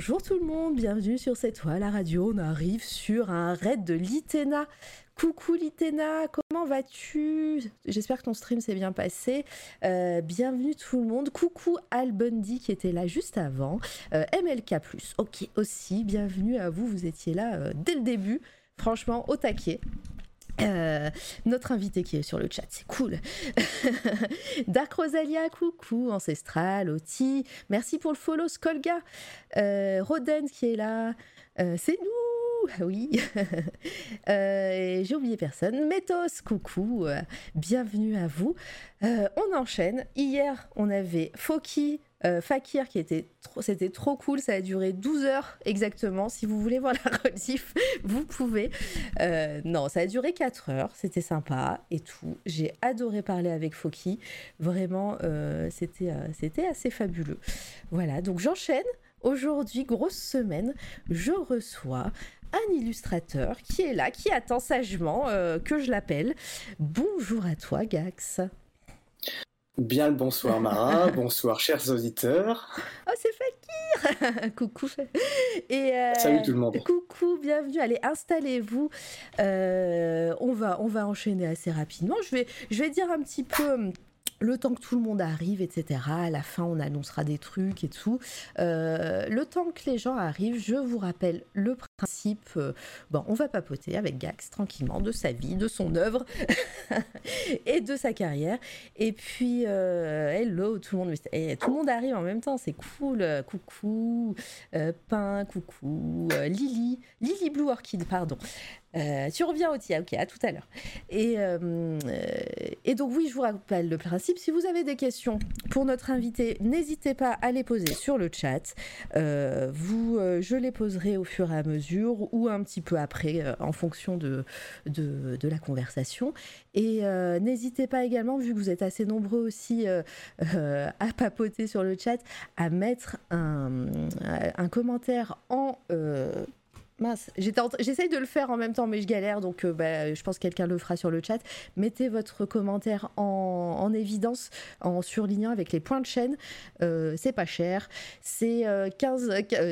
bonjour tout le monde, bienvenue sur cette toile la radio. On arrive sur un raid de Litena. Coucou Litena, comment vas-tu? J'espère que ton stream s'est bien passé. Euh, bienvenue tout le monde. Coucou Al Bundy qui était là juste avant. Euh, MLK, ok aussi, bienvenue à vous. Vous étiez là euh, dès le début, franchement au taquet. Euh, notre invité qui est sur le chat, c'est cool. Dark Rosalia, coucou. Ancestral, Oti, merci pour le follow. Skolga, euh, Roden qui est là, euh, c'est nous, oui. J'ai oublié personne. Métos, coucou. bienvenue à vous. On enchaîne. Hier, on avait Foki. Euh, Fakir qui était trop, c'était trop cool, ça a duré 12 heures exactement. Si vous voulez voir la rediff, vous pouvez. Euh, non, ça a duré 4 heures, c'était sympa et tout. J'ai adoré parler avec Foki, vraiment, euh, c'était, c'était assez fabuleux. Voilà, donc j'enchaîne. Aujourd'hui, grosse semaine, je reçois un illustrateur qui est là, qui attend sagement que je l'appelle. Bonjour à toi, Gax. Bien le bonsoir Mara, bonsoir chers auditeurs. Oh, c'est Fakir Coucou. Et euh, Salut tout le monde. Coucou, bienvenue. Allez, installez-vous. Euh, on, va, on va enchaîner assez rapidement. Je vais, je vais dire un petit peu le temps que tout le monde arrive, etc. À la fin, on annoncera des trucs et tout. Euh, le temps que les gens arrivent, je vous rappelle le principe. euh, bon, on va papoter avec Gax tranquillement de sa vie, de son œuvre et de sa carrière. Et puis, euh, hello tout le monde. Eh, tout le monde arrive en même temps, c'est cool. Coucou, Pain, coucou, Lily, Lily Blue Orchid, pardon. Euh, tu reviens au TIA, ok, à tout à l'heure. Et, euh, et donc oui, je vous rappelle le principe. Si vous avez des questions pour notre invité, n'hésitez pas à les poser sur le chat. Euh, je les poserai au fur et à mesure ou un petit peu après, en fonction de, la conversation. Et n'hésitez pas également, vu que vous êtes assez nombreux aussi à papoter sur le chat, à mettre un, un commentaire en... Mince, j'essaye de le faire en même temps, mais je galère, donc euh, bah, je pense que quelqu'un le fera sur le chat. Mettez votre commentaire en, en évidence en surlignant avec les points de chaîne. Euh, c'est pas cher, c'est euh, 15,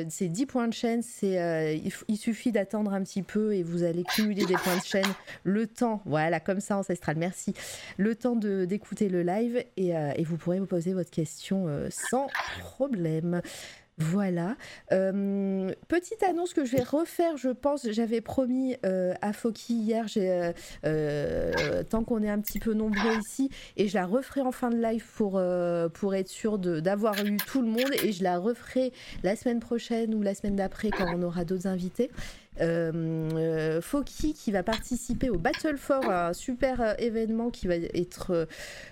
c'est 10 points de chaîne. C'est, il, suffit d'attendre un petit peu et vous allez cumuler des points de chaîne. Le temps, voilà, comme ça, ancestral, merci. Le temps d'écouter le live et, et vous pourrez vous poser votre question sans problème. Voilà. Euh, petite annonce que je vais refaire, je pense. J'avais promis euh, à Foki hier, euh, tant qu'on est un petit peu nombreux ici, et je la referai en fin de live pour, pour être sûr d'avoir eu tout le monde, et je la referai la semaine prochaine ou la semaine d'après quand on aura d'autres invités. Foki qui va participer au Battle for, un super événement qui va être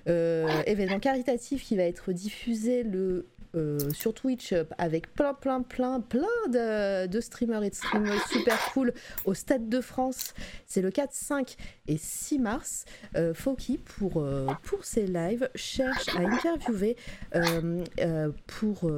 événement caritatif qui va être diffusé le euh, sur Twitch euh, avec plein plein plein plein de, streamers et de streamers super cool au Stade de France. C'est le 4, 5 et 6 mars. Euh, Foki pour, euh, pour ses lives cherche à interviewer pour,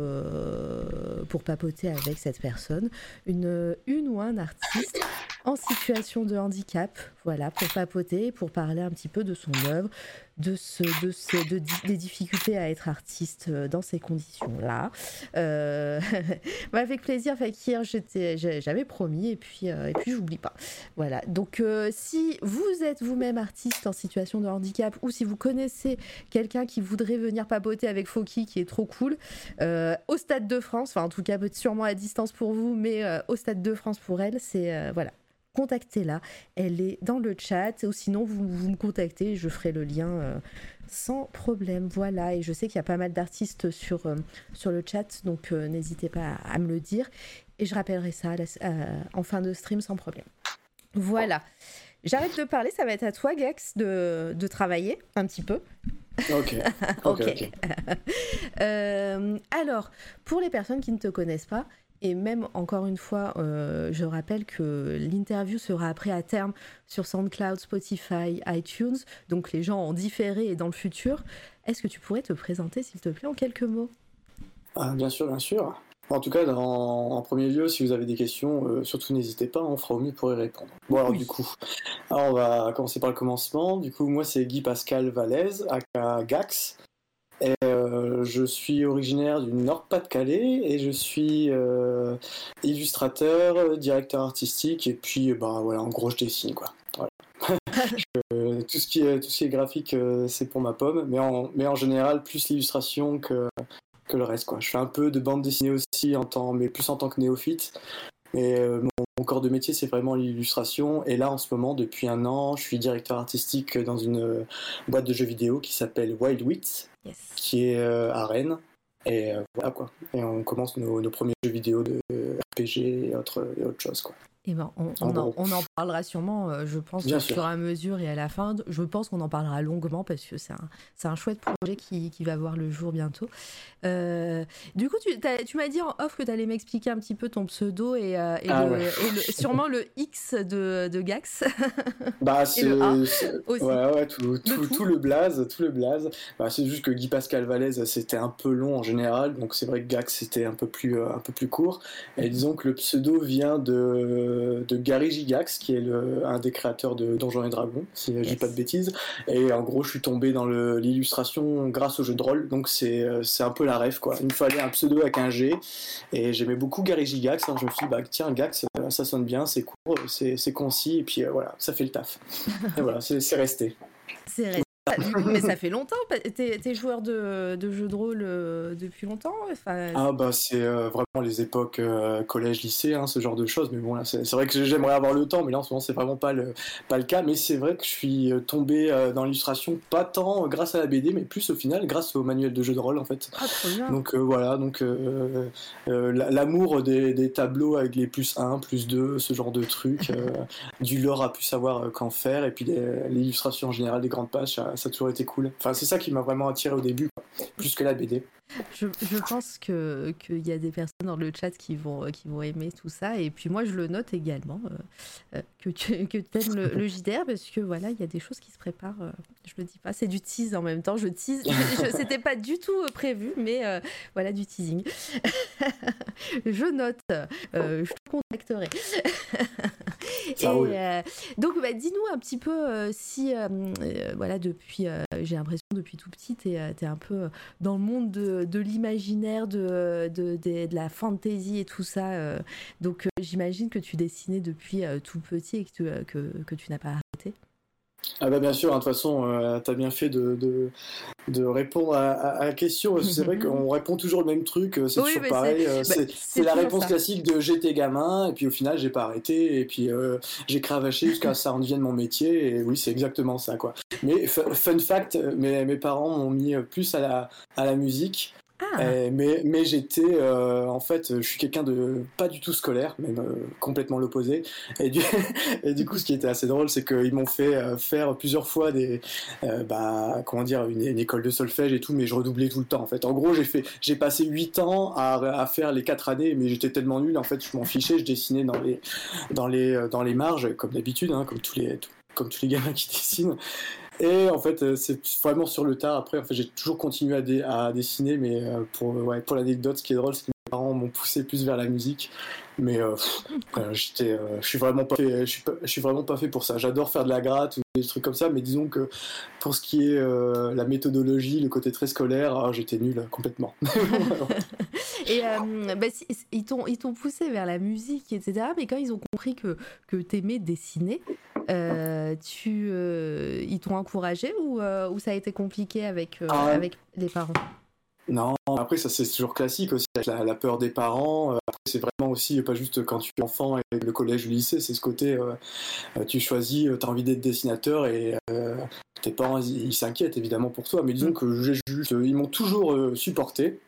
pour papoter avec cette personne une, une ou un artiste en situation de handicap, voilà, pour papoter, pour parler un petit peu de son œuvre, de, ce, de, ce, de des difficultés à être artiste euh, dans ces conditions-là. Euh, bah, avec plaisir, Fakir, j'avais promis et puis, euh, et puis j'oublie pas. Voilà, donc euh, si vous êtes vous-même artiste en situation de handicap ou si vous connaissez quelqu'un qui voudrait venir papoter avec Foki, qui est trop cool, au Stade de France, enfin en tout cas sûrement à distance pour vous, mais au Stade de France pour elle, c'est voilà. Contactez-la, elle est dans le chat, ou sinon vous, vous me contactez, je ferai le lien euh, sans problème. Voilà, et je sais qu'il y a pas mal d'artistes sur, euh, sur le chat, donc euh, n'hésitez pas à, à me le dire, et je rappellerai ça la- en fin de stream sans problème. Voilà. J'arrête de parler, ça va être à toi, Gex, de, de travailler un petit peu. Ok. Ok. Alors, pour les personnes qui ne te connaissent pas, et même encore une fois, euh, je rappelle que l'interview sera après à terme sur SoundCloud, Spotify, iTunes, donc les gens en différé et dans le futur. Est-ce que tu pourrais te présenter, s'il te plaît, en quelques mots? Ah, bien sûr, bien sûr. En tout cas, en premier lieu, si vous avez des questions, surtout n'hésitez pas, on fera au mieux pour y répondre. Bon, alors du coup, alors, on va commencer par le commencement. Du coup, moi, c'est Guy Pascal Vallès, à Gax. Et, je suis originaire du Nord-Pas-de-Calais et je suis illustrateur, directeur artistique et puis bah voilà, en gros je dessine quoi. tout, ce qui est, tout ce qui est graphique, euh, c'est pour ma pomme, mais en, mais en général, plus l'illustration que, que le reste. Quoi. Je fais un peu de bande dessinée aussi, en temps, mais plus en tant que néophyte. Mais euh, mon, corps de métier, c'est vraiment l'illustration. Et là, en ce moment, depuis un an, je suis directeur artistique dans une euh, boîte de jeux vidéo qui s'appelle Wild Qui est à Rennes. Et voilà quoi. Et on commence nos, premiers jeux vidéo de RPG et et autres choses quoi. Eh ben, on, en, parlera sûrement, euh, je pense, au fur et à mesure et à la fin. Je pense qu'on en parlera longuement parce que c'est un, un, chouette projet qui, qui, va voir le jour bientôt. Euh, du coup, tu, tu m'as dit en off que tu allais m'expliquer un petit peu ton pseudo et, euh, ah et, sûrement le X de, de Gax. Bah, c'est ouais, ouais, tout, tout, tout, le blaze. Tout le blaze. Bah, c'est juste que Guy Pascal Vallès, c'était un peu long en général. Donc, c'est vrai que Gax, c'était un, peu plus, un peu plus court. Et disons que le pseudo vient de de, Gary Gigax, qui est le, un des créateurs de Donjons et Dragons, si je dis pas de bêtises. Et en gros, je suis tombé dans l'illustration grâce au jeu de rôle, donc c'est un peu la rêve, quoi. Il me fallait un pseudo avec un G, et j'aimais beaucoup Gary Gigax. Alors je me suis dit, bah, tiens, Gax, ça sonne bien, c'est court, c'est concis, et puis euh, voilà, ça fait le taf. et voilà, c'est resté. C'est resté. Mais ça fait longtemps. T'es es joueur de, de, jeux de rôle euh, depuis longtemps enfin, Ah bah c'est euh, vraiment les époques euh, collège, lycée, hein, ce genre de choses. Mais bon là, c'est vrai que j'aimerais avoir le temps, mais là en ce moment c'est vraiment pas le pas le cas. Mais c'est vrai que je suis tombé dans l'illustration pas tant grâce à la BD, mais plus au final grâce au manuel de jeu de rôle en fait. Ah, donc voilà, donc l'amour des, des, tableaux avec les plus 1, plus 2, ce genre de trucs, du lore a pu savoir qu'en faire, et puis l'illustration en général des grandes pages, ça a toujours été cool. Enfin, c'est ça qui m'a vraiment attiré au début, plus que la BD. Je, je pense qu'il y a des personnes dans le chat qui vont, qui vont aimer tout ça. Et puis moi, je le note également, euh, euh, que, tu que aimes le, le, JDR, parce que voilà, il y a des choses qui se préparent. Euh, je le dis pas, c'est du tease en même temps. Je tease. C'était pas du tout prévu, mais voilà, du teasing. je note. je te contacterai. Et, donc, bah, dis-nous un petit peu si, voilà, depuis, j'ai l'impression depuis tout petit, tu es, es, un peu dans le monde de de, l'imaginaire, de, de, la fantasy et tout ça. Euh. donc euh, j'imagine que tu dessinais depuis euh, tout petit et que tu, que, tu n'as pas arrêté. Ah bah bien sûr, hein, de toute façon, tu as bien fait de, de, répondre à, la question. C'est vrai qu'on répond toujours le même truc, c'est toujours pareil. Bah, c'est la réponse classique de j'étais gamin, et puis au final, j'ai pas arrêté, et puis j'ai cravaché jusqu'à ça en devienne mon métier, et oui, c'est exactement ça. quoi. Mais fun fact, mes, mes parents m'ont mis plus à la, à la musique. Ah. mais mais j'étais euh, en fait je suis quelqu'un de pas du tout scolaire même euh, complètement l'opposé. Et du coup ce qui était assez drôle c'est qu'ils m'ont fait euh, faire plusieurs fois des bah comment dire une, école de solfège et tout mais je redoublais tout le temps en fait. En gros j'ai fait j'ai passé 8 ans à, faire les 4 années mais j'étais tellement nul en fait je m'en fichais je dessinais dans les dans les dans les marges comme d'habitude hein, comme tous les comme tous les gamins qui dessinent et en fait, euh, c'est vraiment sur le tard. Après, en fait, j'ai toujours continué à, à, dessiner, mais euh, pour, ouais, pour l'anecdote, ce qui est drôle, c'est que parents m'ont poussé plus vers la musique. Mais euh, j'étais, je suis vraiment pas fait, je suis, je suis vraiment pas fait pour ça. J'adore faire de la gratte ou des trucs comme ça, mais disons que pour ce qui est la méthodologie, le côté très scolaire, ah, j'étais nul complètement. Et bah, ils t'ont poussé vers la musique, etc. Mais quand ils ont compris que, que tu aimais dessiner, euh, tu, euh, ils t'ont encouragé ou, euh, ou, ça a été compliqué avec, ah avec les parents? Non, après ça c'est toujours classique aussi, la, peur des parents. Après c'est vraiment aussi pas juste quand tu es enfant et le collège ou le lycée, c'est ce côté tu choisis, tu as envie d'être dessinateur et tes parents ils s'inquiètent évidemment pour toi, mais disons mm. que j'ai juste, ils m'ont toujours supporté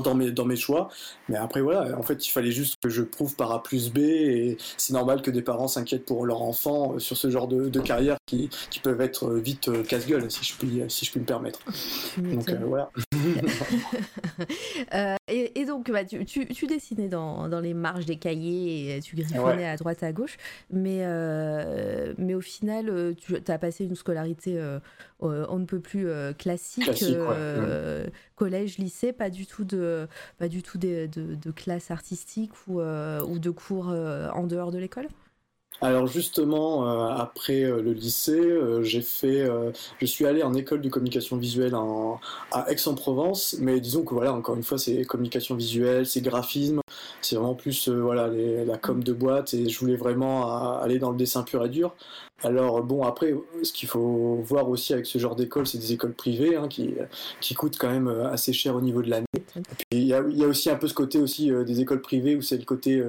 dans, mes, dans mes choix. Mais après, voilà, en fait, il fallait juste que je prouve par A plus B. Et c'est normal que des parents s'inquiètent pour leur enfant euh, sur ce genre de, de carrière qui, qui, peuvent être vite euh, casse-gueule, si, je puis, si je puis me permettre. Donc euh, voilà. Euh, et, donc, bah, tu, tu, dessinais dans, dans, les marges des cahiers et tu griffonnais à droite à gauche, mais, euh, mais au final, tu as passé une scolarité on ne peut plus classique, mm. collège, lycée, pas du tout de, pas du tout de, de, de classe artistique ou, ou de cours en dehors de l'école? Alors justement, euh, après euh, le lycée, euh, j'ai fait, je suis allé en école de communication visuelle à Aix-en-Provence, mais disons que voilà, encore une fois, c'est communication visuelle, c'est graphisme, c'est vraiment plus voilà la com de boîte, et je voulais vraiment aller dans le dessin pur et dur. Alors bon, après, ce qu'il faut voir aussi avec ce genre d'école, c'est des écoles privées hein, qui, qui coûtent quand même assez cher au niveau de l'année. Il y, a, il y a aussi un peu ce côté aussi des écoles privées où c'est le côté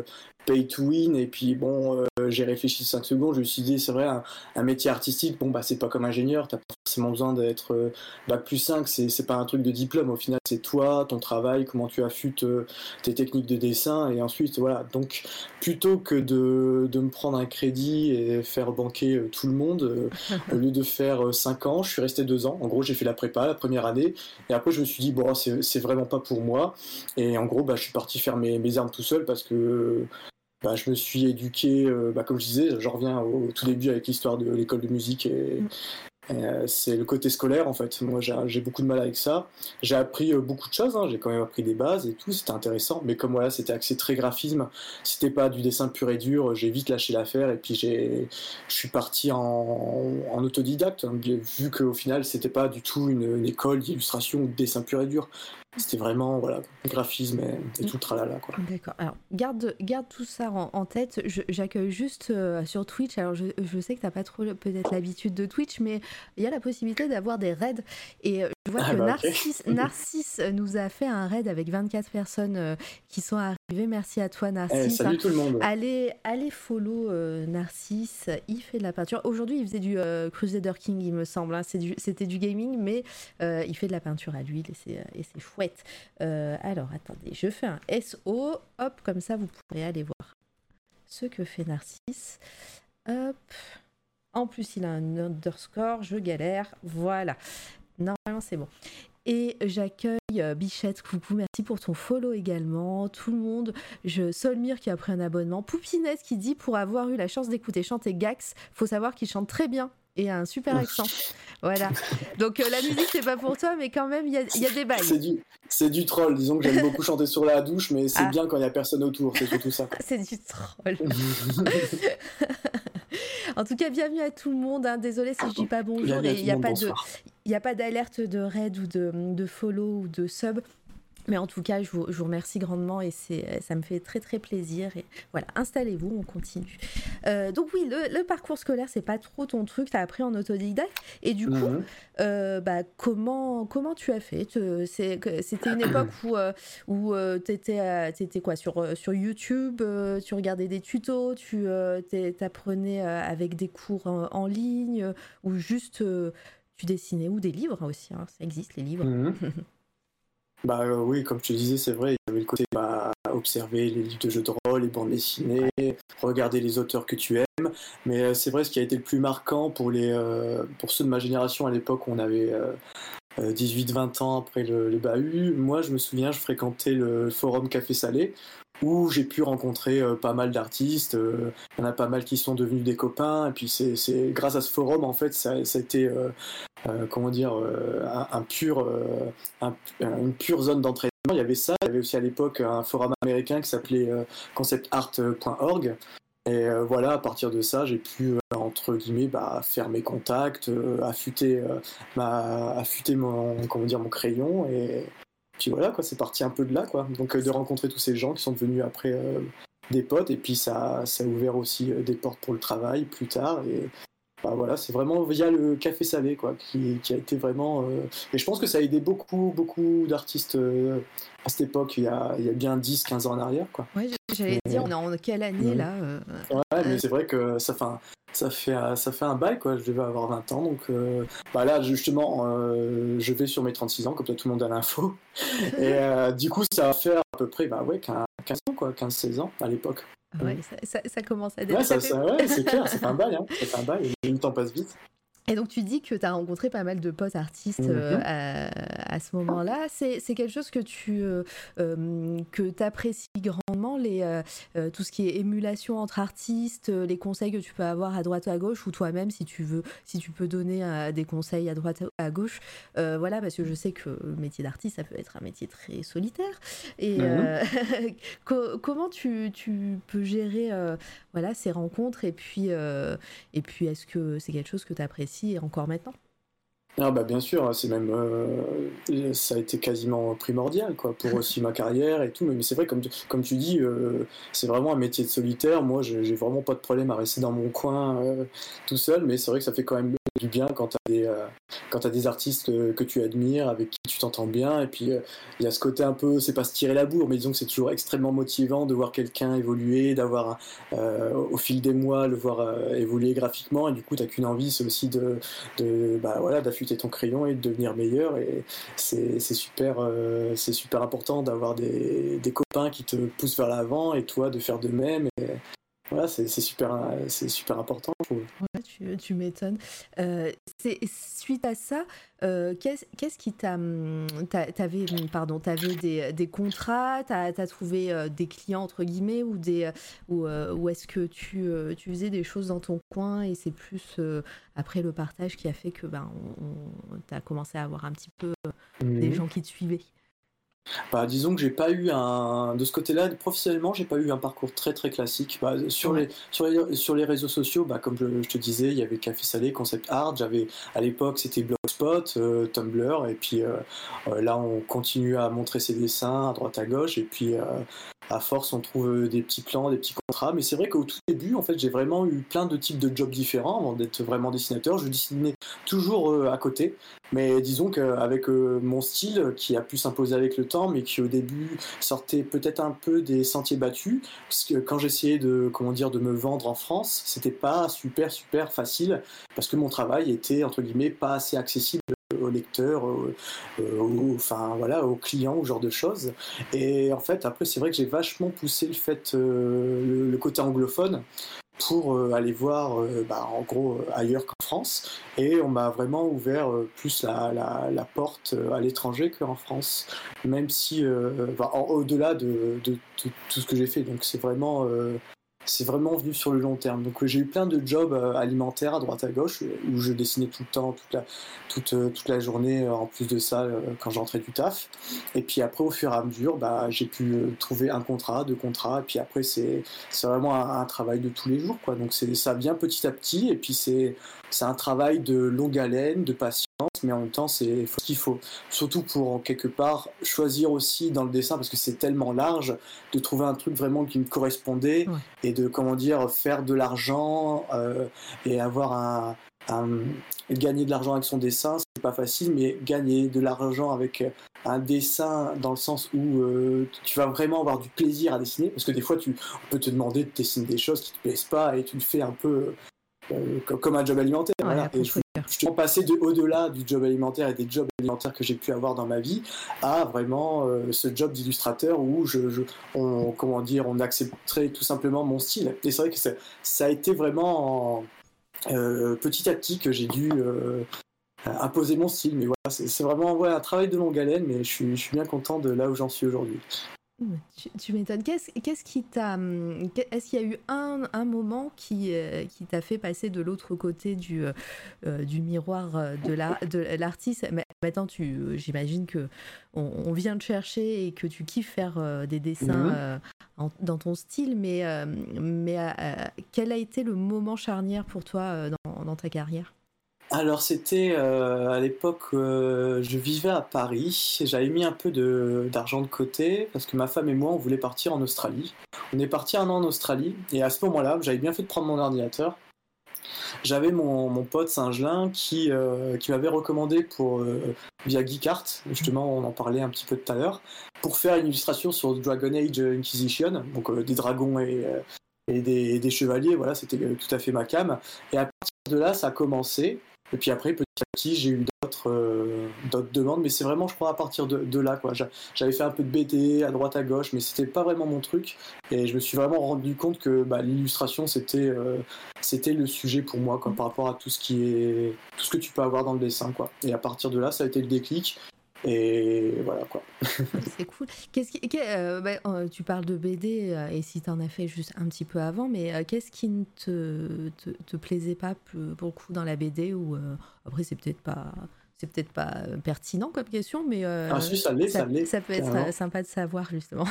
pay to win et puis bon euh, j'ai réfléchi 5 secondes je me suis dit c'est vrai un, métier artistique bon bah c'est pas comme ingénieur t'as pas forcément besoin d'être euh, bac plus 5 c'est, c'est pas un truc de diplôme. Au final c'est toi ton travail comment tu affûtes euh, tes techniques de dessin et ensuite voilà. Donc plutôt que de, de me prendre un crédit et faire banquer tout le monde au lieu de faire 5 ans je suis resté 2 ans. En gros j'ai fait la prépa la première année et après je me suis dit bon c'est, c'est vraiment pas pour moi. Et en gros bah je suis parti faire mes, mes armes tout seul parce que bah, je me suis éduqué, euh, bah, comme je disais, je reviens au, tout début avec l'histoire de l'école de musique et, mm. Euh, c'est le côté scolaire en fait. Moi j'ai beaucoup de mal avec ça. J'ai appris euh, beaucoup de choses, hein. j'ai quand même appris des bases et tout, c'était intéressant. Mais comme voilà, c'était axé très graphisme, c'était pas du dessin pur et dur, j'ai vite lâché l'affaire et puis je suis parti en, autodidacte, hein, vu qu'au final c'était pas du tout une, école d'illustration ou de dessin pur et dur. C'était vraiment voilà, graphisme et, tout le tralala. Quoi. D'accord. Alors, garde, garde tout ça en, tête. J'accueille juste euh, sur Twitch. Alors, je, je sais que tu n'as pas trop peut-être l'habitude de Twitch, mais il y a la possibilité d'avoir des raids. Et euh, vois ah que bah, Narcisse, nous a fait un raid avec 24 personnes euh, qui sont arrivées. Merci à toi, Narcisse. Eh, salut tout le monde. Allez, allez follow euh, Narcisse. Il fait de la peinture. Aujourd'hui, il faisait du Crusader King, il me semble. Hein. C'était du, gaming, mais il fait de la peinture à l'huile et c'est chouette. alors, attendez, je fais un SO. Hop, comme ça, vous pourrez aller voir ce que fait Narcisse. Hop. En plus, il a un underscore, je galère. Voilà. Normalement, c'est bon. Et j'accueille euh, Bichette, coucou, merci pour ton follow également. Tout le monde, je Solmire qui a pris un abonnement. Poupinette qui dit pour avoir eu la chance d'écouter chanter Gax, faut savoir qu'il chante très bien et a un super accent. voilà. Donc euh, la musique c'est pas pour toi, mais quand même il y a, des bails. C'est du, c'est du troll. Disons que j'aime beaucoup chanter sur la douche, mais c'est ah. bien quand il y a personne autour. C'est surtout ça. c'est du troll. en tout cas, bienvenue à tout le monde. Hein. Désolé si je dis pas bonjour. Il n'y a, pas de, a pas d'alerte de raid ou de, de follow ou de sub. Mais en tout cas, je vous, remercie grandement et c'est, ça me fait très très plaisir. Et voilà, installez-vous, on continue. Euh, donc oui, le, parcours scolaire, c'est pas trop ton truc, tu as appris en autodidacte. Et du coup, mhm. euh, bah, comment, comment tu as fait? C'était une époque où, euh, où tu étais, quoi? Sur, sur YouTube, tu regardais des tutos, tu apprenais avec des cours en, ligne, ou juste tu dessinais, ou des livres aussi, hein, ça existe les livres. Mhm. Bah euh, oui, comme te disais, c'est vrai, il y avait le côté bah, observer les livres de jeux de rôle, les bandes dessinées, regarder les auteurs que tu aimes. Mais euh, c'est vrai, ce qui a été le plus marquant pour, les, euh, pour ceux de ma génération à l'époque, on avait 18-20 ans après le, le, bahut. Moi, je me souviens, je fréquentais le forum Café Salé, où j'ai pu rencontrer pas mal d'artistes. Il y en a pas mal qui sont devenus des copains. Et puis c'est grâce à ce forum, en fait, ça, a été euh, comment dire, euh, un, pur, euh, une pure zone d'entraînement. Il y avait ça. Il y avait aussi à l'époque un forum américain qui s'appelait conceptart.org. Et voilà, à partir de ça, j'ai pu, entre guillemets, bah, faire mes contacts, affûter, affûter mon, comment dire, mon crayon. Et puis voilà, quoi, c'est parti un peu de là. Quoi. Donc de rencontrer tous ces gens qui sont devenus après des potes. Et puis ça, ça a ouvert aussi des portes pour le travail plus tard. Voilà, c'est vraiment via le café salé quoi, qui, a été vraiment. Euh, et je pense que ça a aidé beaucoup, beaucoup d'artistes euh, à cette époque, il y a, il y a bien 10-15 ans en arrière. Quoi. Ouais, j'allais dire, on est en quelle année là euh, Ouais, mais c'est vrai que ça fait, un, ça, fait, ça fait un bail, quoi. je devais avoir 20 ans. Donc bah là, justement, je vais sur mes 36 ans, comme ça tout le monde a l'info. et du coup, ça va faire à peu près bah, ouais, 15 ans, quoi, 15-16 ans à l'époque. Ouais, ça, ça, commence à Ouais, ça, ouais, c'est clair, c'est un bail. Hein. C'est un bail, le temps passe vite. Et donc tu dis que tu as rencontré pas mal de potes artistes mhm. euh, à, ce moment-là. C'est, quelque chose que tu euh, euh, que apprécies grandement, les, tout ce qui est émulation entre artistes, les conseils que tu peux avoir à droite ou à gauche, ou toi-même si tu veux, si tu peux donner des conseils à droite ou à gauche. voilà, parce que je sais que le métier d'artiste, ça peut être un métier très solitaire. Et mhm. comment tu, tu, peux gérer voilà, ces rencontres? Et puis, et puis est-ce que c'est quelque chose que tu apprécies et encore maintenant ah bah bien sûr, c'est même euh, ça a été quasiment primordial quoi pour aussi ma carrière et tout. Mais c'est vrai comme tu, comme tu dis, euh, c'est vraiment un métier de solitaire. Moi, j'ai vraiment pas de problème à rester dans mon coin euh, tout seul, mais c'est vrai que ça fait quand même bien quand tu as des quand as des artistes que, tu admires, avec qui tu t'entends bien. Et puis il y a ce côté un peu, c'est pas se tirer la bourre, mais disons que c'est toujours extrêmement motivant de voir quelqu'un évoluer, d'avoir au fil des mois le voir évoluer graphiquement. Et du coup, t'as qu'une envie, c'est aussi de, bah voilà d'affûter ton crayon et de devenir meilleur. Et c'est super, euh, c'est super important d'avoir des, des, copains qui te poussent vers l'avant et toi de faire de même. Et voilà, c'est super, c'est super important. tu, tu m'étonnes. Euh, suite à ça, euh, qu'est-ce qui t'a, hum, t'avais, hum, pardon, t'avais des, des contrats, t'as as trouvé euh, des clients entre guillemets ou des, ou, ou est-ce que tu, tu faisais des choses dans ton coin et c'est plus après le partage qui a fait que ben, on, t'as commencé à avoir un petit peu des mmh gens qui te suivaient? Bah, disons que j'ai pas eu un de ce côté-là professionnellement j'ai pas eu un parcours très très classique. Bah, sur les sur les sur les réseaux sociaux bah, comme je, te disais il y avait Café Salé Concept Art j'avais à l'époque c'était Blogspot euh, Tumblr et puis euh, euh, là on continue à montrer ses dessins à droite à gauche et puis à force on trouve des petits plans des petits contrats. Mais c'est vrai qu'au tout début en fait j'ai vraiment eu plein de types de jobs différents avant d'être vraiment dessinateur. Je dessinais toujours à côté. Mais disons qu'avec mon style qui a pu s'imposer avec le temps, mais qui au début sortait peut-être un peu des sentiers battus, parce que quand j'essayais de, comment dire, de me vendre en France, c'était pas super super facile, parce que mon travail était entre guillemets pas assez accessible aux lecteurs, enfin voilà, aux clients, au genre de choses. Et en fait, après, c'est vrai que j'ai vachement poussé le fait, euh, le, côté anglophone, pour euh, aller voir euh, bah, en gros euh, ailleurs qu'en France. Et on m'a vraiment ouvert plus la, porte à l'étranger qu'en France. Même si au-delà de, de, tout ce que j'ai fait. Donc c'est vraiment c'est vraiment venu sur le long terme. Donc j'ai eu plein de jobs euh, alimentaires à droite à gauche où je dessinais tout le temps, toute la, toute, euh, toute la journée euh, en plus de ça quand j'entrais du taf. Et puis après au fur et à mesure, bah, j'ai pu trouver un contrat, deux contrats. Et puis après c'est vraiment un, travail de tous les jours. Quoi. Donc ça vient petit à petit et puis c'est un travail de longue haleine, de patience mais en même temps, c'est ce qu'il faut. Surtout pour, quelque part, choisir aussi dans le dessin, parce que c'est tellement large, de trouver un truc vraiment qui me correspondait et de, comment dire, faire de l'argent euh, et avoir un, Gagner de l'argent avec son dessin, c'est pas facile, mais gagner de l'argent avec un dessin dans le sens où euh, tu vas vraiment avoir du plaisir à dessiner, parce que des fois, tu, on peut te demander de dessiner des choses qui te plaisent pas et tu le fais un peu euh, comme un job alimentaire. Et je, suis passé de au-delà du job alimentaire et des jobs alimentaires que j'ai pu avoir dans ma vie à vraiment euh, ce job d'illustrateur où je, on, comment dire, on accepterait tout simplement mon style. Et c'est vrai que ça a été vraiment euh, petit à petit que j'ai dû imposer mon style. Mais voilà, c'est vraiment ouais, un travail de longue haleine, mais je suis, je suis bien content de là où j'en suis aujourd'hui. Tu, m'étonnes. Qu'est-ce qui t'a. Hum, est-ce qu'il y a eu un, un moment qui, euh, qui t'a fait passer de l'autre côté du, euh, euh, du miroir de l'artiste? Maintenant, j'imagine que on, vient te chercher et que tu kiffes faire des dessins dans ton style, mais, mais quel a été le moment charnière pour toi dans, dans ta carrière? Alors c'était euh, à l'époque, euh, je vivais à Paris, j'avais mis un peu d'argent de, côté parce que ma femme et moi on voulait partir en Australie. On est parti un an en Australie et à ce moment-là, j'avais bien fait de prendre mon ordinateur. J'avais mon, pote Saint-Gelin qui, euh, qui m'avait recommandé pour via Geekart, justement on en parlait un petit peu tout à l'heure, pour faire une illustration sur Dragon Age Inquisition, donc des dragons et, des, chevaliers, voilà, c'était tout à fait ma cam. Et à partir de là, ça a commencé. Et puis après, petit à petit, j'ai eu d'autres euh, d'autres demandes, mais c'est vraiment, je crois, à partir de, là. J'avais fait un peu de BD à droite à gauche, mais c'était pas vraiment mon truc. Et je me suis vraiment rendu compte que bah, l'illustration, c'était euh, c'était le sujet pour moi, par rapport à tout ce qui est tout ce que tu peux avoir dans le dessin, quoi. Et à partir de là, ça a été le déclic. Et voilà quoi. c'est cool. Qu'est-ce qui, euh, bah, euh, tu parles de BD euh, et si tu en as fait juste un petit peu avant, mais qu'est-ce qui ne te, te, plaisait pas pour le coup dans la BD ou après c'est peut-être pas c'est peut-être pas pertinent comme question, mais ah, ça, ça, ça, peut être sympa de savoir justement.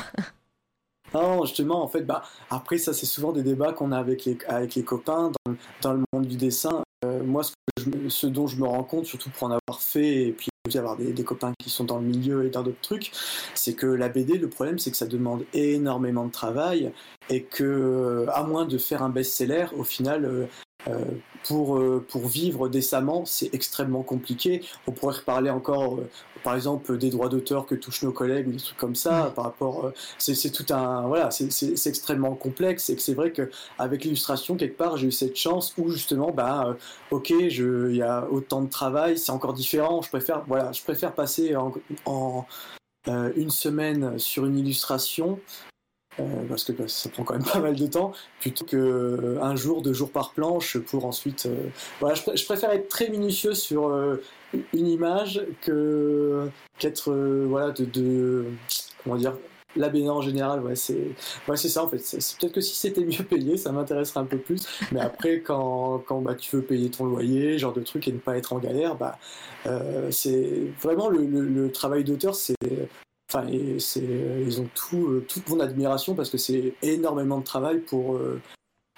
Non, justement, en fait, bah, après, ça, c'est souvent des débats qu'on a avec les, avec les copains dans, dans le monde du dessin. moi, ce, que ce, dont je me rends compte, surtout pour en avoir fait, et puis aussi avoir des, des, copains qui sont dans le milieu et dans d'autres trucs, c'est que la BD, le problème, c'est que ça demande énormément de travail et que, euh, à moins de faire un best-seller, au final, euh, pour, pour vivre décemment, c'est extrêmement compliqué. On pourrait reparler encore, par exemple, des droits d'auteur que touchent nos collègues ou des trucs comme ça. Par rapport, c'est tout un, voilà, c'est extrêmement complexe. Et que c'est vrai qu'avec l'illustration, quelque part, j'ai eu cette chance où justement, bah, ok, il y a autant de travail, c'est encore différent. Je préfère, voilà, je préfère passer en, en une semaine sur une illustration euh, parce que bah, ça prend quand même pas mal de temps, plutôt que euh, un jour, deux jours par planche pour ensuite. Euh, voilà, je, préfère être très minutieux sur une image que qu'être voilà de, de, comment dire la en général, ouais, c'est ouais, ça en fait. Peut-être que si c'était mieux payé, ça m'intéresserait un peu plus. Mais après, quand, quand bah, tu veux payer ton loyer, genre de truc et ne pas être en galère, bah, c'est vraiment le, le travail d'auteur, c'est Enfin, ils ont tout, euh, toute mon admiration parce que c'est énormément de travail pour, euh,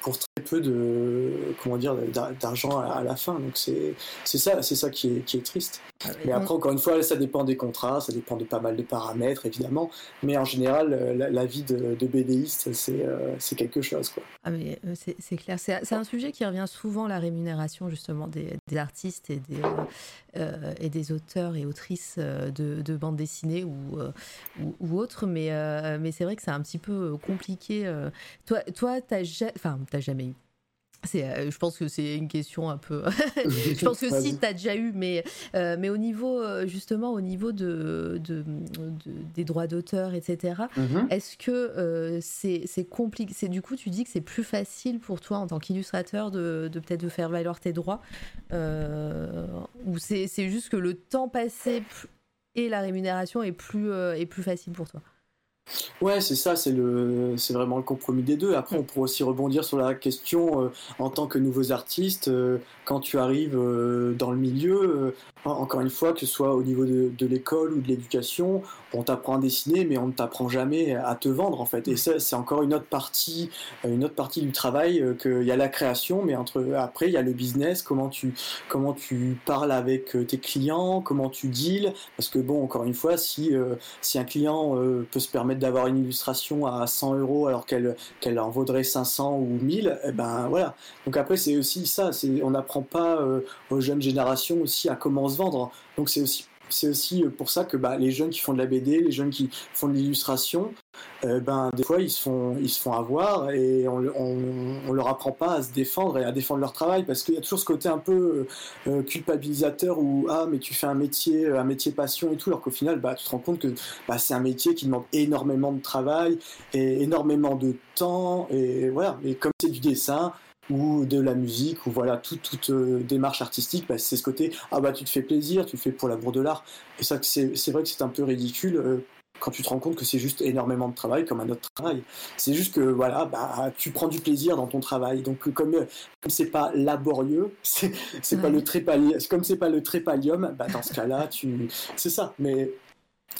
pour peu de comment dire d'argent à, la fin. Donc c'est ça, c'est ça qui est, qui est triste. Ah mais après, encore une fois, ça dépend des contrats, ça dépend de pas mal de paramètres, évidemment. Mais en général, euh, la, vie de, de BDiste, c'est quelque chose. Quoi. Ah mais c'est clair. C'est un sujet qui revient souvent, la rémunération justement des, des artistes et des, euh, et des auteurs et autrices euh, de, de bandes dessinées ou, euh, ou, autres, mais, mais c'est vrai que c'est un petit peu compliqué. toi, toi t'as enfin, jamais eu euh, je pense que c'est une question un peu. je pense que si, tu as déjà eu, mais, euh, mais au niveau, euh, justement, au niveau de, de, des droits d'auteur, etc., mm-hmm. est-ce que c'est compliqué Du coup, tu dis que c'est plus facile pour toi, en tant qu'illustrateur, de, de peut-être de faire valoir tes droits Ou c'est juste que le temps passé et la rémunération est plus, est plus facile pour toi? Ouais, c'est ça, c'est vraiment le compromis des deux. Après, on pourrait aussi rebondir sur la question euh, en tant que nouveaux artistes, euh, quand tu arrives euh, dans le milieu, encore une fois, que ce soit au niveau de l'école ou de l'éducation, on t'apprend à dessiner, mais on ne t'apprend jamais à te vendre en fait. Et ça, c'est encore une autre partie, une autre partie du travail. qu'il y a la création, mais entre après, il y a le business. Comment tu, comment tu parles avec tes clients, comment tu deals. Parce que bon, encore une fois, si si un client peut se permettre d'avoir une illustration à 100 euros alors qu'elle qu'elle en vaudrait 500 ou 1000, eh ben voilà. Donc après c'est aussi ça, c'est on n'apprend pas euh, aux jeunes générations aussi à comment se vendre. Donc c'est aussi c'est aussi pour ça que bah, les jeunes qui font de la BD, les jeunes qui font de l'illustration, euh, ben des fois ils se font ils se font avoir et on, on, leur apprend pas à se défendre et à défendre leur travail parce qu'il y a toujours ce côté un peu euh, culpabilisateur où ah mais tu fais un métier un métier passion et tout alors qu'au final bah tu te rends compte que bah, c'est un métier qui demande énormément de travail et énormément de temps et voilà. Et comme c'est du dessin ou de la musique ou voilà toute, toute euh, démarche artistique bah, c'est ce côté ah bah tu te fais plaisir tu fais pour l'amour de l'art et ça c'est vrai que c'est un peu ridicule quand tu te rends compte que c'est juste énormément de travail comme un autre travail. C'est juste que voilà, bah, tu prends du plaisir dans ton travail. Donc comme comme c'est pas laborieux, c'est pas le trépalium, comme c'est pas le trépalium, bah, dans ce cas-là, tu c'est ça. Mais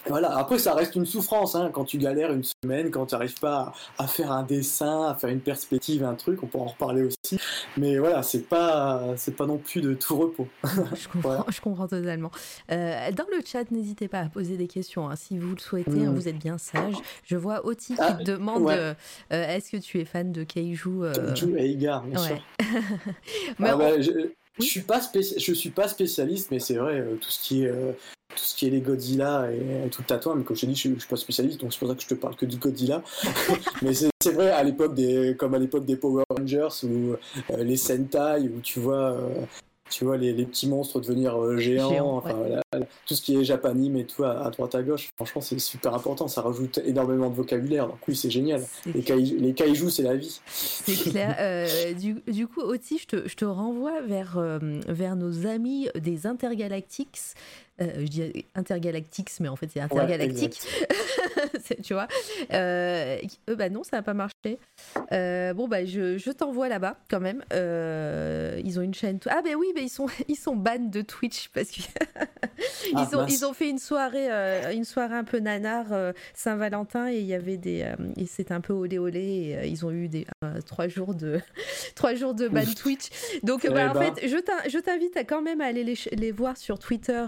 voilà, après ça reste une souffrance hein, quand tu galères une semaine, quand tu n'arrives pas à, faire un dessin, à faire une perspective, un truc, on pourra en reparler aussi. Mais voilà, c'est pas c'est pas non plus de tout repos. je, comprends, je comprends totalement. Euh, dans le chat, n'hésitez pas à poser des questions hein, si vous le souhaitez. Hein, mm. vous êtes bien sage. Je vois Oti qui ah, te demande euh, est-ce que tu es fan de Keiju euh... Keiju et Igar, bien sûr. mais ah, bah, je, je suis pas je suis pas spécialiste, mais c'est vrai euh, tout ce qui est tout ce qui est les Godzilla et, tout le toi, mais comme je te dis, je, suis pas spécialiste, donc c'est pour ça que je te parle que du Godzilla. mais c'est vrai, à l'époque des, comme à l'époque des Power Rangers ou euh, les Sentai, où tu vois, euh, tu vois les, petits monstres devenir euh, géants, enfin, tout ce qui est japanime et tout à, droite à gauche. Franchement, c'est super important. Ça rajoute énormément de vocabulaire. Donc oui, c'est génial. Les, les kaijus, c'est la vie. C'est clair. Euh, du, coup, Oti, je te, je te renvoie vers, euh, vers nos amis des Intergalactics. je dis Intergalactics, mais en fait c'est Intergalactique. tu vois. Euh, bah non, ça n'a pas marché. Euh, bon, bah je, je t'envoie là-bas quand même. Euh, ils ont une chaîne. Ah, ben oui, mais ils sont, ils sont de Twitch parce ah, ont, ils ont fait une soirée, euh, une soirée un peu nanar Saint-Valentin et il y avait des. et c'était un peu olé olé et ils ont eu des, trois, jours de, trois jours de ban Twitch. Donc, bah, en fait, je t'invite à quand même à aller les, les voir sur Twitter.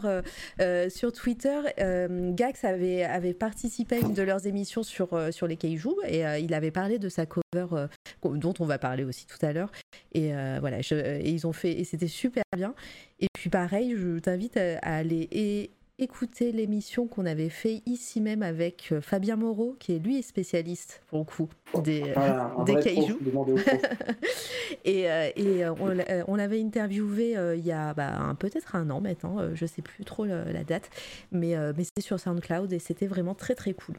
sur Twitter, Gax avait, avait participé à une de leurs émissions sur, euh, sur les Kaiju et euh, il avait parlé de sa cover euh, dont on va parler aussi tout à l'heure. Et voilà, et ils ont fait et c'était super bien. Et puis pareil, je t'invite à, aller écouter l'émission qu'on avait fait ici même avec Fabien Moreau, qui est lui spécialiste pour le coup des, des kaiju. et, et on, l'avait interviewé il y a bah, peut-être un an maintenant, je sais plus trop la, date, mais, mais c'était sur SoundCloud et c'était vraiment très très cool.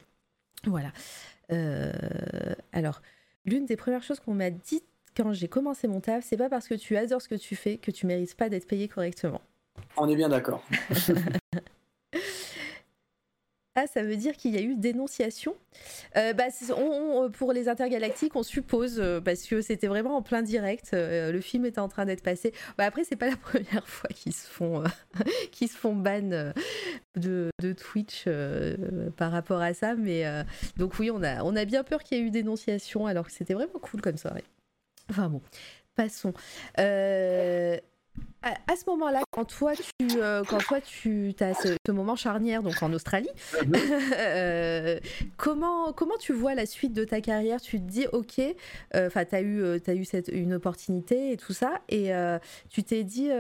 Voilà. Euh, alors, l'une des premières choses qu'on m'a dit quand j'ai commencé mon taf, c'est pas parce que tu adores ce que tu fais que tu mérites pas d'être payé correctement. On est bien d'accord. ça veut dire qu'il y a eu dénonciation. Euh, bah, pour les intergalactiques, on suppose, euh, parce que c'était vraiment en plein direct, euh, le film était en train d'être passé. Bah, après, c'est pas la première fois qu'ils se font, se font ban de, Twitch par rapport à ça, mais donc oui, on a, on a bien peur qu'il y ait eu dénonciation, alors que c'était vraiment cool comme soirée. Enfin bon, passons à, ce moment-là, quand toi tu, euh, quand toi tu as ce, moment charnière donc en Australie, mhm. euh, comment comment tu vois la suite de ta carrière? Tu te dis ok, euh, enfin tu as eu as eu cette une opportunité et tout ça, et tu t'es dit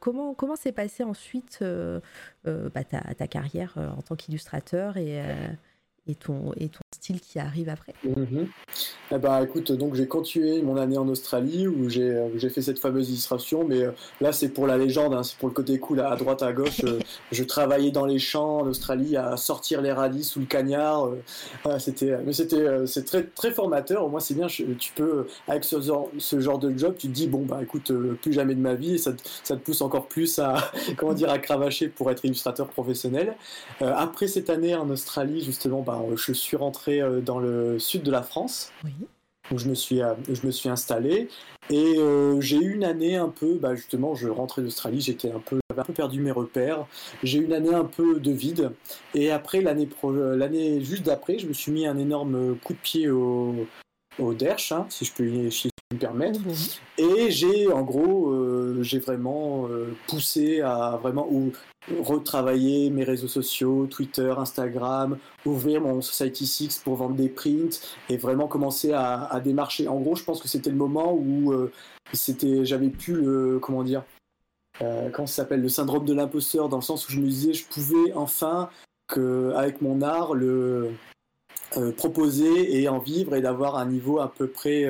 comment comment s'est passé ensuite bah, ta, ta, carrière en tant qu'illustrateur et et ton, et ton style qui arrive après mhm. eh ben, écoute, donc j'ai continué mon année en Australie où j'ai, euh, fait cette fameuse illustration, mais euh, là c'est pour la légende, hein, c'est pour le côté cool à, droite à gauche. Euh, je travaillais dans les champs en Australie à sortir les radis sous le cagnard. c'était, mais c'était, c'est très, très formateur. Au moins c'est bien, tu peux, avec ce genre, ce genre de job, tu te dis, bon bah écoute, plus jamais de ma vie, et ça, ça te pousse encore plus à, comment dire, à cravacher pour être illustrateur professionnel. après cette année en Australie, justement, bah, je suis rentré euh, dans le sud de la France. Où je me suis, euh, je me suis installé et euh, j'ai eu une année un peu, bah justement, je rentrais d'Australie, j'étais un peu, un peu perdu mes repères. J'ai eu une année un peu de vide et après l'année, l'année juste d'après, je me suis mis un énorme coup de pied au, au Derch, hein, si je peux, me permettre. Et j'ai, en gros, j'ai vraiment poussé à vraiment ou retravailler mes réseaux sociaux, Twitter, Instagram, ouvrir mon Society 6 pour vendre des prints et vraiment commencer à, démarcher. En gros, je pense que c'était le moment où euh, c'était, j'avais pu le, comment dire, euh, comment ça s'appelle, le syndrome de l'imposteur, dans le sens où je me disais, je pouvais enfin, que, avec mon art, le euh, proposer et en vivre et d'avoir un niveau à peu près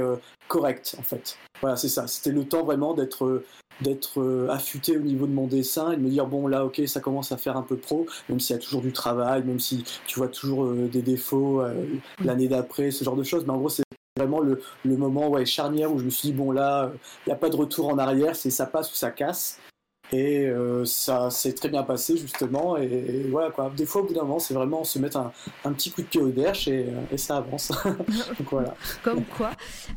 correct, en fait. Voilà, c'est ça. C'était le temps vraiment d'être d'être euh, affûté au niveau de mon dessin et de me dire bon là ok ça commence à faire un peu pro même s'il y a toujours du travail même si tu vois toujours euh, des défauts euh, mm. l'année d'après ce genre de choses mais en gros c'est vraiment le, le, moment ouais, charnière où je me suis dit bon là il n'y a pas de retour en arrière c'est ça passe ou ça casse et euh, ça s'est très bien passé justement. Et, voilà quoi. Des fois, au bout d'un moment, c'est vraiment se mettre un, un, petit coup de pied au derche et, et ça avance. Donc voilà. Comme quoi.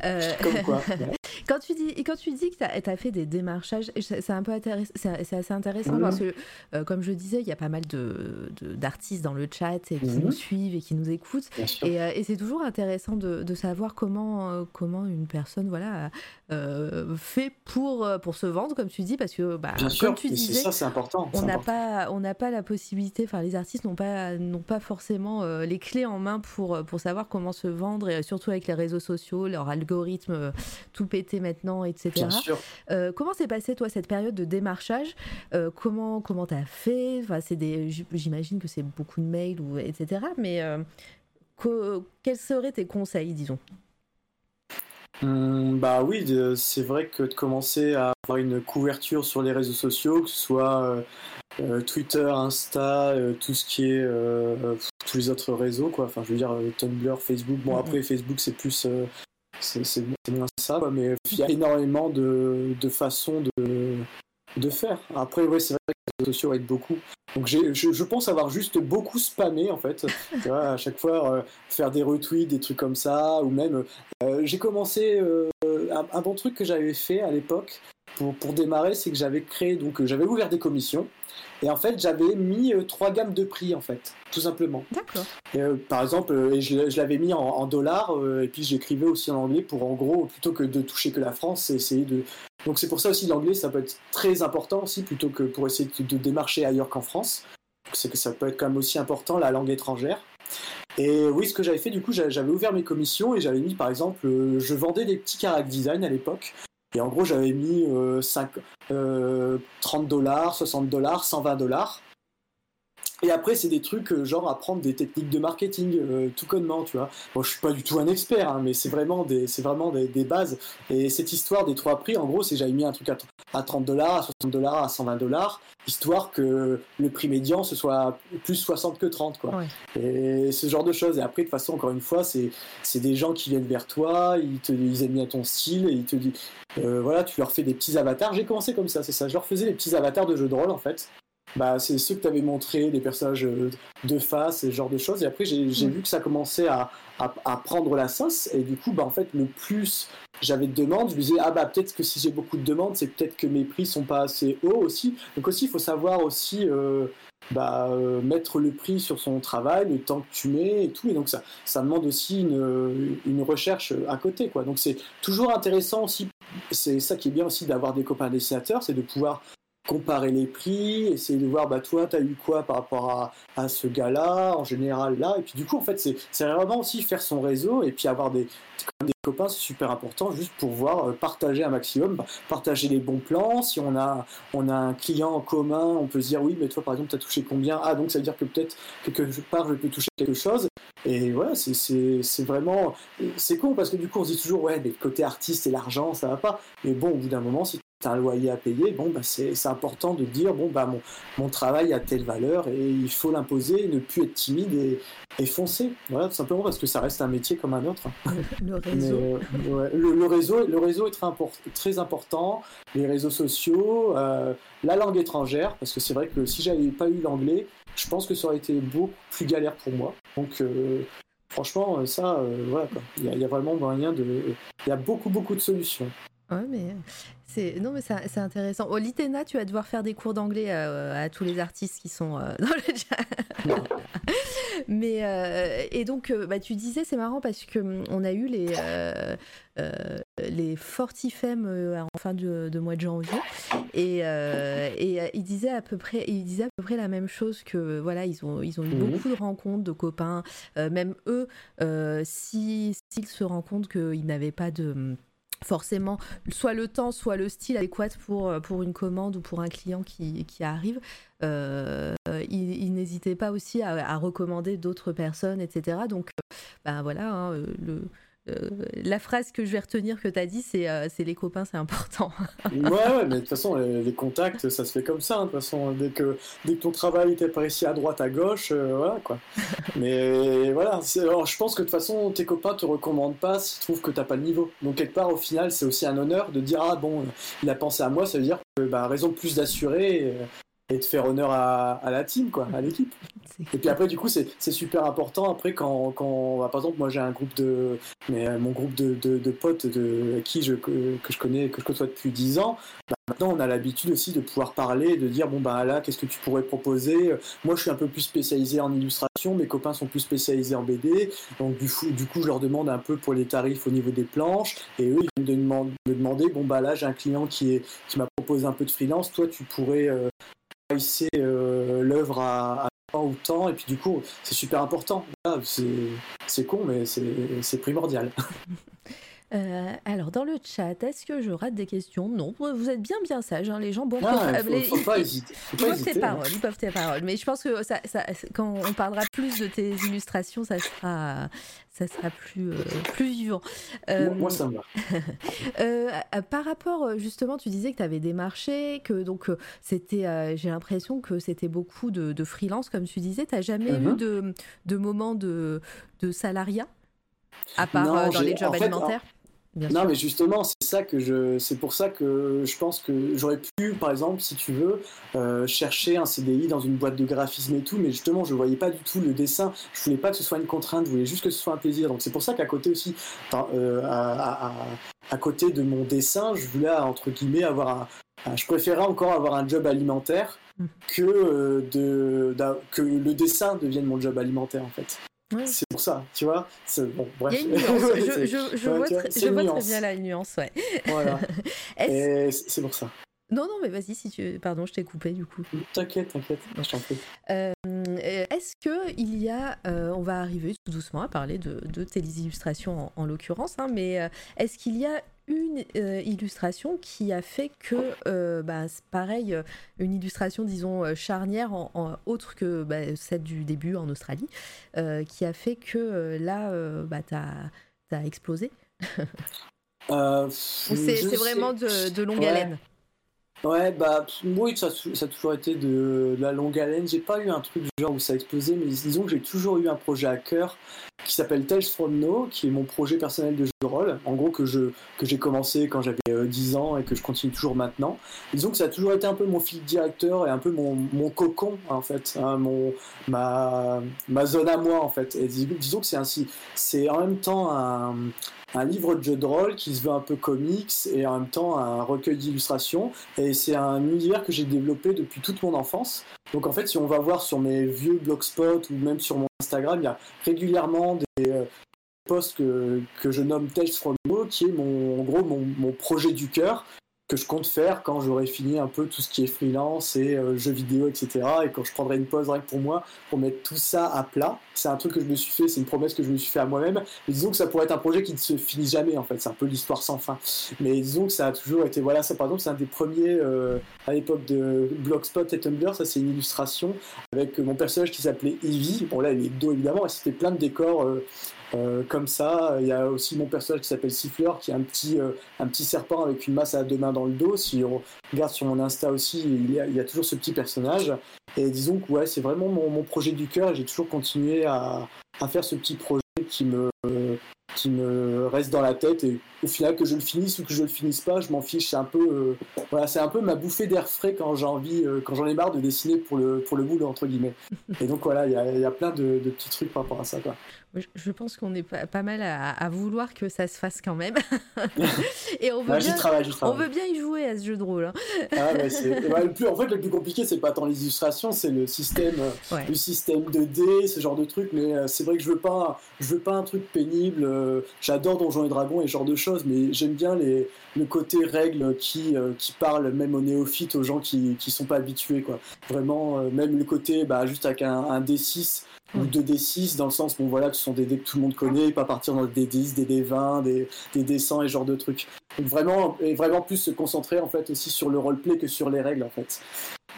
Euh... Comme quoi. quand tu dis quand tu dis que tu as, fait des démarchages, c'est un peu intéressant. C'est assez intéressant parce que, euh, comme je disais, il y a pas mal de d'artistes dans le chat et qui nous mhm. suivent et qui nous écoutent. Et, euh, et c'est toujours intéressant de, de savoir comment comment une personne voilà fait pour pour se vendre, comme tu dis, parce que bah, comme tu disais, ça, c'est important. On n'a pas, on n'a pas la possibilité. Enfin, les artistes n'ont pas, n'ont pas forcément euh, les clés en main pour euh, pour savoir comment se vendre et surtout avec les réseaux sociaux, leur algorithme euh, tout pété maintenant, etc. Bien sûr. comment s'est passé toi cette période de démarchage? Comment comment t'as fait? Enfin, c'est des, j'imagine que c'est beaucoup de mails ou etc. Mais quels seraient tes conseils, disons? Hum, bah oui, c'est vrai que de commencer à avoir une couverture sur les réseaux sociaux, que ce soit euh, Twitter, Insta, euh, tout ce qui est euh, tous les autres réseaux, quoi. Enfin, je veux dire Tumblr, Facebook. Bon, après Facebook, c'est plus c'est moins ça, mais il y a énormément de, de façons de, de faire. Après, ouais, c'est vrai que les réseaux sociaux aident beaucoup. Donc, je, pense avoir juste beaucoup spammé, en fait. tu vois, à chaque fois, faire des retweets, des trucs comme ça, ou même. j'ai commencé. Un, un, bon truc que j'avais fait à l'époque pour, pour démarrer, c'est que j'avais créé. Donc, j'avais ouvert des commissions. Et en fait, j'avais mis euh, trois gammes de prix, en fait, tout simplement. D'accord. Euh, par exemple, euh, je, l'avais mis en, dollars, et puis j'écrivais aussi en anglais pour, en gros, plutôt que de toucher que la France, essayer de. Donc c'est pour ça aussi l'anglais, ça peut être très important aussi, plutôt que pour essayer de, démarcher ailleurs qu'en France. C'est que ça peut être quand même aussi important, la langue étrangère. Et oui, ce que j'avais fait, du coup, j'avais ouvert mes commissions et j'avais mis, par exemple, je vendais des petits character design à l'époque. Et en gros, j'avais mis 5, euh, 30 euh, dollars, 60 dollars, 120 dollars. Et après, c'est des trucs euh, genre apprendre des techniques de marketing, euh, tout connement, tu vois. Bon, je suis pas du tout un expert, hein, mais c'est vraiment, des, c'est vraiment des, bases. Et cette histoire des trois prix, en gros, c'est j'avais mis un truc à, à 30 dollars, à 60 dollars, à 120 dollars, histoire que le prix médian ce soit plus 60 que 30, quoi. Et ce genre de choses. Et après, de toute façon, encore une fois, c'est, c'est des gens qui viennent vers toi, ils, te, ils aiment bien ton style, et ils te disent, euh, voilà, tu leur fais des petits avatars. J'ai commencé comme ça, c'est ça. Je leur faisais des petits avatars de jeux de rôle, en fait bah, c'est ceux que tu avais montré, des personnages euh, de face et ce genre de choses. Et après, j'ai vu que ça commençait à, à, prendre la sauce. Et du coup, bah, en fait, le plus j'avais de demandes, je me disais, ah bah peut-être que si j'ai beaucoup de demandes, c'est peut-être que mes prix sont pas assez hauts aussi. Donc aussi, il faut savoir aussi euh, bah, euh, mettre le prix sur son travail, le temps que tu mets et tout. Et donc ça, ça demande aussi une, une recherche à côté. Quoi. Donc c'est toujours intéressant aussi. C'est ça qui est bien aussi d'avoir des copains dessinateurs, c'est de pouvoir comparer les prix, essayer de voir, bah toi, tu as eu quoi par rapport à, à ce gars-là, en général là. Et puis du coup, en fait, c'est vraiment aussi faire son réseau et puis avoir des, des copains, c'est super important, juste pour voir euh, partager un maximum, partager les bons plans. Si on a, on a un client en commun, on peut se dire, oui, mais toi, par exemple, tu as touché combien? Ah, donc ça veut dire que peut-être quelque part, je peux toucher quelque chose. Et voilà, c'est vraiment. C'est con parce que du coup, on se dit toujours, ouais, mais côté artiste et l'argent, ça va pas. Mais bon, au bout d'un moment, si un loyer à payer, bon, bah, c'est important de dire, bon, bah, mon, mon travail a telle valeur et il faut l'imposer, ne plus être timide et, et, foncer. Voilà, tout simplement parce que ça reste un métier comme un autre. Le, réseau. Euh, le, réseau. Le réseau est très, très important, les réseaux sociaux, euh, la langue étrangère, parce que c'est vrai que si j'avais pas eu l'anglais, je pense que ça aurait été beaucoup plus galère pour moi. Donc, euh, franchement, ça, voilà, Il, y y, a vraiment moyen de. Il y a beaucoup, beaucoup de solutions. Ouais, mais c'est non, mais c'est intéressant. Au Litena, tu vas devoir faire des cours d'anglais euh, à, tous les artistes qui sont euh, dans le chat. mais euh, et donc, bah, tu disais, c'est marrant parce que hum, on a eu les les Fortifem en fin de, mois de janvier et, et il disait à peu près, il disait à peu près la même chose que voilà, ils ont ils ont eu mhm. beaucoup de rencontres de copains, même eux, si s'ils se rendent compte qu'ils n'avaient pas de hum, forcément soit le temps, soit le style adéquat pour, euh, pour une commande ou pour un client qui, qui arrive. Euh, il, n'hésitait pas aussi à, recommander d'autres personnes, etc. Donc, ben voilà, hein, le, euh, la phrase que je vais retenir que tu as dit, c'est euh, les copains, c'est important. ouais, ouais, mais de toute façon, les, contacts, ça se fait comme ça. Hein, de toute façon, dès que, dès que ton travail est apprécié à droite, à gauche, euh, voilà quoi. mais voilà, alors, je pense que de toute façon, tes copains te recommandent pas s'ils trouvent que t'as pas le niveau. Donc, quelque part, au final, c'est aussi un honneur de dire Ah bon, il a pensé à moi, ça veut dire que bah, raison de plus d'assurer et de faire honneur à, la team, quoi, à l'équipe. Et puis après, du coup, c'est super important. Après, quand, quand bah, par exemple, moi j'ai un groupe de, mais euh, mon groupe de, de, potes de qui je que, je connais, que je côtoie depuis 10 ans. Bah, maintenant, on a l'habitude aussi de pouvoir parler, de dire bon bah là, qu'est-ce que tu pourrais proposer? Moi, je suis un peu plus spécialisé en illustration. Mes copains sont plus spécialisés en BD. Donc du coup, du coup, je leur demande un peu pour les tarifs au niveau des planches. Et eux, ils me demandent, me demander bon bah là, j'ai un client qui est qui m'a proposé un peu de freelance. Toi, tu pourrais euh, c'est euh, l'œuvre à, temps ou temps, et puis du coup, c'est super important. c'est con, mais c'est primordial. Euh, alors, dans le chat, est-ce que je rate des questions? Non, vous êtes bien, bien sage. Hein, les gens, bon, ah, il faut, pas hésiter. ils, peuvent tes paroles, ils peuvent tes paroles. Mais je pense que ça, ça, quand on parlera plus de tes illustrations, ça sera, ça sera plus, euh, plus vivant. moi, ça me va. Euh, par rapport, justement, tu disais que tu avais démarché, que donc c'était, j'ai l'impression que c'était beaucoup de, de, freelance, comme tu disais. Tu n'as jamais eu mm-hmm. de, de moment de, de salariat? À part dans les jobs alimentaires? Non, mais justement, c'est ça que je, c'est pour ça que je pense que j'aurais pu, par exemple, si tu veux, euh, chercher un CDI dans une boîte de graphisme et tout, mais justement, je voyais pas du tout le dessin. Je voulais pas que ce soit une contrainte, je voulais juste que ce soit un plaisir. Donc c'est pour ça qu'à côté aussi, euh, à, côté de mon dessin, je voulais entre guillemets avoir un, je préférais encore avoir un job alimentaire mmh. que euh, de, que le dessin devienne mon job alimentaire en fait. C'est pour ça, tu vois. Bon, bref. Il y a une nuance. je, je, je vois, très, je vois très bien la nuance, ouais. Voilà. c'est pour ça. Non, non, mais vas-y, si tu. Pardon, je t'ai coupé du coup. T'inquiète, t'inquiète, je t'en prie. Euh, est-ce qu'il y a. Euh, on va arriver tout doucement à parler de, de tes illustrations en, l'occurrence, hein, mais euh, est-ce qu'il y a une illustration qui a fait que, bah, pareil, une illustration, disons, charnière, en, autre que bah, celle du début en Australie, qui a fait que là, bah, t'as as explosé? Ou c'est vraiment de, de longue haleine? Ouais, bah, oui, ça, ça a toujours été de, la longue haleine. J'ai pas eu un truc genre où ça a explosé, mais disons que j'ai toujours eu un projet à cœur qui s'appelle Tales from No, qui est mon projet personnel de jeu de rôle. En gros, que je que j'ai commencé quand j'avais 10 euh, ans et que je continue toujours maintenant. disons que ça a toujours été un peu mon fil directeur et un peu mon, mon cocon, en fait, hein, mon, ma, ma zone à moi, en fait. Et disons que c'est ainsi. C'est en même temps un un livre de jeu de rôle qui se veut un peu comics et en même temps un recueil d'illustrations. Et c'est un univers que j'ai développé depuis toute mon enfance. Donc en fait, si on va voir sur mes vieux blogspot ou même sur mon Instagram, il y a régulièrement des euh, posts que, que je nomme Tales from Mo, qui est mon, en gros mon, mon projet du cœur que je compte faire quand j'aurai fini un peu tout ce qui est freelance et euh, jeux vidéo, etc. Et quand je prendrai une pause rien que pour moi, pour mettre tout ça à plat. C'est un truc que je me suis fait, c'est une promesse que je me suis fait à moi-même. disons que ça pourrait être un projet qui ne se finit jamais, en fait. C'est un peu l'histoire sans fin. Mais disons que ça a toujours été, voilà, ça par exemple, c'est un des premiers euh, à l'époque de Blogspot et Tumblr. Ça, c'est une illustration avec mon personnage qui s'appelait Evie. Bon, là, il est dos évidemment, et c'était plein de décors. Euh, euh, comme ça, il y a aussi mon personnage qui s'appelle Siffleur, qui est un petit, euh, un petit serpent avec une masse à deux mains dans le dos. Si on regarde sur mon Insta aussi, il y a, a toujours ce petit personnage. Et disons que ouais, c'est vraiment mon, mon, projet du cœur et j'ai toujours continué à, à, faire ce petit projet qui me, qui me reste dans la tête et au final que je le finisse ou que je le finisse pas je m'en fiche c'est un peu euh, voilà un peu ma bouffée d'air frais quand j'en ai marre de dessiner pour le pour le boulot entre guillemets et donc voilà il y, y a, plein de, petits trucs par rapport à ça. Je pense qu'on est pas, mal à, à, vouloir que ça se fasse quand même. et on veut, bien, on veut bien y jouer à ce jeu de rôle. Hein. ah, le plus, en fait, le plus compliqué, c'est pas tant les illustrations, c'est le système, euh, le système de dés, ce genre de trucs. Mais c'est vrai que je veux pas, je veux pas un truc pénible. J'adore Donjons et Dragons et ce genre de choses, mais j'aime bien les, le côté règles qui, euh, qui parle même aux néophytes, aux gens qui qui sont pas habitués. Quoi. Vraiment, euh, même le côté bah, juste avec un, un D6 ou 2D6 dans le sens bon voilà que ce sont des dés que tout le monde connaît pas partir dans des D10 des D20 des, des D100 et ce genre de trucs. Donc vraiment et vraiment plus se concentrer en fait aussi sur le roleplay que sur les règles en fait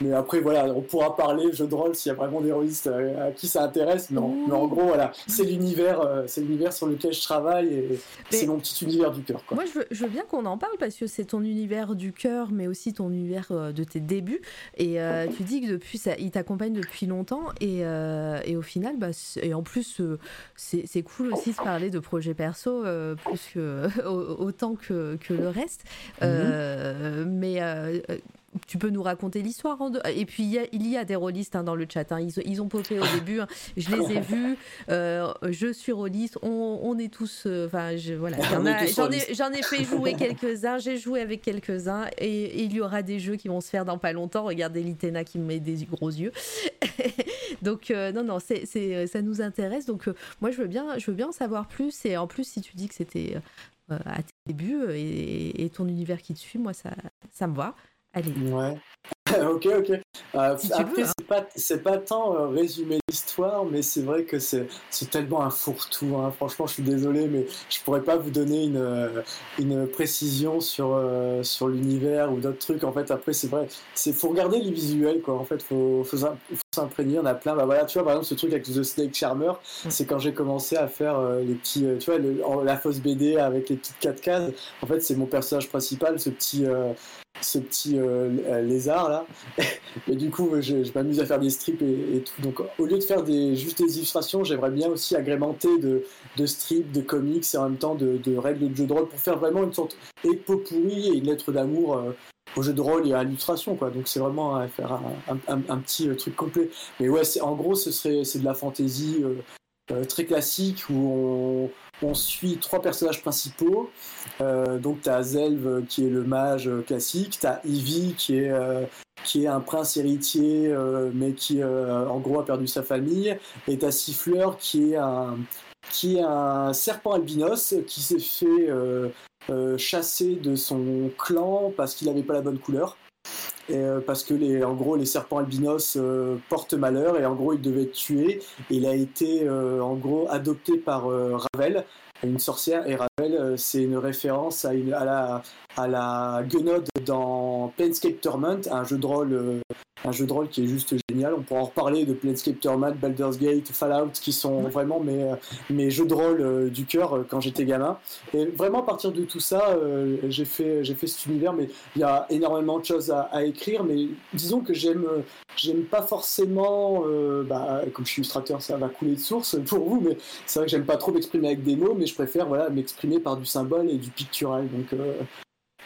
mais après, voilà, on pourra parler jeu de rôle s'il y a vraiment des rôlistes euh, à qui ça intéresse. Non, mais en gros, voilà, c'est l'univers, euh, c'est l'univers sur lequel je travaille et c'est mon petit univers du cœur. Moi, je veux, je veux bien qu'on en parle parce que c'est ton univers du cœur, mais aussi ton univers euh, de tes débuts. Et tu dis que depuis, ça, il t'accompagne depuis longtemps et, et au final, bah, et en plus, c'est cool aussi de parler de projets perso plus que autant que, que le reste. Mm-hmm. mais tu peux nous raconter l'histoire Et puis il y, a, des rôlistes hein, dans le chat. Hein. Ils, ont popé au début. Hein. Je les ai vus. Euh, je suis rôliste. On, est tous. Euh, enfin, voilà. J'en ai, fait jouer quelques-uns. J'ai joué avec quelques-uns. Et, il y aura des jeux qui vont se faire dans pas longtemps. Regardez Litena qui me met des gros yeux. Donc euh, non, non, c'est, ça nous intéresse. Donc moi, je veux bien, je veux bien en savoir plus. Et en plus, si tu dis que c'était à tes débuts et, et, ton univers qui te suit, moi, ça, ça me va. Allez. Ouais. ok, ok. Euh, après, hein. c'est pas, c'est pas tant euh, résumer l'histoire, mais c'est vrai que c'est, tellement un fourre-tout. Hein. Franchement, je suis désolé, mais je pourrais pas vous donner une, euh, une précision sur, sur l'univers ou d'autres trucs. En fait, après, c'est vrai, c'est faut regarder les visuels, quoi. En fait, faut, faut, s'imprégner. On a plein. Bah voilà, tu vois, par exemple, ce truc avec The Snake Charmer, mm. c'est quand j'ai commencé à faire les petits, tu vois, la fausse BD avec les petites 4 cases. En fait, c'est mon personnage principal, ce petit ce petit euh, lézard là. et du coup, je, m'amuse à faire des strips et, tout. Donc, au lieu de faire des, juste des illustrations, j'aimerais bien aussi agrémenter de, de, strips, de comics et en même temps de, règles de jeu de rôle pour faire vraiment une sorte épo pourri et une lettre d'amour euh, au jeu de rôle et à l'illustration. Donc, c'est vraiment faire un, petit euh, truc complet. Mais ouais, en gros, ce serait c'est de la fantaisie. Très classique où on, suit trois personnages principaux. Euh, donc tu as Zelv qui est le mage classique, tu as Ivy qui est, euh, qui est un prince héritier mais qui en gros a perdu sa famille, et tu as Siffleur qui est un, qui est un serpent albinos qui s'est fait chasser de son clan parce qu'il n'avait pas la bonne couleur. Parce que les, en gros les serpents albinos portent malheur et en gros il devait être tué. il a été en gros adopté par Ravel, une sorcière et Ravel euh, c'est une référence à, la à la Guenode dans Planescape Torment, euh, un jeu de rôle qui est juste génial. On pourra en reparler de Planescape Torment, Baldur's Gate, Fallout, qui sont vraiment mes, euh, mes jeux de rôle du cœur quand j'étais gamin. Et vraiment, à partir de tout ça, j'ai fait, j'ai fait cet univers, mais il y a énormément de choses à, écrire. Mais disons que j'aime, j'aime pas forcément, bah, comme je suis illustrateur, ça va couler de source pour vous, mais c'est vrai que j'aime pas trop m'exprimer avec des mots, mais je préfère voilà, m'exprimer par du symbole et du pictural. Donc, euh,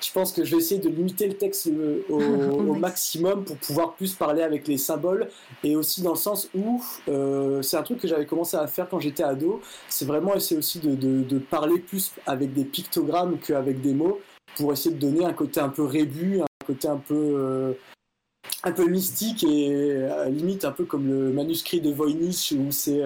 je pense que je vais essayer de limiter le texte euh, au, maximum pour pouvoir plus parler avec les symboles et aussi dans le sens où euh, c'est un truc que j'avais commencé à faire quand j'étais ado. C'est vraiment essayer aussi de, de, parler plus avec des pictogrammes qu'avec des mots pour essayer de donner un côté un peu rébu, un côté un peu un peu mystique et limite un peu comme le manuscrit de Voynich où c'est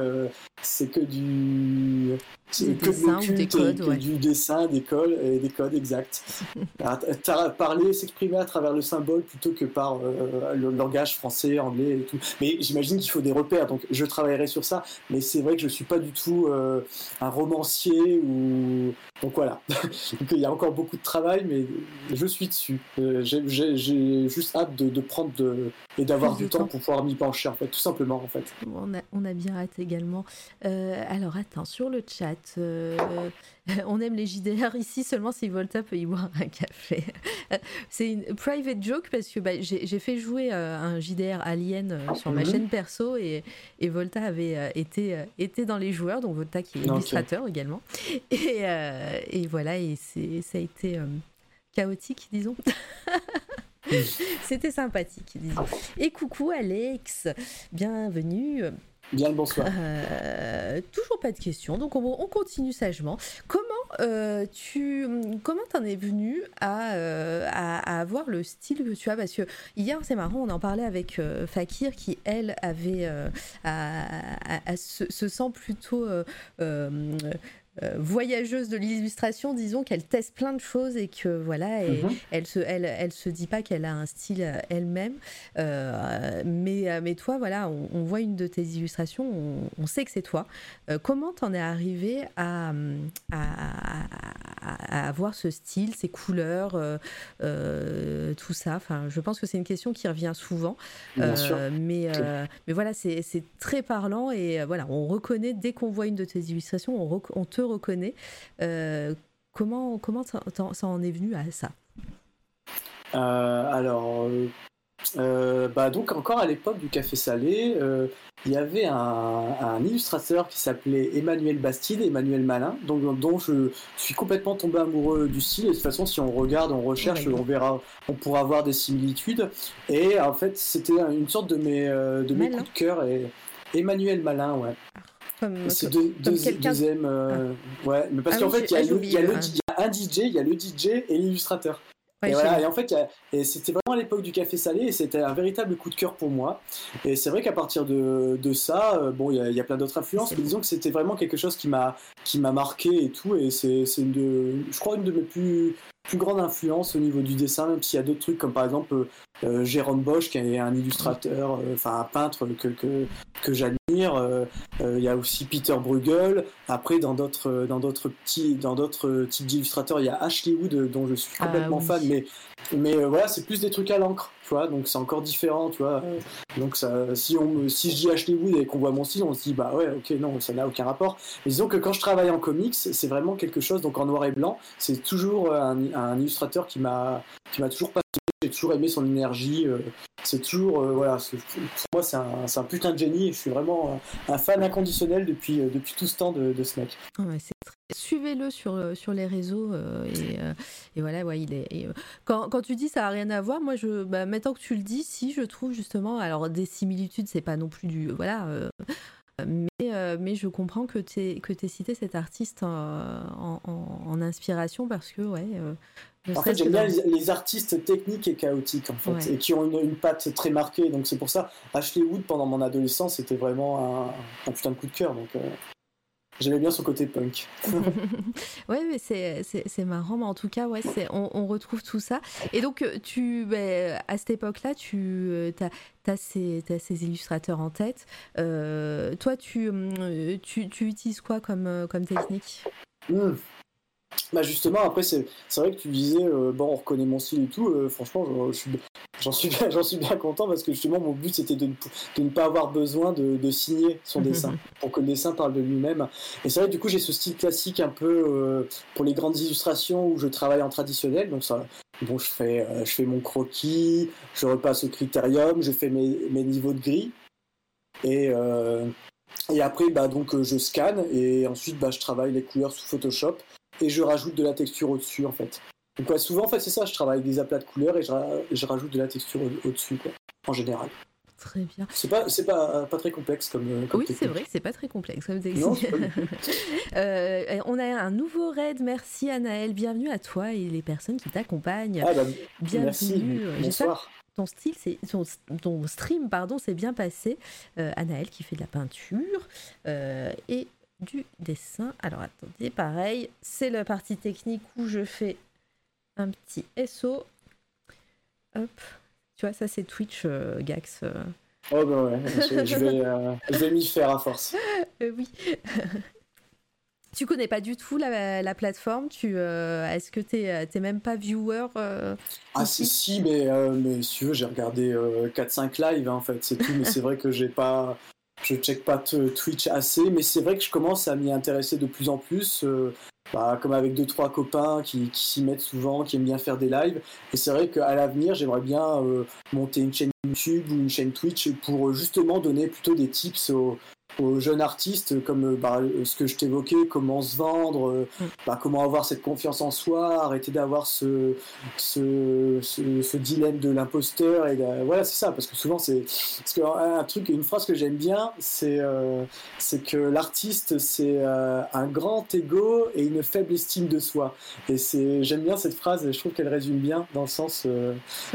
c'est que du des que dessins ou des codes, du dessin, des codes, et des codes exacts. Parler, s'exprimer à travers le symbole plutôt que par euh, le langage français, anglais et tout. Mais j'imagine qu'il faut des repères, donc je travaillerai sur ça. Mais c'est vrai que je suis pas du tout euh, un romancier ou donc voilà. donc il y a encore beaucoup de travail, mais je suis dessus. Euh, j'ai juste hâte de, prendre de, et d'avoir du temps, pour pouvoir m'y pencher en fait, tout simplement en fait. On a, on a bien hâte également. alors attends, sur le chat. Euh, on aime les JDR ici seulement si Volta peut y boire un café. c'est une private joke parce que bah, j'ai fait jouer euh, un JDR Alien euh, sur ma mhm. chaîne perso et, Volta avait été, été dans les joueurs, donc Volta qui est illustrateur également. Et, voilà, et ça a été chaotique, disons. C'était sympathique, disons. Et coucou Alex, bienvenue. Bien le bonsoir. Euh, toujours pas de questions, donc on, continue sagement. Comment euh, tu comment t'en es venu à, euh, à, avoir le style que tu as? Parce que hier, c'est marrant, on en parlait avec Fakir qui, elle, avait se, se, sent plutôt euh, voyageuse de l'illustration, disons qu'elle teste plein de choses et que voilà, et mhm. elle se, elle, elle se dit pas qu'elle a un style euh, elle-même. Euh, mais, mais toi, voilà, on, voit une de tes illustrations, on, sait que c'est toi. comment t'en es arrivé à, à, avoir ce style, ces couleurs, tout ça? Enfin, je pense que c'est une question qui revient souvent. mais, mais voilà, c'est très parlant et voilà, on reconnaît dès qu'on voit une de tes illustrations, on, on te reconnaît. Euh, comment comment ça, en est venu à ça? Euh, Alors, euh, bah donc encore à l'époque du Café Salé, il y avait un, illustrateur qui s'appelait Emmanuel Bastide, Emmanuel Malin, donc, dont je suis complètement tombé amoureux du style. Et de toute façon, si on regarde, on recherche, on verra, on pourra avoir des similitudes. Et en fait, c'était une sorte de mes, de mes coups de cœur. Et Emmanuel Malin, ouais. C'est deuxième. Euh, ah. Ouais, mais parce ah qu'en fait, il y, a un DJ, il y a le DJ et l'illustrateur. et, voilà, et en fait, c'était vraiment à l'époque du café salé et c'était un véritable coup de cœur pour moi. Et c'est vrai qu'à partir de, de, ça, euh, bon, il y, a plein d'autres influences, mais disons que c'était vraiment quelque chose qui m'a qui m'a marqué et tout. Et c'est une de, je crois, une de mes plus plus grande influence au niveau du dessin, même s'il y a d'autres trucs comme par exemple euh, Jérôme Bosch, qui est un illustrateur, euh, enfin un peintre que, que, que j'admire. Euh, il y a aussi Peter Bruegel. Après, dans d'autres dans d'autres petits dans d'autres types d'illustrateurs, il y a Ashley Wood dont je suis ah complètement fan, mais mais voilà, c'est plus des trucs à l'encre, tu vois, donc c'est encore différent, tu vois. Donc ça, si on si je dis Ashley Wood et qu'on voit mon style, on se dit bah ouais, ok, non, ça n'a aucun rapport. Mais disons que quand je travaille en comics, c'est vraiment quelque chose, donc en noir et blanc, c'est toujours un, un illustrateur qui m'a qui m'a toujours passionné. J'ai toujours aimé son énergie. Euh, c'est toujours euh, voilà. Pour moi, c'est un, putain de génie. Je suis vraiment un fan inconditionnel depuis euh, depuis tout ce temps de, de ce mec. Suivez-le sur, sur les réseaux et, et, voilà, ouais, il est. quand, quand, tu dis ça a rien à voir, moi, je, bah, maintenant que tu le dis, si je trouve justement, alors des similitudes, c'est pas non plus du, voilà, mais, je comprends que tu aies, cité cet artiste en, inspiration parce que, ouais. En fait, j'aime bien les, artistes techniques et chaotiques, en fait, et qui ont une, patte très marquée. Donc, c'est pour ça, Ashley Wood, pendant mon adolescence, c'était vraiment un, un, putain de coup de cœur. Donc, euh, J'aimais bien son côté punk. ouais, mais c'est marrant, mais en tout cas, ouais, on, on retrouve tout ça. Et donc, tu, bah, à cette époque-là, tu euh, as, as, ces, ces illustrateurs en tête. Euh, toi, tu, euh, tu, tu, utilises quoi comme, comme technique? Mmh. Bah justement, après, c'est vrai que tu disais, euh, bon, on reconnaît mon style et tout. Euh, franchement, j'en suis, bien, suis bien content parce que justement, mon but, c'était de, de, ne pas avoir besoin de, de signer son dessin pour que le dessin parle de lui-même. Et c'est vrai, du coup, j'ai ce style classique un peu euh, pour les grandes illustrations où je travaille en traditionnel. Donc, ça, bon, je fais, je fais mon croquis, je repasse au critérium, je fais mes, mes niveaux de gris. Et, et après, bah, donc, je scanne et ensuite, bah, je travaille les couleurs sous Photoshop et je rajoute de la texture au-dessus en fait. Donc souvent en fait c'est ça, je travaille avec des aplats de couleurs et je, rajoute de la texture au-dessus en général. Très bien. C'est pas, c'est pas, pas très complexe comme. Euh, oui, c'est vrai, c'est pas très complexe comme technique. euh, on a un nouveau raid. Merci Anaël. Bienvenue à toi et les personnes qui t'accompagnent. Ah bah, Bienvenue. Merci. Bonsoir. Ton style, c'est ton, stream, pardon, s'est bien passé. Euh, Anaël qui fait de la peinture euh, et du dessin. Alors attendez, pareil, c'est la partie technique où je fais un petit SO. Hop, tu vois, ça c'est Twitch, euh, Gax. Euh. Oh bah ouais, je, vais, euh, vais m'y faire à force. oui. tu connais pas du tout la, plateforme tu Est-ce que tu n'es même pas viewer Ah si, si, mais, mais si tu veux, j'ai regardé 4-5 lives hein, en fait, c'est tout, mais c'est vrai que j'ai pas je check pas Twitch assez, mais c'est vrai que je commence à m'y intéresser de plus en plus. Euh, bah, comme avec deux trois copains qui, s'y mettent souvent, qui aiment bien faire des lives. Et c'est vrai qu'à l'avenir, j'aimerais bien euh, monter une chaîne YouTube ou une chaîne Twitch pour euh, justement donner plutôt des tips aux, aux jeunes artistes, comme euh, bah, ce que je t'évoquais, comment se vendre, euh, mm. bah, comment avoir cette confiance en soi, arrêter d'avoir ce, ce, ce, dilemme de l'imposteur. Et voilà, c'est ça, parce que souvent, c'est parce un truc, une phrase que j'aime bien, c'est euh, c'est que l'artiste, c'est un grand ego et une faible estime de soi. Et c'est j'aime bien cette phrase, et je trouve qu'elle résume bien dans le sens.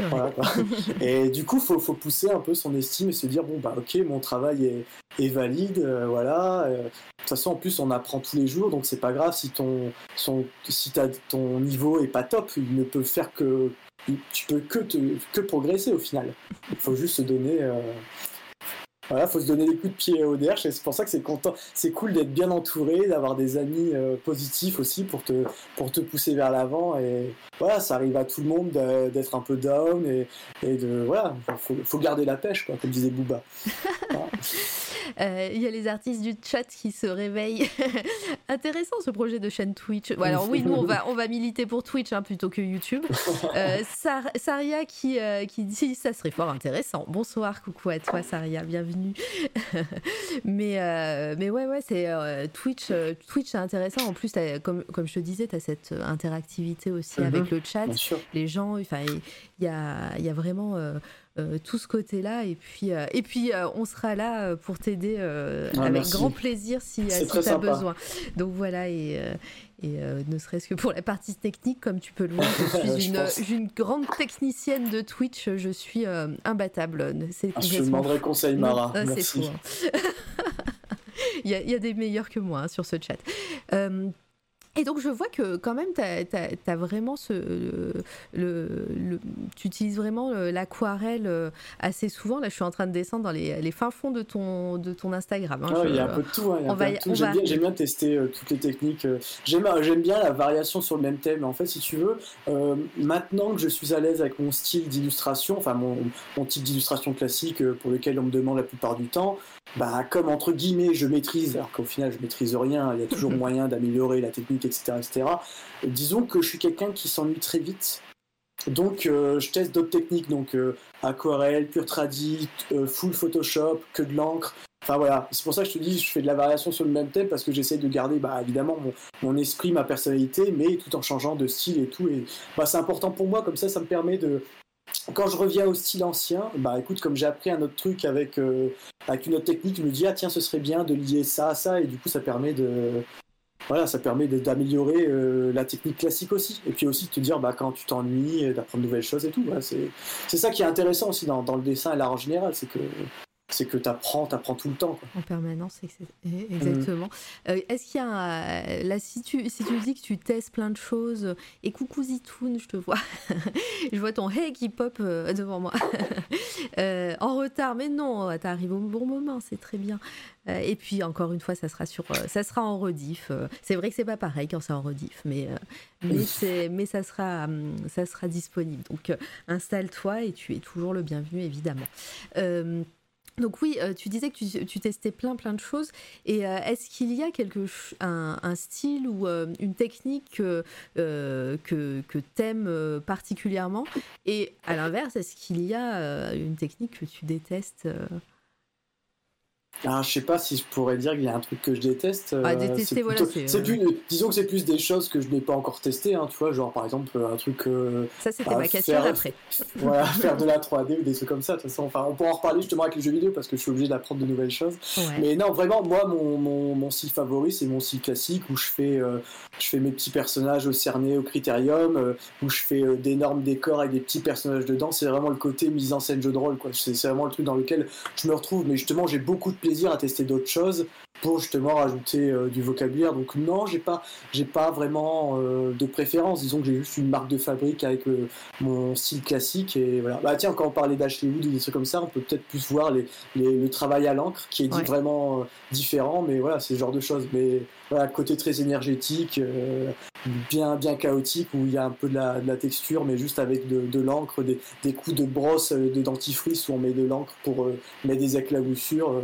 voilà, et du coup, faut, faut pousser un peu son estime et se dire bon, bah ok, mon travail est, est valide euh, voilà. Euh, de toute façon, en plus, on apprend tous les jours, donc c'est pas grave si ton, si ton niveau est pas top, il ne peut faire que, tu peux que, que progresser au final. Il faut juste se donner, euh, voilà, faut se donner des coups de pied au derche et c'est pour ça que c'est content, c'est cool d'être bien entouré, d'avoir des amis positifs aussi pour te pour te pousser vers l'avant et voilà, ça arrive à tout le monde d'être un peu down et, et de voilà, faut, faut garder la pêche quoi, comme disait Booba. Euh, il y a les artistes du chat qui se réveillent. Intéressant ce projet de chaîne Twitch. alors oui, nous on va, on va militer pour Twitch hein, plutôt que YouTube. Euh, Saria qui, euh, qui dit ça serait fort intéressant. Bonsoir, coucou à toi Saria, bienvenue. mais, mais ouais, ouais, c'est Twitch, Twitch c'est intéressant. En plus, comme, comme je te disais, tu as cette interactivité aussi avec mhm. le chat. Les gens, enfin, il y a, y a vraiment tout ce côté-là. Et puis, et puis on sera là pour t'aider ah, avec grand plaisir si, tu as besoin. Donc voilà, et, et ne serait-ce que pour la partie technique, comme tu peux le voir, je suis une, grande technicienne de Twitch, je suis imbattable. Ah, je demanderai conseil, Mara. C'est fou. Hein. il, y a, des meilleurs que moi hein, sur ce chat. Euh, et donc je vois que quand même, tu as, vraiment ce... Le, tu utilises vraiment l'aquarelle euh, assez souvent. Là, je suis en train de descendre dans les, les fins fonds de ton, de ton Instagram. Hein. Ah il y a un peu de tout. J'aime bien, tester euh, toutes les techniques. Euh. J'aime bien la variation sur le même thème. En fait, si tu veux, maintenant que je suis à l'aise avec mon style d'illustration, enfin mon, mon type d'illustration classique pour lequel on me demande la plupart du temps, bah, comme entre guillemets je maîtrise, alors qu'au final je maîtrise rien, il y a toujours moyen d'améliorer la technique, etc. etc. disons que je suis quelqu'un qui s'ennuie très vite. Donc euh, je teste d'autres techniques, donc euh, aquarelle, pure tradi, euh, full Photoshop, que de l'encre. Enfin voilà, c'est pour ça que je te dis, je fais de la variation sur le même thème parce que j'essaie de garder bah, évidemment mon, esprit, ma personnalité, mais tout en changeant de style et tout. Et bah, c'est important pour moi, comme ça, ça me permet de, quand je reviens au style ancien, bah écoute, comme j'ai appris un autre truc avec, euh, avec une autre technique, je me dis ah tiens ce serait bien de lier ça à ça et du coup ça permet de voilà ça permet d'améliorer euh, la technique classique aussi et puis aussi de te dire bah quand tu t'ennuies d'apprendre de nouvelles choses et tout. c'est ça qui est intéressant aussi dans, dans le dessin et l'art en général, c'est que c'est que tu apprends, tu apprends tout le temps. En permanence, exactement. Euh, est-ce qu'il y a. Là, si tu, si tu dis que tu testes plein de choses, et coucou Zitoun, je te vois. je vois ton hey qui pop euh, devant moi. Euh, en retard, mais non, tu arrives au bon moment, c'est très bien. et puis, encore une fois, ça sera, sur, ça sera en rediff. c'est vrai que c'est pas pareil quand c'est en rediff, mais, mais, mais ça, sera, ça sera disponible. Donc, installe-toi et tu es toujours le bienvenu, évidemment. Donc oui, euh, tu disais que tu, testais plein plein de choses. Et euh, est-ce qu'il y a quelque un, style ou euh, une technique que, que, que t'aimes particulièrement? Et à l'inverse, est-ce qu'il y a une technique que tu détestes ah, je sais pas si je pourrais dire qu'il y a un truc que je déteste. Ah, détester, voilà. C'est plus, disons que c'est plus des choses que je n'ai pas encore testées, hein, tu vois, genre par exemple un truc. Euh, ça, c'était ma question après. voilà, faire de la 3D ou des trucs comme ça. De toute façon, enfin, on pourra en reparler justement avec les jeux vidéo parce que je suis obligé d'apprendre de nouvelles choses. Mais non, vraiment, moi, mon, mon, mon style favori, c'est mon style classique où je fais, euh, je fais mes petits personnages au cerné, au critérium, euh, où je fais d'énormes décors avec des petits personnages dedans. C'est vraiment le côté mise en scène jeu de rôle, quoi. C'est vraiment le truc dans lequel je me retrouve. Mais justement, j'ai beaucoup de plaisir à tester d'autres choses pour justement rajouter euh, du vocabulaire. Donc non, j'ai pas, j'ai pas vraiment euh, de préférence. Disons que j'ai juste une marque de fabrique avec euh, mon style classique et voilà. Bah tiens, quand on parlait d'Ashley Wood ou des trucs comme ça, on peut peut-être plus voir les, le travail à l'encre qui est vraiment différent, mais voilà, c'est ce genre de choses. Mais voilà, côté très énergétique, bien bien chaotique où il y a un peu de la, de la texture, mais juste avec de, de l'encre, des, des, coups de brosse, de dentifrice où on met de l'encre pour mettre des éclaboussures.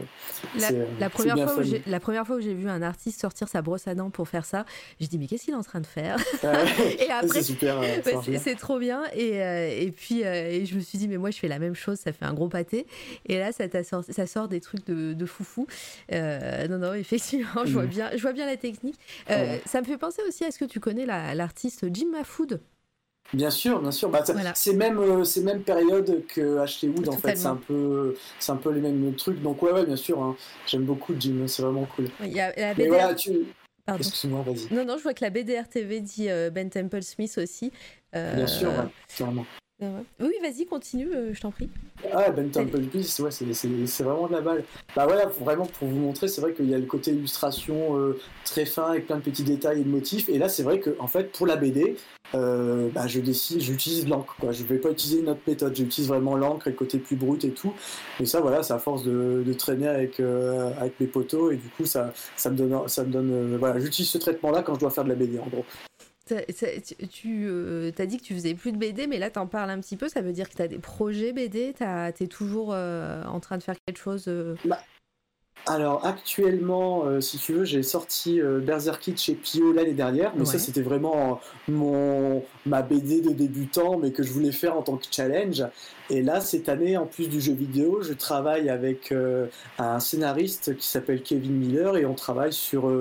La, la première fois où la première fois où j'ai vu un artiste sortir sa brosse à dents pour faire ça, j'ai dit mais qu'est-ce qu'il est en train de faire Et après, euh, c'est trop bien. Et, euh, et puis euh, je me suis dit mais moi je fais la même chose, ça fait un gros pâté. Et là ça, sort, ça sort des trucs de, de foufou. non non effectivement, je vois mm. bien, je vois bien la technique. Ça me fait penser aussi à ce que tu connais l'artiste Jim Mafood. Bien sûr, bien sûr. Bah, C'est même euh, c'est même période que Ashley Wood en fait. C'est un peu c'est un peu les mêmes trucs. Donc ouais, ouais bien sûr. Hein. J'aime beaucoup Jim. C'est vraiment cool. Il y a la BDR... voilà, tu... Excuse-moi, vas-y. Non, non, je vois que la BDR TV dit euh, Ben Temple Smith aussi. Euh, bien sûr, ouais, oui, vas-y, continue, je t'en prie. Ah, Ben Temple Smith, ouais, c'est vraiment de la balle. Bah voilà, vraiment pour vous montrer, c'est vrai qu'il y a le côté illustration très fin avec plein de petits détails et de motifs. Et là, c'est vrai que en fait, pour la BD, euh, bah, je décide, j'utilise l'encre. Quoi. Je vais pas utiliser une autre méthode. J'utilise vraiment l'encre et le côté plus brut et tout. Et ça, voilà, c'est à force de, traîner avec euh, avec mes poteaux et du coup, ça ça me donne ça me donne euh, voilà, j'utilise ce traitement-là quand je dois faire de la BD en gros. Tu as dit que tu faisais plus de BD, mais là tu en parles un petit peu. Ça veut dire que tu as des projets BD Tu es toujours en train de faire quelque chose bah, alors actuellement, euh, si tu veux, j'ai sorti euh, Berserkit chez Pio l'année dernière, mais ça c'était vraiment mon ma BD de débutant, mais que je voulais faire en tant que challenge. Et là, cette année, en plus du jeu vidéo, je travaille avec euh, un scénariste qui s'appelle Kevin Miller et on travaille sur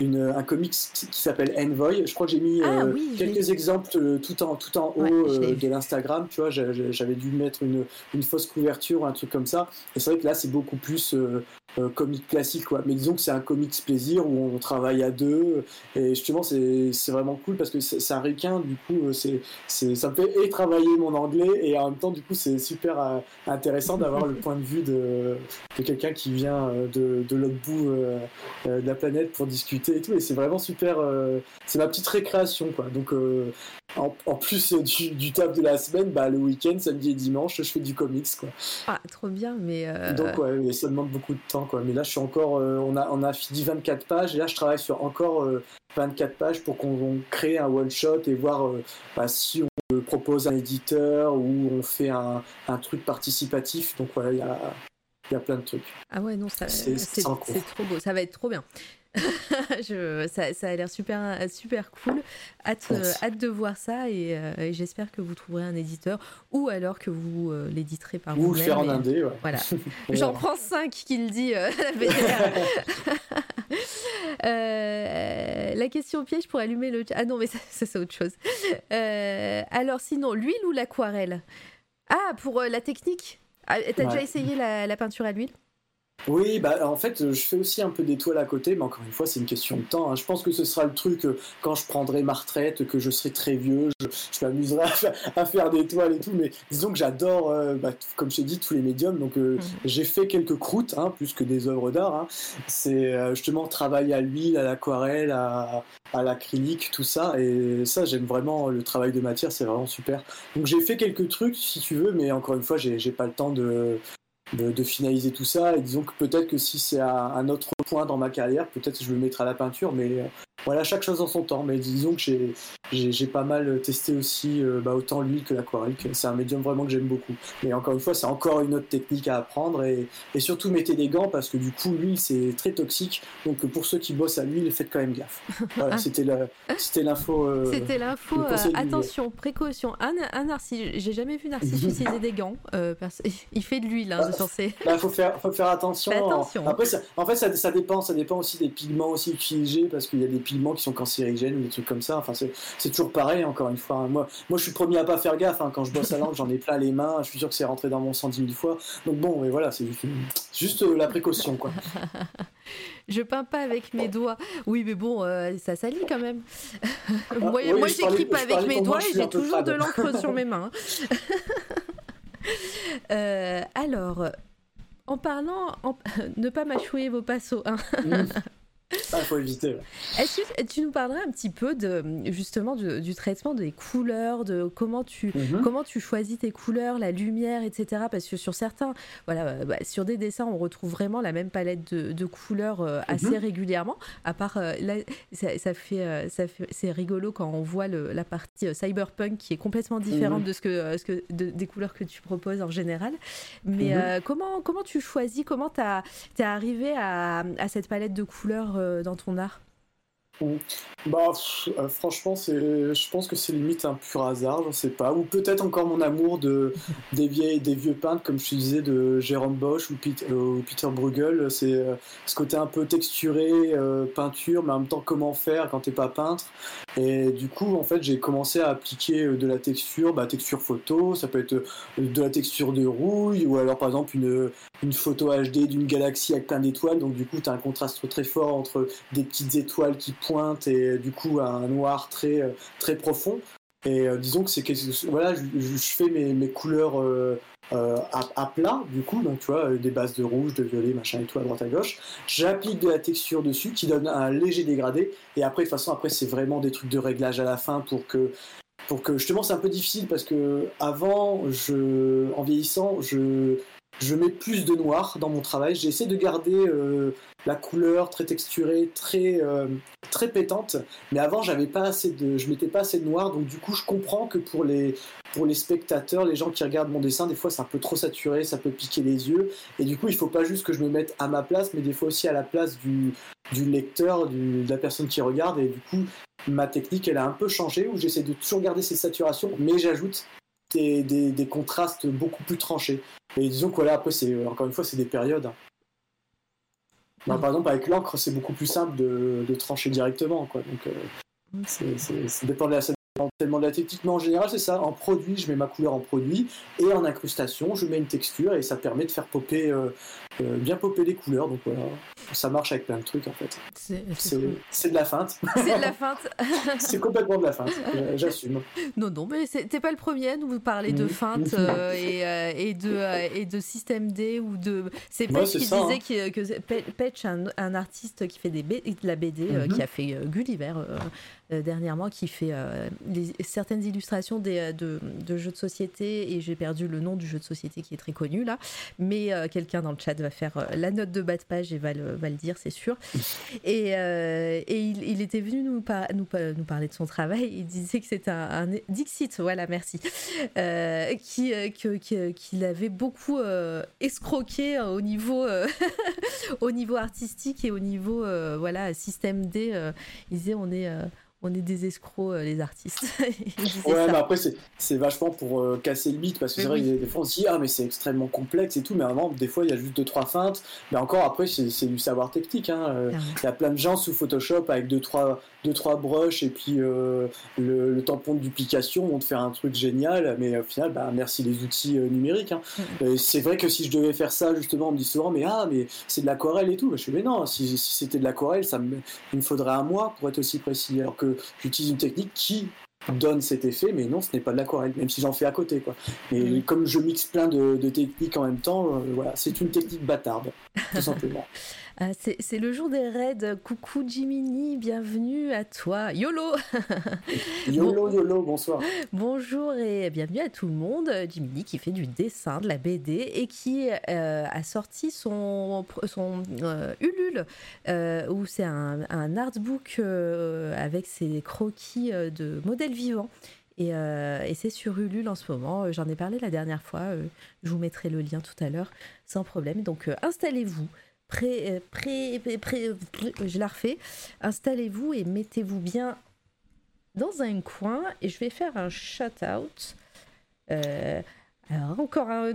une, un comics qui s'appelle Envoy. Je crois que j'ai mis ah quelques exemples tout en tout en haut de l'Instagram. Tu vois, j'avais dû mettre une, une fausse couverture ou un truc comme ça. Et c'est vrai que là, c'est beaucoup plus euh, comique classique quoi. Mais disons que c'est un comics plaisir où on travaille à deux. Et justement c'est vraiment cool parce que un requin du coup euh, c'est ça me fait et travailler mon anglais et en même temps du coup c'est super euh, intéressant d'avoir le point de vue de, de quelqu'un qui vient de, de l'autre bout de la planète pour discuter et tout. Et c'est vraiment super c'est ma petite récréation quoi. Donc en, plus du, du taf de la semaine, bah, le week-end, samedi et dimanche, je fais du comics. Quoi. Ah, trop bien, mais. Donc, ouais, ça demande beaucoup de temps. Mais là, je suis encore, euh, on a, on a fini 24 pages et là, je travaille sur encore 24 euh, pages pour qu'on crée un one shot et voir euh, bah, si on propose un éditeur ou on fait un, un truc participatif. Donc voilà, il y a, y a plein de trucs. Ah ouais, non, c'est trop beau, ça va être trop bien. je, ça, ça, a l'air super, super cool. Hâte, euh, hâte de voir ça euh, et, j'espère que vous trouverez un éditeur ou alors que vous euh, l'éditerez par vous-même. Ou le faire en indé, ouais. Voilà. J'en prends 5 qui le dit, la question piège pour allumer le. Ah non, mais ça, c'est autre chose. alors, sinon, l'huile ou l'aquarelle? Ah, pour la technique? Ah, T'as déjà essayé la peinture à l'huile? Oui, bah en fait, je fais aussi un peu d'étoiles à côté, mais encore une fois, c'est une question de temps. Hein. Je pense que ce sera le truc euh, quand je prendrai ma retraite, que je serai très vieux, je, m'amuserai à, faire des toiles et tout. Mais disons que j'adore, euh, bah, comme je t'ai dit, tous les médiums. Donc euh, mhm. j'ai fait quelques croûtes, hein, plus que des œuvres d'art. Hein. C'est justement travail à l'huile, à l'aquarelle, à, à l'acrylique, tout ça. Et ça, j'aime vraiment le travail de matière, c'est vraiment super. Donc j'ai fait quelques trucs, si tu veux, mais encore une fois, j'ai pas le temps de, de, finaliser tout ça. Et disons que peut-être que si c'est à un autre point dans ma carrière, peut-être que je me mettrai à la peinture, mais euh, voilà, chaque chose en son temps. Mais disons que j'ai pas mal testé aussi euh, bah, autant l'huile que l'aquarelle. C'est un médium vraiment que j'aime beaucoup. Mais encore une fois, c'est encore une autre technique à apprendre. Et, et, surtout, mettez des gants parce que du coup, l'huile, c'est très toxique. Donc pour ceux qui bossent à l'huile, faites quand même gaffe. Voilà, c'était l'info. Euh, c'était l'info. attention, précaution. Un, un narcisse, j'ai jamais vu Narcisse utiliser des gants. il fait de l'huile hein, il bah, faut, faire, faut faire attention. Après, en fait, ça, ça, dépend, ça dépend aussi des pigments aussi utilisés parce qu'il y a des pigments qui sont cancérigènes ou des trucs comme ça. Enfin, c'est toujours pareil, encore une fois. Moi, moi, je suis premier à pas faire gaffe. Hein. Quand je bosse à l'encre, j'en ai plein les mains. Je suis sûr que c'est rentré dans mon sang dix mille fois. Donc bon, et voilà, c'est juste, euh, la précaution, quoi. je peins pas avec mes doigts. Oui, mais bon, euh, ça salit quand même. moi, ah, moi j'écris pas avec mes doigts et j'ai toujours de l'encre sur mes mains. Euh, alors, en parlant, ne pas mâchouiller vos passos. Hein. Ah, faut éviter. Est-ce que tu nous parlerais un petit peu de justement du, traitement des couleurs, de comment tu mhm. comment tu choisis tes couleurs, la lumière, etc. Parce que sur certains, voilà, euh, bah, sur des dessins, on retrouve vraiment la même palette de, couleurs euh, assez mhm. régulièrement. À part euh, là, ça, fait ça fait c'est rigolo quand on voit le, la partie cyberpunk qui est complètement différente mhm. de ce que ce que des couleurs que tu proposes en général. Mais comment comment tu choisis, comment tu es arrivé à, à cette palette de couleurs dans ton art bah, euh, franchement, c'est, je pense que c'est limite un pur hasard, je sais pas. Ou peut-être encore mon amour de, des, vieilles, des vieux peintres, comme je te disais, de Jérôme Bosch ou, euh, Peter Bruegel. C'est euh, ce côté un peu texturé, peinture, mais en même temps comment faire quand t'es pas peintre. Et du coup, en fait, j'ai commencé à appliquer de la texture, bah, texture photo, ça peut être de la texture de rouille, ou alors par exemple une, une photo HD d'une galaxie avec plein d'étoiles. Donc du coup, tu as un contraste très fort entre des petites étoiles qui et du coup un noir très, euh, très profond. Et euh, disons que c'est voilà, je, fais mes, mes couleurs euh, à, plat, du coup, donc tu vois, des bases de rouge, de violet, machin et tout à droite à gauche. J'applique de la texture dessus qui donne un léger dégradé. Et après, de toute façon, après, c'est vraiment des trucs de réglage à la fin pour que. Pour que justement, c'est un peu difficile parce que avant, je, en vieillissant, je, je mets plus de noir dans mon travail. J'essaie de garder euh, la couleur très texturée, très, euh, très pétante. Mais avant, j'avais pas assez de, je mettais pas assez de noir. Donc du coup, je comprends que pour les, spectateurs, les gens qui regardent mon dessin, des fois c'est un peu trop saturé, ça peut piquer les yeux. Et du coup, il faut pas juste que je me mette à ma place, mais des fois aussi à la place du, du lecteur, de la personne qui regarde. Et du coup, ma technique, elle a un peu changé, où j'essaie de toujours garder ces saturations, mais j'ajoute des, des, contrastes beaucoup plus tranchés. Et disons que voilà, après, c'est, encore une fois, c'est des périodes. Hein. Bah, par exemple, avec l'encre, c'est beaucoup plus simple de, de trancher directement. Quoi. Donc, euh, c'est, ça dépend de la tellement de la technique, mais en général, c'est ça. En produit, je mets ma couleur en produit, et en incrustation, je mets une texture, et ça permet de faire popper, euh, euh, bien popper les couleurs. Donc voilà, ça marche avec plein de trucs en fait. C'est de la feinte. C'est de la feinte. c'est complètement de la feinte, euh, j'assume. Non, non, mais t'es pas le premier à nous parler de feinte et, et, de, et de système D ou de. C'est Petch qui disait hein. que, Petch, un, un, artiste qui fait des de la BD, qui a fait Gulliver dernièrement, qui fait certaines illustrations des, de, jeux de société, et j'ai perdu le nom du jeu de société qui est très connu là, mais quelqu'un dans le chat va faire euh, la note de bas de page et va le, va le dire, c'est sûr. Et, euh, et il, était venu nous, parler de son travail. Il disait que c'était un, Dixit, voilà, merci, euh, qui, qu'il avait beaucoup escroqué au niveau, au niveau artistique et au niveau voilà système D. il disait on est on est des escrocs, euh, les artistes. ouais, mais après, c'est vachement pour euh, casser le mythe, parce que c'est vrai que des fois on se dit, ah, mais c'est extrêmement complexe et tout, mais avant, des fois, il y a juste deux, trois feintes. Mais encore, après, c'est du savoir technique. Hein. Euh, il y a plein de gens sous Photoshop avec deux, trois, deux, trois brushes et puis le, tampon de duplication vont te faire un truc génial, mais au final, bah, merci les outils numériques. Hein. c'est vrai que si je devais faire ça, justement, on me dit souvent, mais ah, mais c'est de l'aquarelle et tout. Je suis, mais non, si, si c'était de l'aquarelle, ça me, il me faudrait un mois pour être aussi précis. Alors que j'utilise une technique qui donne cet effet, mais non, ce n'est pas de l'aquarelle, même si j'en fais à côté. Quoi. Et comme je mixe plein de, techniques en même temps, euh, voilà, c'est une technique bâtarde, tout simplement. Ah, c'est le jour des raids. Coucou Jiminy, bienvenue à toi. YOLO YOLO, YOLO, bonsoir. Bonjour et bienvenue à tout le monde. Jiminy qui fait du dessin, de la BD et qui euh, a sorti son, son euh, Ulule, euh, où c'est un, un, artbook avec ses croquis de modèles vivants. Et, et c'est sur Ulule en ce moment. J'en ai parlé la dernière fois. je vous mettrai le lien tout à l'heure sans problème. Donc installez-vous pré, pré, pré, je la refais. Installez-vous et mettez-vous bien dans un coin et je vais faire un shout-out. Euh, alors, encore un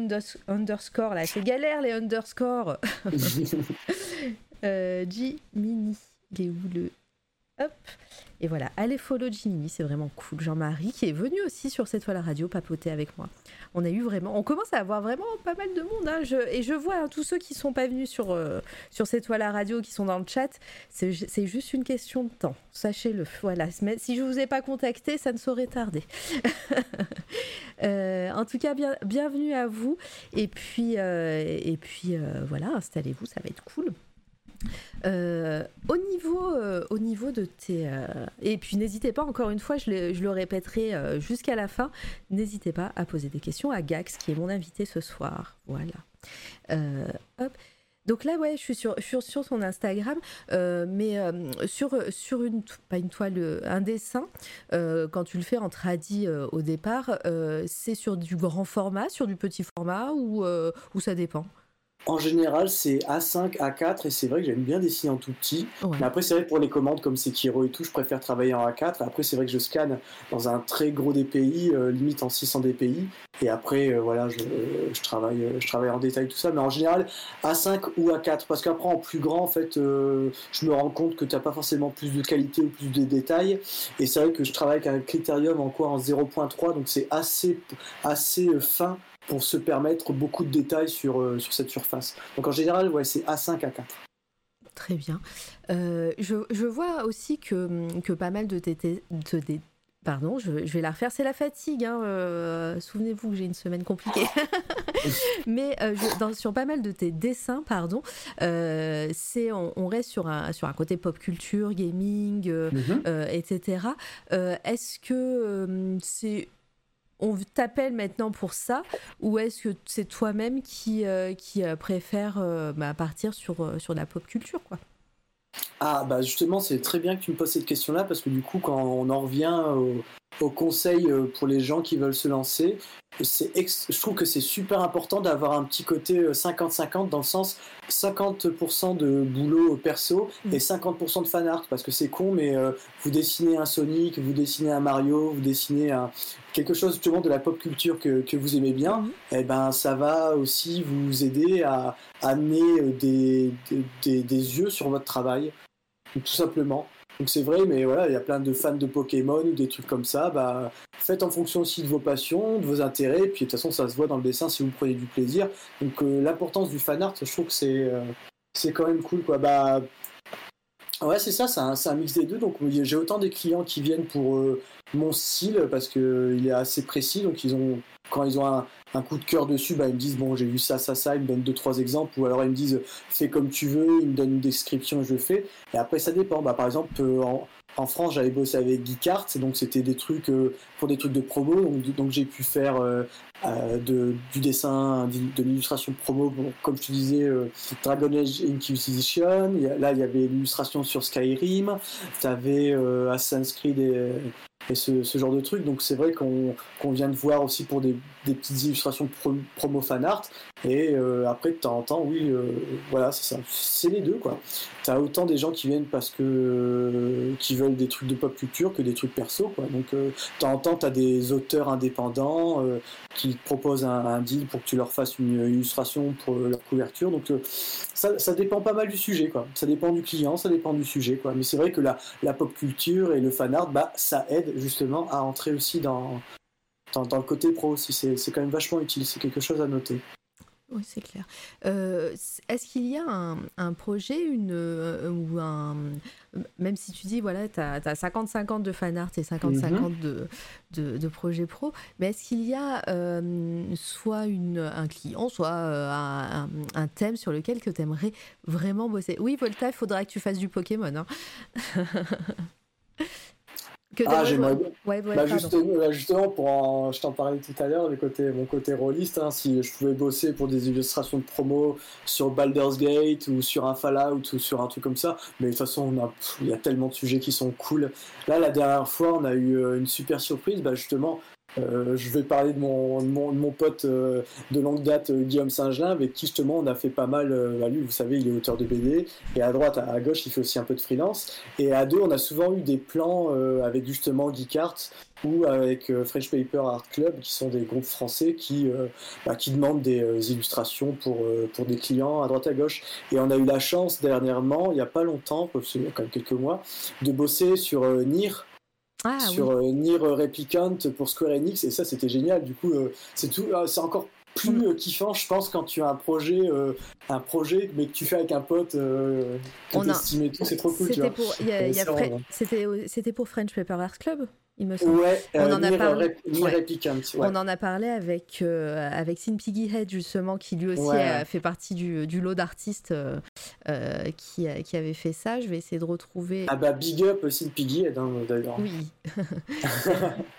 underscore là, c'est galère les underscores. euh, G Mini, il est où le. Hop, et voilà, allez follow Jimmy, c'est vraiment cool. Jean-Marie qui est venu aussi sur cette fois la radio papoter avec moi. On a eu vraiment, on commence à avoir vraiment pas mal de monde. Hein. et je vois hein, tous ceux qui sont pas venus sur, euh, sur cette fois la radio, qui sont dans le chat, c'est juste une question de temps. Sachez-le. Voilà, si je vous ai pas contacté, ça ne saurait tarder. Euh, en tout cas, bien, bienvenue à vous. Et puis, euh, et puis voilà, installez-vous, ça va être cool. Euh, au, niveau, euh, au niveau de tes... Euh, et puis n'hésitez pas, encore une fois, je le, répéterai jusqu'à la fin, n'hésitez pas à poser des questions à Gax, qui est mon invité ce soir. Voilà. Donc là, ouais, je suis sur, sur, sur son Instagram, mais sur, sur une, pas une toile, un dessin, quand tu le fais en tradi au départ, c'est sur du grand format, sur du petit format, ou, ou ça dépend? En général, c'est A5, A4, et c'est vrai que j'aime bien dessiner en tout petit. Mais après, c'est vrai pour les commandes comme Sekiro et tout, je préfère travailler en A4. Après, c'est vrai que je scanne dans un très gros DPI, euh, limite en 600 DPI. Et après, euh, voilà, je, travaille, euh, je travaille en détail tout ça. Mais en général, A5 ou A4. Parce qu'après, en plus grand, en fait, je me rends compte que tu n'as pas forcément plus de qualité ou plus de détails. Et c'est vrai que je travaille avec un critérium en quoi? En 0.3, donc c'est assez, assez fin pour se permettre beaucoup de détails sur, euh, sur cette surface. Donc en général, ouais, c'est A5, A4. Très bien. Euh, je, je, vois aussi que, que pas mal de tes, Pardon, je, je, vais la refaire, c'est la fatigue. Hein, euh, souvenez-vous que j'ai une semaine compliquée. Mais dans, sur pas mal de tes dessins, pardon, c'est on, reste sur un, sur un côté pop culture, gaming, mm-hmm. etc. Est-ce que c'est on t'appelle maintenant pour ça ou est-ce que c'est toi-même qui, euh, euh, préfère euh, bah, partir sur, la pop culture ah bah justement c'est très bien que tu me poses cette question là parce que du coup quand on en revient au, au conseil pour les gens qui veulent se lancer je trouve que c'est super important d'avoir un petit côté 50-50 dans le sens 50% de boulot perso mm. et 50% de fan art parce que c'est con mais vous dessinez un Sonic, vous dessinez un Mario, vous dessinez un, quelque chose justement de la pop culture que, que vous aimez bien, mm. et eh ben ça va aussi vous aider à amener des, des, des yeux sur votre travail tout simplement. Donc c'est vrai, mais voilà, il y a plein de fans de Pokémon ou des trucs comme ça. Bah, faites en fonction aussi de vos passions, de vos intérêts, puis de toute façon ça se voit dans le dessin si vous prenez du plaisir. Donc euh, l'importance du fan art, je trouve que c'est euh, quand même cool quoi. Bah ouais, c'est ça, c'est un, un, mix des deux. Donc j'ai autant des clients qui viennent pour euh, mon style parce que il est assez précis, donc ils ont quand ils ont un, un coup de cœur dessus, bah, ils me disent bon j'ai vu ça, ça, ça, ils me donnent deux trois exemples, ou alors ils me disent fais comme tu veux, ils me donnent une description je fais. Et après ça dépend. Bah, par exemple euh, en, en, France j'avais bossé avec Geekart, donc c'était des trucs euh, pour des trucs de promo, donc, donc j'ai pu faire euh, de, du dessin, de, l'illustration promo, comme je te disais Dragon Age Inquisition. Là il y avait l'illustration sur Skyrim, tu avais Assassin's Creed et et ce, ce, genre de truc. Donc c'est vrai qu'on vient de voir aussi pour des, des petites illustrations promo fan art. Et euh, après, de temps en temps, oui, euh, voilà, c'est ça. C'est les deux, quoi. T'as autant des gens qui viennent parce que qui veulent des trucs de pop culture que des trucs perso, quoi. Donc euh, de temps en temps, t'as des auteurs indépendants qui te proposent un, un, deal pour que tu leur fasses une illustration pour leur couverture. Donc ça, ça, dépend pas mal du sujet, quoi. Ça dépend du client, ça dépend du sujet, quoi. Mais c'est vrai que la, la pop culture et le fan art, bah, ça aide justement à entrer aussi dans, dans, le côté pro aussi. C'est quand même vachement utile, c'est quelque chose à noter. Oui, c'est clair. Euh, est-ce qu'il y a un, projet une, euh, ou un. Même si tu dis, voilà, tu as, 50-50 de fan art et 50-50 mhm. de, de, projets pro, mais est-ce qu'il y a euh, soit une, un client, soit un, un, thème sur lequel que tu aimerais vraiment bosser? Oui, Volta, il faudra que tu fasses du Pokémon. Hein. ah, j'aimerais bien. Ouais, bah, justement, justement, pour je t'en parlais tout à l'heure, côté, mon côté rôliste, hein, si je pouvais bosser pour des illustrations de promo sur Baldur's Gate ou sur un Fallout ou sur un truc comme ça, mais de toute façon, il y a tellement de sujets qui sont cool. Là, la dernière fois, on a eu euh, une super surprise, bah, justement, euh, je vais parler de mon, mon, pote euh, de longue date, euh, Guillaume Saint-Gelin, avec qui justement on a fait pas mal. Bah, lui, vous savez, il est auteur de BD, et à droite, à, gauche, il fait aussi un peu de freelance. Et à deux, on a souvent eu des plans avec justement Geekart ou avec French Paper Art Club, qui sont des groupes français qui, bah, qui demandent des illustrations pour, pour des clients à droite à gauche. Et on a eu la chance dernièrement, il n'y a pas longtemps, y a quand même quelques mois, de bosser sur Nier ah, sur euh, Nier Replicant pour Square Enix et ça c'était génial. Du coup, euh, c'est tout, euh, c'est encore plus mm. kiffant, je pense, quand tu as un projet, un projet, mais que tu fais avec un pote que On a... tout, c'est trop cool. C'était, c'était pour French Paper Art Club? Il me semble. Ouais, on, en a parlé... on en a parlé avec, euh, avec Sin Piggyhead, justement, qui lui aussi a fait partie du, du lot d'artistes euh, euh, qui, qui avait fait ça. Je vais essayer de retrouver. Ah bah, big up Sin Piggyhead, hein, d'ailleurs. Oui.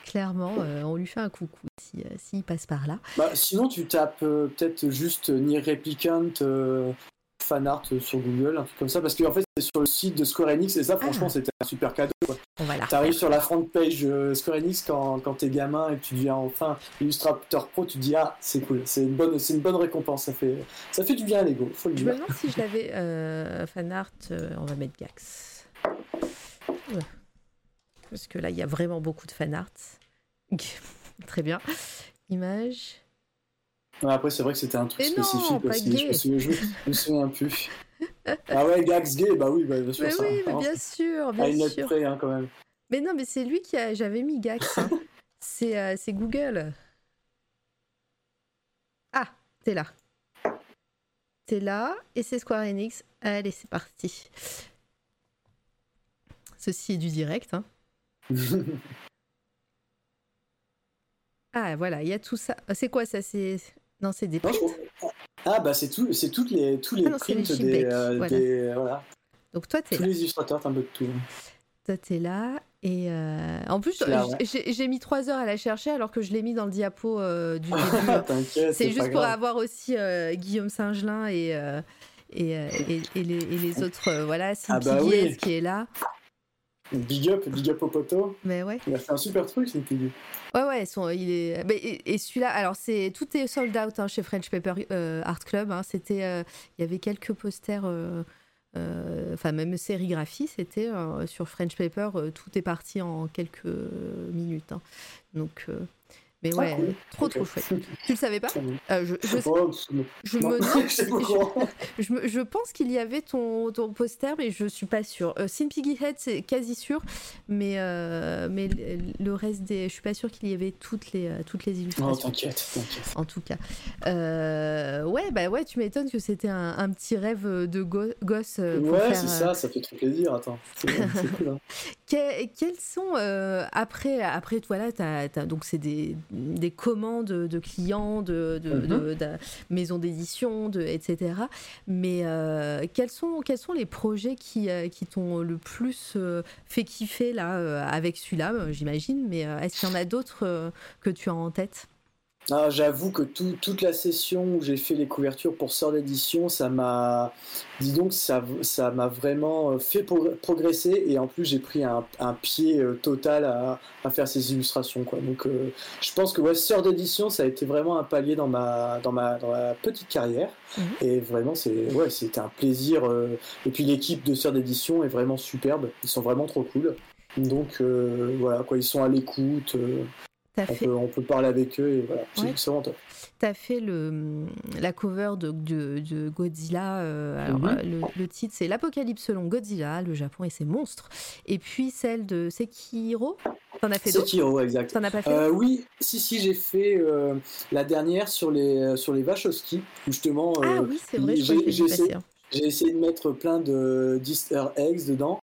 Clairement, on lui fait un coucou s'il si, passe par là. Bah, sinon, tu tapes peut-être juste Nier Replicant fan art sur Google, un truc comme ça, parce qu'en fait c'est sur le site de Square Enix et ça franchement ah. c'était un super cadeau. Tu arrives sur la front page euh, Square Enix quand, quand t'es gamin et que tu deviens enfin illustrateur pro, tu te dis ah c'est cool, c'est une bonne c'est une bonne récompense, ça fait ça fait du bien à l'ego. Je me demande si je l'avais euh, fan art, euh, on va mettre Gax. Parce que là il y a vraiment beaucoup de fan art. Très bien. Image après, c'est vrai que c'était un truc spécifique aussi. Je, me souviens, je, me souviens plus. ah ouais, Gax Gay, bah oui, bah, bien sûr. Mais ça, oui, mais bien sûr, bien à une sûr. près, hein, quand même. Mais non, mais c'est lui qui a. J'avais mis Gax. Hein. c'est euh, Google. Ah, t'es là. T'es là, et c'est Square Enix. Allez, c'est parti. Ceci est du direct. Hein. ah, voilà, il y a tout ça. C'est quoi ça C'est non, c'est des prints. Ah bah c'est tout, c'est toutes les tous les ah prints des, euh, voilà. Donc toi t'es Tous les illustrateurs, t'as un peu de tout. Toi t'es là Et en plus, j'ai mis trois heures à la chercher alors que je l'ai mis dans le diapo du début. c'est juste pour avoir aussi Guillaume Singelin et, et, et, les, les, autres. voilà, ah bah qui est là. Big up, big up au poteau. Mais ouais. Il a fait un super truc, c'est Piggy. Ouais, ouais, son, il est. et, celui-là, alors c'est tout est sold out hein, chez French Paper euh, Art Club. Hein. c'était, euh, il y avait quelques posters, euh, enfin même sérigraphie, c'était sur French Paper. tout est parti en quelques minutes. Hein. Donc mais ah, ouais, trop trop chouette. Tu le savais pas? Euh, je, je, je, me je, je, pense qu'il y avait ton, ton poster, mais je suis pas sûre. Euh, Sin Piggy Head, c'est quasi sûr, mais, euh, mais le reste des. Je suis pas sûre qu'il y avait toutes les, euh, toutes les illustrations. Oh, t'inquiète, t'inquiète. En tout cas. ouais, bah ouais, tu m'étonnes que c'était un, un, petit rêve de gosse. ouais, c'est ça, ça fait trop plaisir. Attends, c'est cool. Hein. quels sont. après, après, voilà, donc c'est des des commandes de clients, de, de, mhm. maisons d'édition, etc. Mais euh, quels, sont, quels sont les projets qui, euh, qui t'ont le plus euh, fait kiffer là, avec celui-là, j'imagine Mais est-ce qu'il y en a d'autres que tu as en tête? Ah, J'avoue que toute la session où j'ai fait les couvertures pour Sœur d'édition, ça m'a, dis donc, ça, ça m'a vraiment euh, fait progresser et en plus j'ai pris un, pied euh, total à, faire ces illustrations, quoi. Donc, euh, je pense que ouais, Sœur d'édition, ça a été vraiment un palier dans ma, dans ma, dans ma petite carrière mhm. et vraiment, c'est, ouais, c'était un plaisir. et puis l'équipe de Sœur d'édition est vraiment superbe, ils sont vraiment trop cool. Donc voilà, quoi, ils sont à l'écoute on, peut, parler avec eux et voilà, c'est vraiment top. Tu as fait le, la cover de, de, Godzilla. Euh, alors, mhm. euh, le, titre, c'est L'Apocalypse selon Godzilla, le Japon et ses monstres. Et puis celle de Sekiro. T'en as fait d'autres? Sekiro, exact. T'en as pas fait euh, Oui, si, si, j'ai fait la dernière sur les, sur les Wachowski. Justement, ah oui, c'est vrai, j'ai essayé, essayé, de mettre plein de d'easter eggs dedans.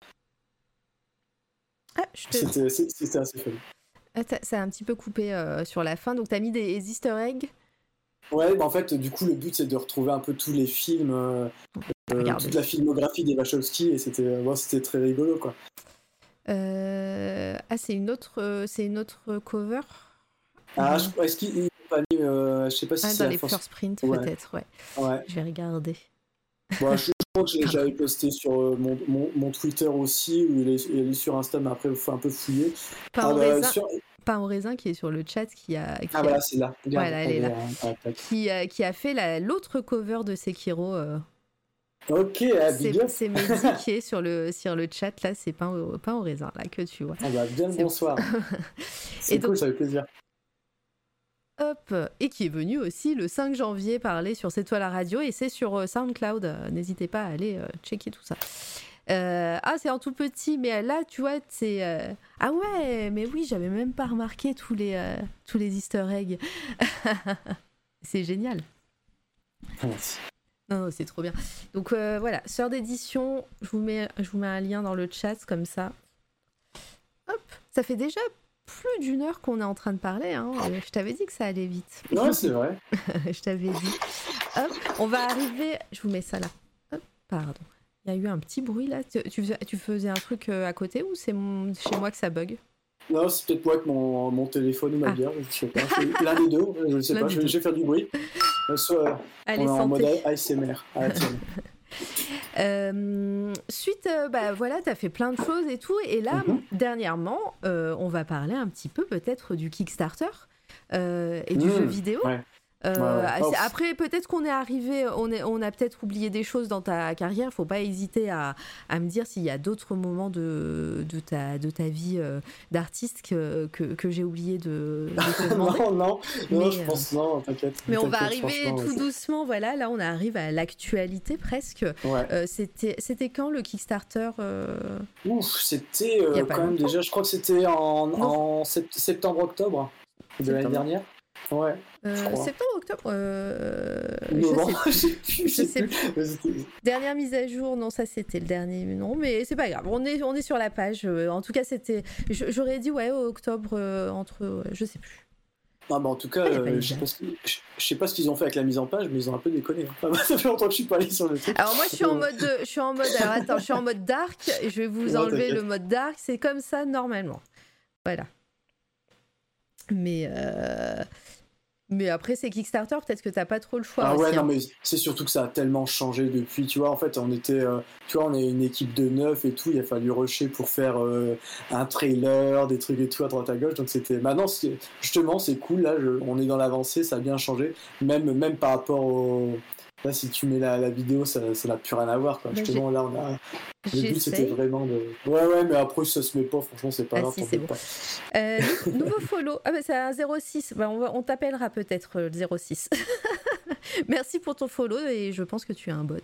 Ah, C'était assez fun. Ah, ça a un petit peu coupé euh, sur la fin, donc tu as mis des easter eggs? Ouais, bah en fait, du coup, le but c'est de retrouver un peu tous les films, euh, euh, toute la filmographie des Wachowski, et c'était c'était très rigolo, quoi. Ah, c'est une autre, c'est une autre cover? Ah, est-ce qu'il pas mis, je sais pas si ah, c'est dans les first print peut-être, ouais. ouais. Je vais regarder. Bon, je, j'avais posté sur mon, mon, mon, Twitter aussi, où il est, il est sur Insta, mais après il faut un peu fouiller. Pas ah, bah, sur pain au raisin qui est sur le chat qui a. Qui ah voilà, c'est là. voilà, elle est là. qui, a, qui a fait l'autre cover de Sekiro. Euh. Ok, ah, c'est Mehdi qui est sur le, sur le chat là, c'est pain au, pain au raisin là que tu vois. Ah bah, bien le bonsoir. c'est cool, ça fait plaisir. Et qui est venu aussi le 5 janvier parler sur C'est toi la radio et c'est sur euh, SoundCloud. N'hésitez pas à aller euh, checker tout ça. Euh, ah, c'est en tout petit, mais là, tu vois, c'est. Euh, ah ouais, mais oui, j'avais même pas remarqué tous les, euh, tous les easter eggs. c'est génial. Non, c'est trop bien. Donc voilà, sœur d'édition, je, vous mets, je vous mets un lien dans le chat comme ça. Hop, ça fait déjà plus d'une heure qu'on est en train de parler. Hein. Je t'avais dit que ça allait vite. Non, c'est vrai. je t'avais dit. Hop, on va arriver. Je vous mets ça là. Hop, pardon. Il y a eu un petit bruit là. Tu, tu faisais un truc euh, à côté ou c'est chez moi que ça bug? Non, c'est peut-être moi avec mon, mon téléphone ou ma ah. bière, je sais pas. L'un des deux, je ne sais pas, je, vais faire du bruit. Euh, soit Allez, on est en mode ASMR. Ah, euh, suite, bah voilà, tu as fait plein de choses et tout. Et là, mhm. dernièrement, on va parler un petit peu peut-être du Kickstarter et du mmh, jeu vidéo. Euh, après, peut-être qu'on est arrivé, on, est, on a peut-être oublié des choses dans ta carrière. Faut pas hésiter à, à me dire s'il y a d'autres moments de, de, ta, de ta vie euh, d'artiste que, que, que j'ai oublié de, te demander. non, non, non, je pense non, t'inquiète. Mais on va arriver tout doucement. Voilà, là, on arrive à l'actualité presque. Euh, c'était, c'était quand le Kickstarter Ouf, c'était quand même déjà. Je crois que c'était en, en septembre-octobre de l'année dernière. Ouais. Euh, septembre, octobre euh, Je sais plus. je sais plus. Dernière mise à jour, non, ça c'était le dernier, non, mais c'est pas grave. On est, on est sur la page. Euh, en tout cas, c'était. J'aurais dit, ouais, octobre, entre. je sais plus. Ah bah en tout cas, euh, je, sais sais pas ce qu'ils ont fait avec la mise en page, mais ils ont un peu déconné. Hein. ça fait longtemps que je suis pas allé sur le truc. Alors moi, je suis en mode, je suis en mode, alors attends, je suis en mode dark. Et je vais vous enlever le mode dark. C'est comme ça normalement. Voilà. Mais euh, mais après, c'est Kickstarter, peut-être que t'as pas trop le choix. Ah ouais, non, hein. mais c'est surtout que ça a tellement changé depuis. Tu vois, en fait, on était, euh, tu vois, on est une équipe de neuf et tout. Il a fallu rusher pour faire euh, un trailer, des trucs et tout à droite à gauche. Donc c'était. Maintenant, justement, c'est cool. Là, on est dans l'avancée, ça a bien changé. Même, même par rapport au, Là, si tu mets la, vidéo, ça n'a plus rien à voir. Quoi. Justement, là, on a. Le but, c'était vraiment de. Ouais, ouais, mais après, ça se met pas, franchement, c'est pas ah, grave. Si, bon. euh, nouveau follow. Ah, bah, c'est un 06. Bah, on, on t'appellera peut-être euh, le 06. Merci pour ton follow et je pense que tu es un bot.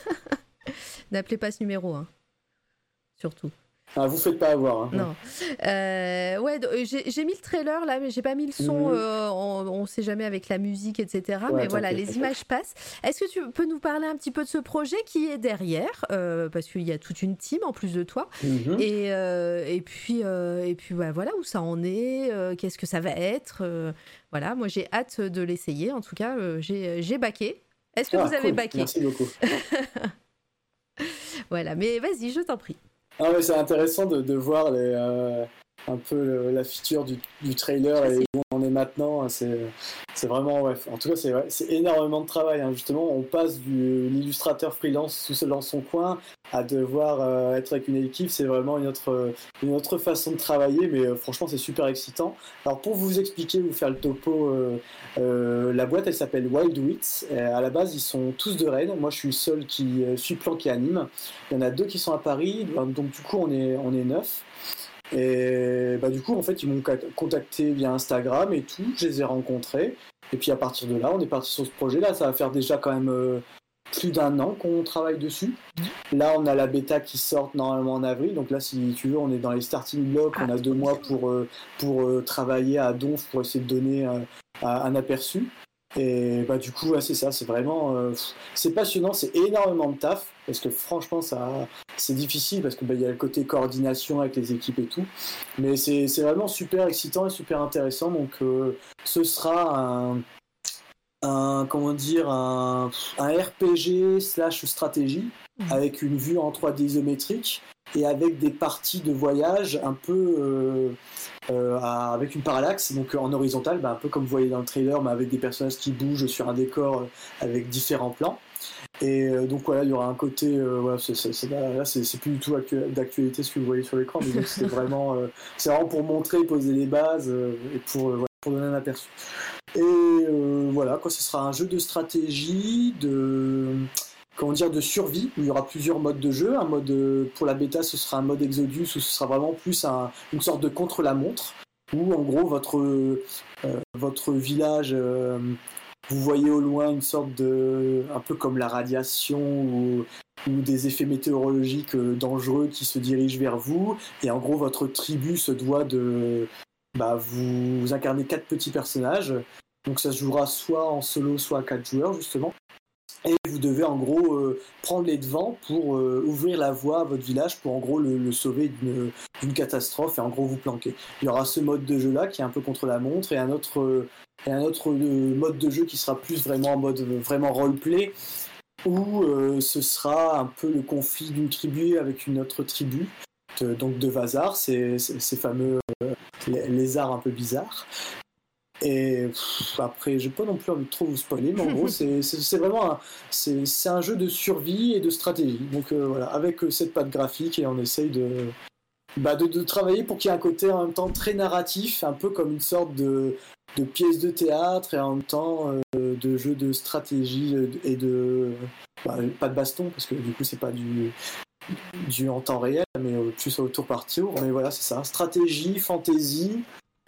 N'appelez pas ce numéro, hein. Surtout. Ah, vous faites pas avoir. Hein. Non. Euh, ouais, euh, j'ai mis le trailer là, mais j'ai pas mis le son. Mhm. Euh, on, sait jamais avec la musique, etc. mais voilà, les images passent. Est-ce que tu peux nous parler un petit peu de ce projet qui est derrière Parce qu'il y a toute une team en plus de toi. Mhm. et, et puis, et puis bah, voilà où ça en est. Qu'est-ce que ça va être Voilà, moi j'ai hâte de l'essayer. En tout cas, j'ai baqué. Est-ce que ah, vous avez baqué? Merci beaucoup. voilà, mais vas-y, je t'en prie. Ah mais c'est intéressant de, de voir les, euh, un peu la feature du, du trailer et on est maintenant. C'est, c'est vraiment, ouais. En tout cas, c'est, énormément de travail. Hein. Justement, on passe du l'illustrateur freelance tout seul dans son coin à devoir euh, être avec une équipe. C'est vraiment une autre, façon de travailler, mais euh, franchement, c'est super excitant. Alors, pour vous expliquer, vous faire le topo, euh, la boîte, elle s'appelle Wild Wits. à la base, ils sont tous de Rennes. Moi, je suis le seul qui suis plan qui anime. Il y en a deux qui sont à Paris. Donc, du coup, on est neuf. Et bah, du coup, en fait, ils m'ont contacté via Instagram et tout. Je les ai rencontrés. Et puis à partir de là, on est parti sur ce projet-là. Ça va faire déjà quand même euh, plus d'un an qu'on travaille dessus. Là, on a la bêta qui sort normalement en avril. Donc là, si tu veux, on est dans les starting blocks. On a deux mois pour, euh, pour euh, travailler à Donf pour essayer de donner un aperçu. Et bah du coup, c'est ça, c'est vraiment, euh, c'est passionnant, c'est énormément de taf parce que franchement, ça, c'est difficile parce que bah, il y a le côté coordination avec les équipes et tout, mais c'est vraiment super excitant et super intéressant. Donc, euh, ce sera un, un, comment dire, un, un RPG slash stratégie mmh. avec une vue en 3D isométrique et avec des parties de voyage un peu euh, euh, avec une parallaxe, donc en horizontal, bah, un peu comme vous voyez dans le trailer, mais avec des personnages qui bougent sur un décor euh, avec différents plans. Et donc voilà, il y aura un côté, voilà, là c'est plus du tout d'actualité ce que vous voyez sur l'écran, mais c'est vraiment, c'est vraiment pour montrer, poser les bases et pour, pour donner un aperçu. Et voilà, quoi, ce sera un jeu de stratégie, de comment dire, de survie, où il y aura plusieurs modes de jeu. Un mode euh, pour la bêta, ce sera un mode Exodus, où ce sera vraiment plus une sorte de contre-la-montre, où en gros votre, euh, votre village, euh, vous voyez au loin une sorte de, un peu comme la radiation ou, des effets météorologiques dangereux qui se dirigent vers vous, et en gros votre tribu se doit de, bah, vous, vous incarnez quatre petits personnages. Donc ça se jouera soit en solo, soit à quatre joueurs justement. Et vous devez en gros euh, prendre les devants pour euh, ouvrir la voie à votre village pour en gros le, sauver d'une catastrophe et en gros vous planquer. Il y aura ce mode de jeu là qui est un peu contre la montre et un autre, euh, et un autre mode de jeu qui sera plus vraiment en mode vraiment roleplay où ce sera un peu le conflit d'une tribu avec une autre tribu. donc de Vazar, ces, ces fameux lézards un peu bizarres. Et après, j'ai pas non plus envie de trop vous spoiler, mais en gros, c'est vraiment un, c'est un jeu de survie et de stratégie. Donc euh, voilà, avec euh, cette patte graphique et on essaye de, bah, de, travailler pour qu'il y ait un côté en même temps très narratif, un peu comme une sorte de, de pièce de théâtre et en même temps euh, de jeu de stratégie et de. Bah, pas de baston, parce que du coup, c'est pas du, du en temps réel, mais plus au tour par tour. Mais voilà, c'est ça. Stratégie, fantasy,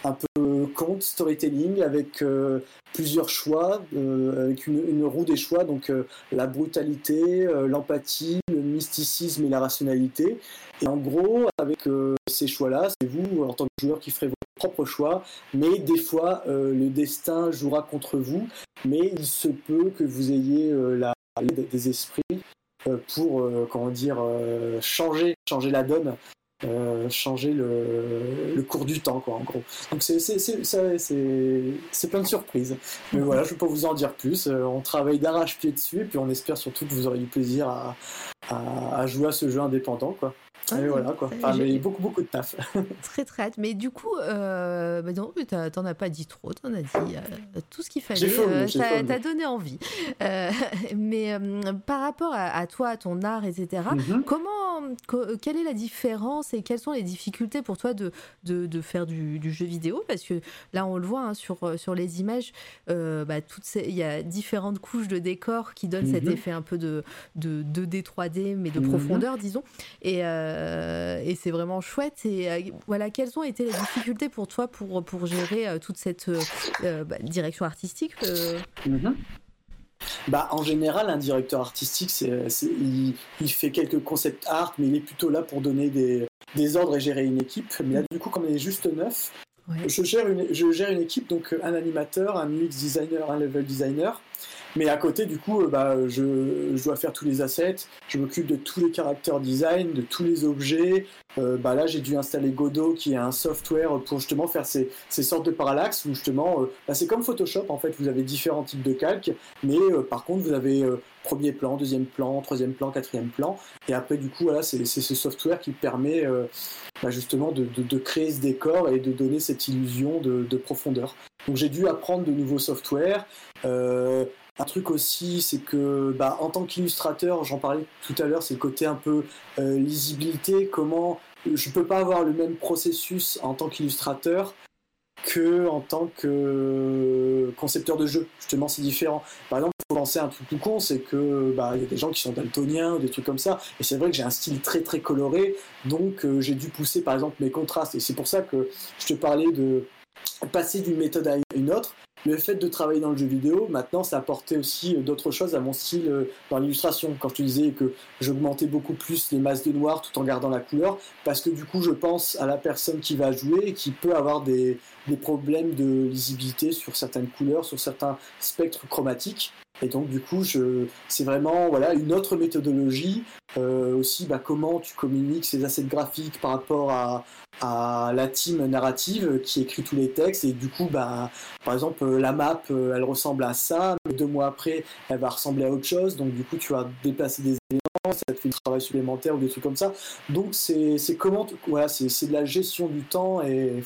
un peu conte, storytelling, avec euh, plusieurs choix, euh, avec une, roue des choix, donc euh, la brutalité, l'empathie, le mysticisme et la rationalité. Et en gros, avec ces choix-là, c'est vous, en tant que joueur, qui ferez vos propres choix, mais des fois, le destin jouera contre vous, mais il se peut que vous ayez la des esprits pour, comment dire, changer, changer la donne changer le, cours du temps, quoi, en gros. Donc c'est plein de surprises. Mais voilà, je ne peux pas vous en dire plus. on travaille d'arrache-pied dessus, et puis on espère surtout que vous aurez du plaisir à, à, jouer à ce jeu indépendant, quoi. Et voilà quoi. Enfin, mais beaucoup beaucoup de taf. très très hâte. Mais du coup, euh, bah non, t'en as pas dit trop. T'en as dit euh, tout ce qu'il fallait. Euh, t'as donné envie. Euh, mais par rapport à, toi, à ton art, etc. Mm-hmm. Comment, quelle est la différence et quelles sont les difficultés pour toi de de, de faire du, du, jeu vidéo? Parce que là, on le voit hein, sur sur les images. bah, toutes il y a différentes couches de décors qui donnent cet mm-hmm. effet un peu de de 2D 3D mais de mhm. profondeur, disons. Et, euh, et c'est vraiment chouette. Et euh, voilà, quelles ont été les difficultés pour toi pour, pour gérer euh, toute cette bah, direction artistique mhm. Bah, en général, un directeur artistique, c'est, il, il, fait quelques concept art, mais il est plutôt là pour donner des, des ordres et gérer une équipe. Mais là, du coup, comme on est juste neuf, je, gère une, je gère une équipe, donc un animateur, un UX designer, un level designer. Mais à côté, du coup, euh, bah, je, dois faire tous les assets, je m'occupe de tous les caractères design, de tous les objets. Euh, bah, là, j'ai dû installer Godot, qui est un software pour justement faire ces, sortes de parallaxes, où justement, euh, bah, c'est comme Photoshop, en fait, vous avez différents types de calques, mais par contre, vous avez premier plan, deuxième plan, troisième plan, quatrième plan. Et après, du coup, voilà, c'est ce software qui permet justement de, créer ce décor et de donner cette illusion de, profondeur. Donc j'ai dû apprendre de nouveaux softwares. Un truc aussi, c'est que bah, en tant qu'illustrateur, j'en parlais tout à l'heure, c'est le côté un peu euh, lisibilité, comment je peux pas avoir le même processus en tant qu'illustrateur que en tant que concepteur de jeu. Justement, c'est différent. Par exemple, il faut penser un truc tout con, c'est que bah, il y a des gens qui sont daltoniens des trucs comme ça, et c'est vrai que j'ai un style très très coloré, donc euh, j'ai dû pousser par exemple mes contrastes, et c'est pour ça que je te parlais de passer d'une méthode à une autre le fait de travailler dans le jeu vidéo, maintenant, ça apportait aussi euh, d'autres choses à mon style euh, dans l'illustration. Quand je disais que j'augmentais beaucoup plus les masses de noir tout en gardant la couleur, parce que du coup, je pense à la personne qui va jouer et qui peut avoir des, des problèmes de lisibilité sur certaines couleurs, sur certains spectres chromatiques. Et donc du coup, c'est vraiment voilà une autre méthodologie. Euh, aussi, bah, comment tu communiques ces assets graphiques par rapport à, la team narrative qui écrit tous les textes. Et du coup, bah, par exemple, la map, euh, elle ressemble à ça, mais deux mois après, elle va ressembler à autre chose. Donc du coup, tu vas déplacer des éléments, ça te fait du travail supplémentaire ou des trucs comme ça. Donc c'est, comment, voilà, c'est de la gestion du temps et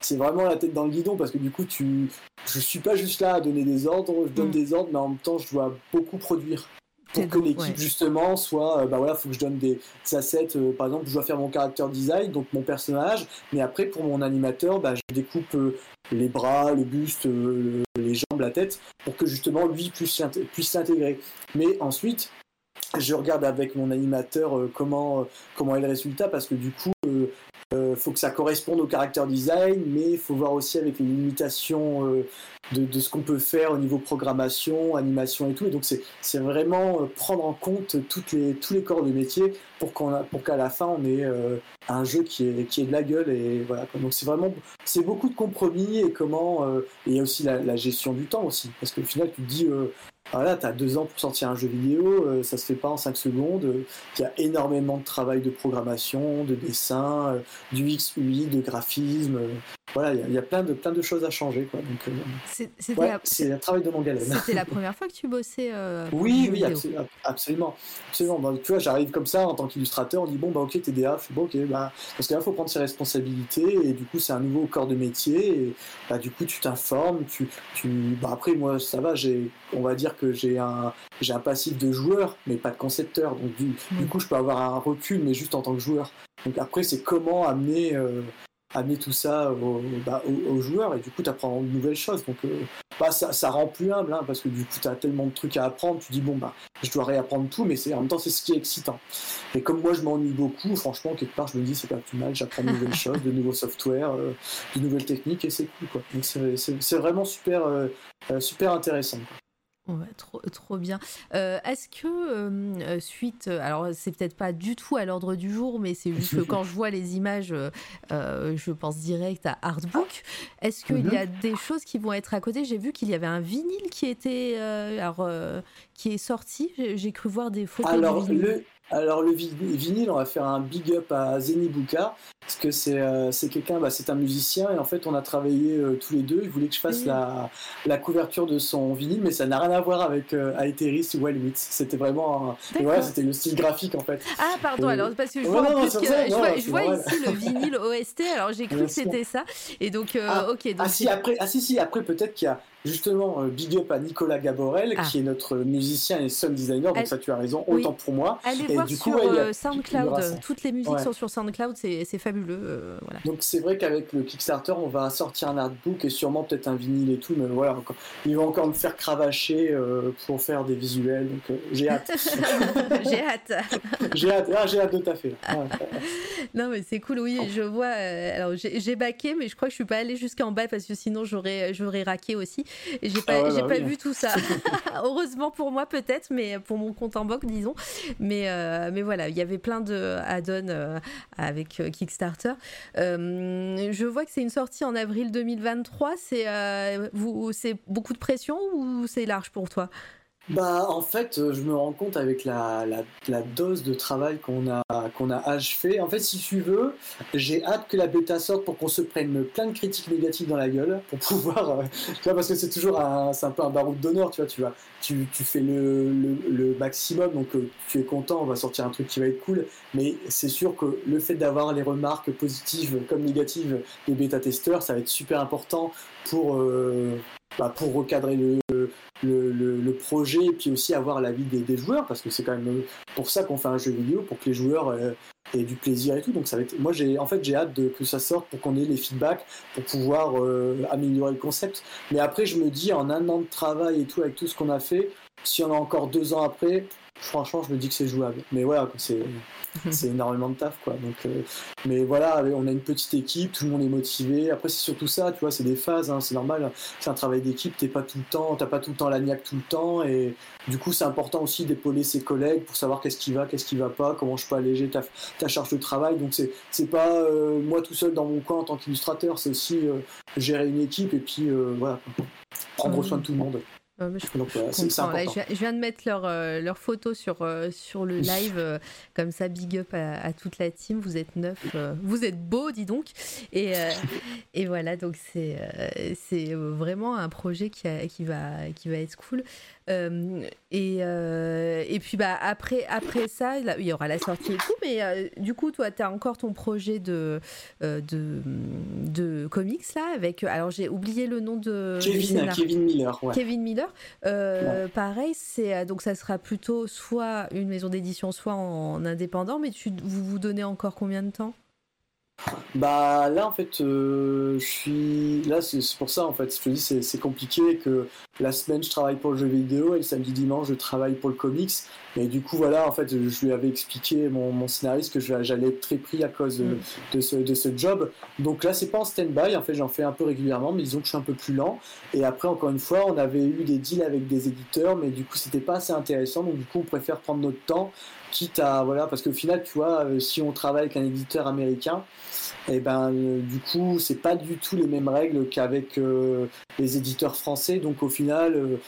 c'est vraiment la tête dans le guidon parce que du coup, tu, je suis pas juste là à donner des ordres, je donne mm. des ordres, mais en même temps, je dois beaucoup produire pour que l'équipe justement soit, euh, bah voilà, faut que je donne des, assets. Euh, par exemple, je dois faire mon caractère design, donc mon personnage, mais après pour mon animateur, bah, je découpe euh, les bras, le buste, les jambes, la tête, pour que justement lui puisse puisse s'intégrer. Mais ensuite, je regarde avec mon animateur comment comment est le résultat parce que du coup euh, faut que ça corresponde au caractère design, mais il faut voir aussi avec les limitations euh, de, ce qu'on peut faire au niveau programmation, animation et tout. Et donc c'est vraiment euh, prendre en compte les, tous les corps de métier pour qu'à la fin on ait un jeu qui est, qui est de la gueule. Et voilà. Donc c'est vraiment c'est beaucoup de compromis et comment. il y a aussi la, la, gestion du temps aussi, parce qu'au final tu te dis voilà, tu as deux ans pour sortir un jeu vidéo, euh, ça se fait pas en cinq secondes. Il y a énormément de travail de programmation, de dessin, euh, du X, UI, de graphisme. Euh, voilà, il y, a plein de, plein de choses à changer. Quoi. Donc, c'est un travail de longue haleine. C'était la première fois que tu bossais Oui, oui, absolument. absolument. tu vois, j'arrive comme ça en tant qu'illustrateur, on dit bon, bah ok, t'es DA, bon, ok, bah, parce que là, il faut prendre ses responsabilités et du coup, c'est un nouveau corps de métier et bah, du coup, tu t'informes. Tu, tu... Bah, après, moi, ça va, j'ai, on va dire que j'ai un, j'ai un passif de joueur, mais pas de concepteur. Donc du, du, coup, je peux avoir un recul, mais juste en tant que joueur. Donc après, c'est comment amener, euh, amener tout ça bah, aux, joueurs, et du coup, tu apprends de nouvelles choses. Donc euh, bah, ça, ça, rend plus humble, hein, parce que du coup, tu as tellement de trucs à apprendre, tu dis, bon, bah, je dois réapprendre tout, mais c'est en même temps, c'est ce qui est excitant. Et comme moi, je m'ennuie beaucoup, franchement, quelque part, je me dis, c'est pas plus mal, j'apprends de nouvelles choses, de nouveaux softwares, euh, de nouvelles techniques, et c'est cool, quoi. Donc c'est vraiment super, super intéressant. Ouais, trop, trop bien. Euh, est-ce que peu suite. Alors, c'est peut-être pas du tout à l'ordre du jour, mais c'est juste que quand je vois les images, je pense direct à Artbook. Est-ce qu'il y a mhm. des choses qui vont être à côté? J'ai vu qu'il y avait un vinyle qui était, alors, qui est sorti. J'ai cru voir des photos. Alors, le alors le vinyle, on va faire un big up à Zenibuka parce que c'est euh, quelqu'un, bah, c'est un musicien et en fait on a travaillé euh, tous les deux. Il voulait que je fasse la, la, couverture de son vinyle, mais ça n'a rien à voir avec euh, Aetheris ou Wildwitz. C'était vraiment, un... c'était le style graphique en fait. Ah pardon, alors parce que je vois, je vois, ici le vinyle OST, alors j'ai cru que c'était ça et donc ah, ok. Donc ah si après, ah si si après peut-être qu'il y a justement, euh, big up à Nicolas Gaborel, ah. qui est notre musicien et sound designer, donc ça tu as raison, autant pour moi. Allez et voir du coup, sur euh, SoundCloud, toutes les musiques sont sur SoundCloud, c'est fabuleux. Euh, voilà. Donc c'est vrai qu'avec le Kickstarter, on va sortir un artbook et sûrement peut-être un vinyle et tout, mais voilà, ils vont encore me faire cravacher pour faire des visuels, donc j'ai hâte. j'ai hâte. j'ai hâte, ah, j'ai hâte de taffer. non mais c'est cool, oui, je vois, alors j'ai baqué, mais je crois que je suis pas allée jusqu'en bas parce que sinon j'aurais raqué aussi. J'ai pas, ah j'ai bah pas vu tout ça. Heureusement pour moi peut-être, mais pour mon compte en banque disons. Mais, euh, mais voilà, il y avait plein de add-ons euh, avec euh, Kickstarter. je vois que c'est une sortie en avril 2023. C'est c'est beaucoup de pression ou c'est large pour toi? Bah, en fait, euh, je me rends compte avec la, la, dose de travail qu'on a, qu'on a achevé. En fait, si tu veux, j'ai hâte que la bêta sorte pour qu'on se prenne plein de critiques négatives dans la gueule, pour pouvoir. Euh, tu vois, parce que c'est toujours un, c'est un peu un baroud d'honneur, tu vois. Tu, vois tu, tu fais le, le, maximum, donc euh, tu es content, on va sortir un truc qui va être cool. Mais c'est sûr que le fait d'avoir les remarques positives comme négatives des bêta-testeurs, ça va être super important pour. Bah, pour recadrer le, le, projet et puis aussi avoir l'avis des, des joueurs parce que c'est quand même pour ça qu'on fait un jeu vidéo pour que les joueurs euh, aient du plaisir et tout. Donc ça va être moi j'ai en fait j'ai hâte de, que ça sorte pour qu'on ait les feedbacks pour pouvoir euh, améliorer le concept. Mais après je me dis en un an de travail et tout avec tout ce qu'on a fait si on a encore deux ans après franchement, je me dis que c'est jouable. Mais voilà, c'est c'est énormément de taf, quoi. Donc, euh, mais voilà, on a une petite équipe, tout le monde est motivé. Après, c'est surtout ça, tu vois, c'est des phases, hein, c'est normal. C'est un travail d'équipe, t'es pas tout le temps, t'as pas tout le temps la niaque tout le temps, et du coup, c'est important aussi d'épauler ses collègues pour savoir qu'est-ce qui va, qu'est-ce qui va pas, comment je peux alléger ta, ta charge de travail. Donc, c'est c'est pas euh, moi tout seul dans mon coin en tant qu'illustrateur, c'est aussi euh, gérer une équipe et puis voilà, prendre soin de tout le monde je, viens de mettre leur, euh, leur photo sur, euh, sur le live, comme ça, big up à, toute la team. Vous êtes neuf, vous êtes beau, dis donc. Et, et voilà, donc c'est c'est vraiment un projet qui, qui, va, qui va être cool. Euh, et, euh, et puis bah, après, après ça, il y aura la sortie et tout, mais euh, du coup, toi, tu as encore ton projet de, de, de comics là, avec. Alors, j'ai oublié le nom de. Kevin, Kevin Miller. Kevin Miller. Pareil, c'est donc ça sera plutôt soit une maison d'édition, soit en, indépendant, mais tu, vous vous donnez encore combien de temps? Bah là en fait euh, je suis là c'est pour ça en fait je te dis c'est compliqué que la semaine je travaille pour le jeu vidéo et le samedi dimanche je travaille pour le comics. Et du coup voilà en fait je lui avais expliqué mon, mon scénariste que j'allais être très pris à cause de, mm. ce, de ce job. Donc là c'est pas en stand-by en fait j'en fais un peu régulièrement mais disons que je suis un peu plus lent. Et après encore une fois on avait eu des deals avec des éditeurs mais du coup c'était pas assez intéressant. Donc du coup on préfère prendre notre temps quitte à voilà parce qu'au final tu vois euh, si on travaille avec un éditeur américain et eh ben euh, du coup c'est pas du tout les mêmes règles qu'avec euh, les éditeurs français. Donc au final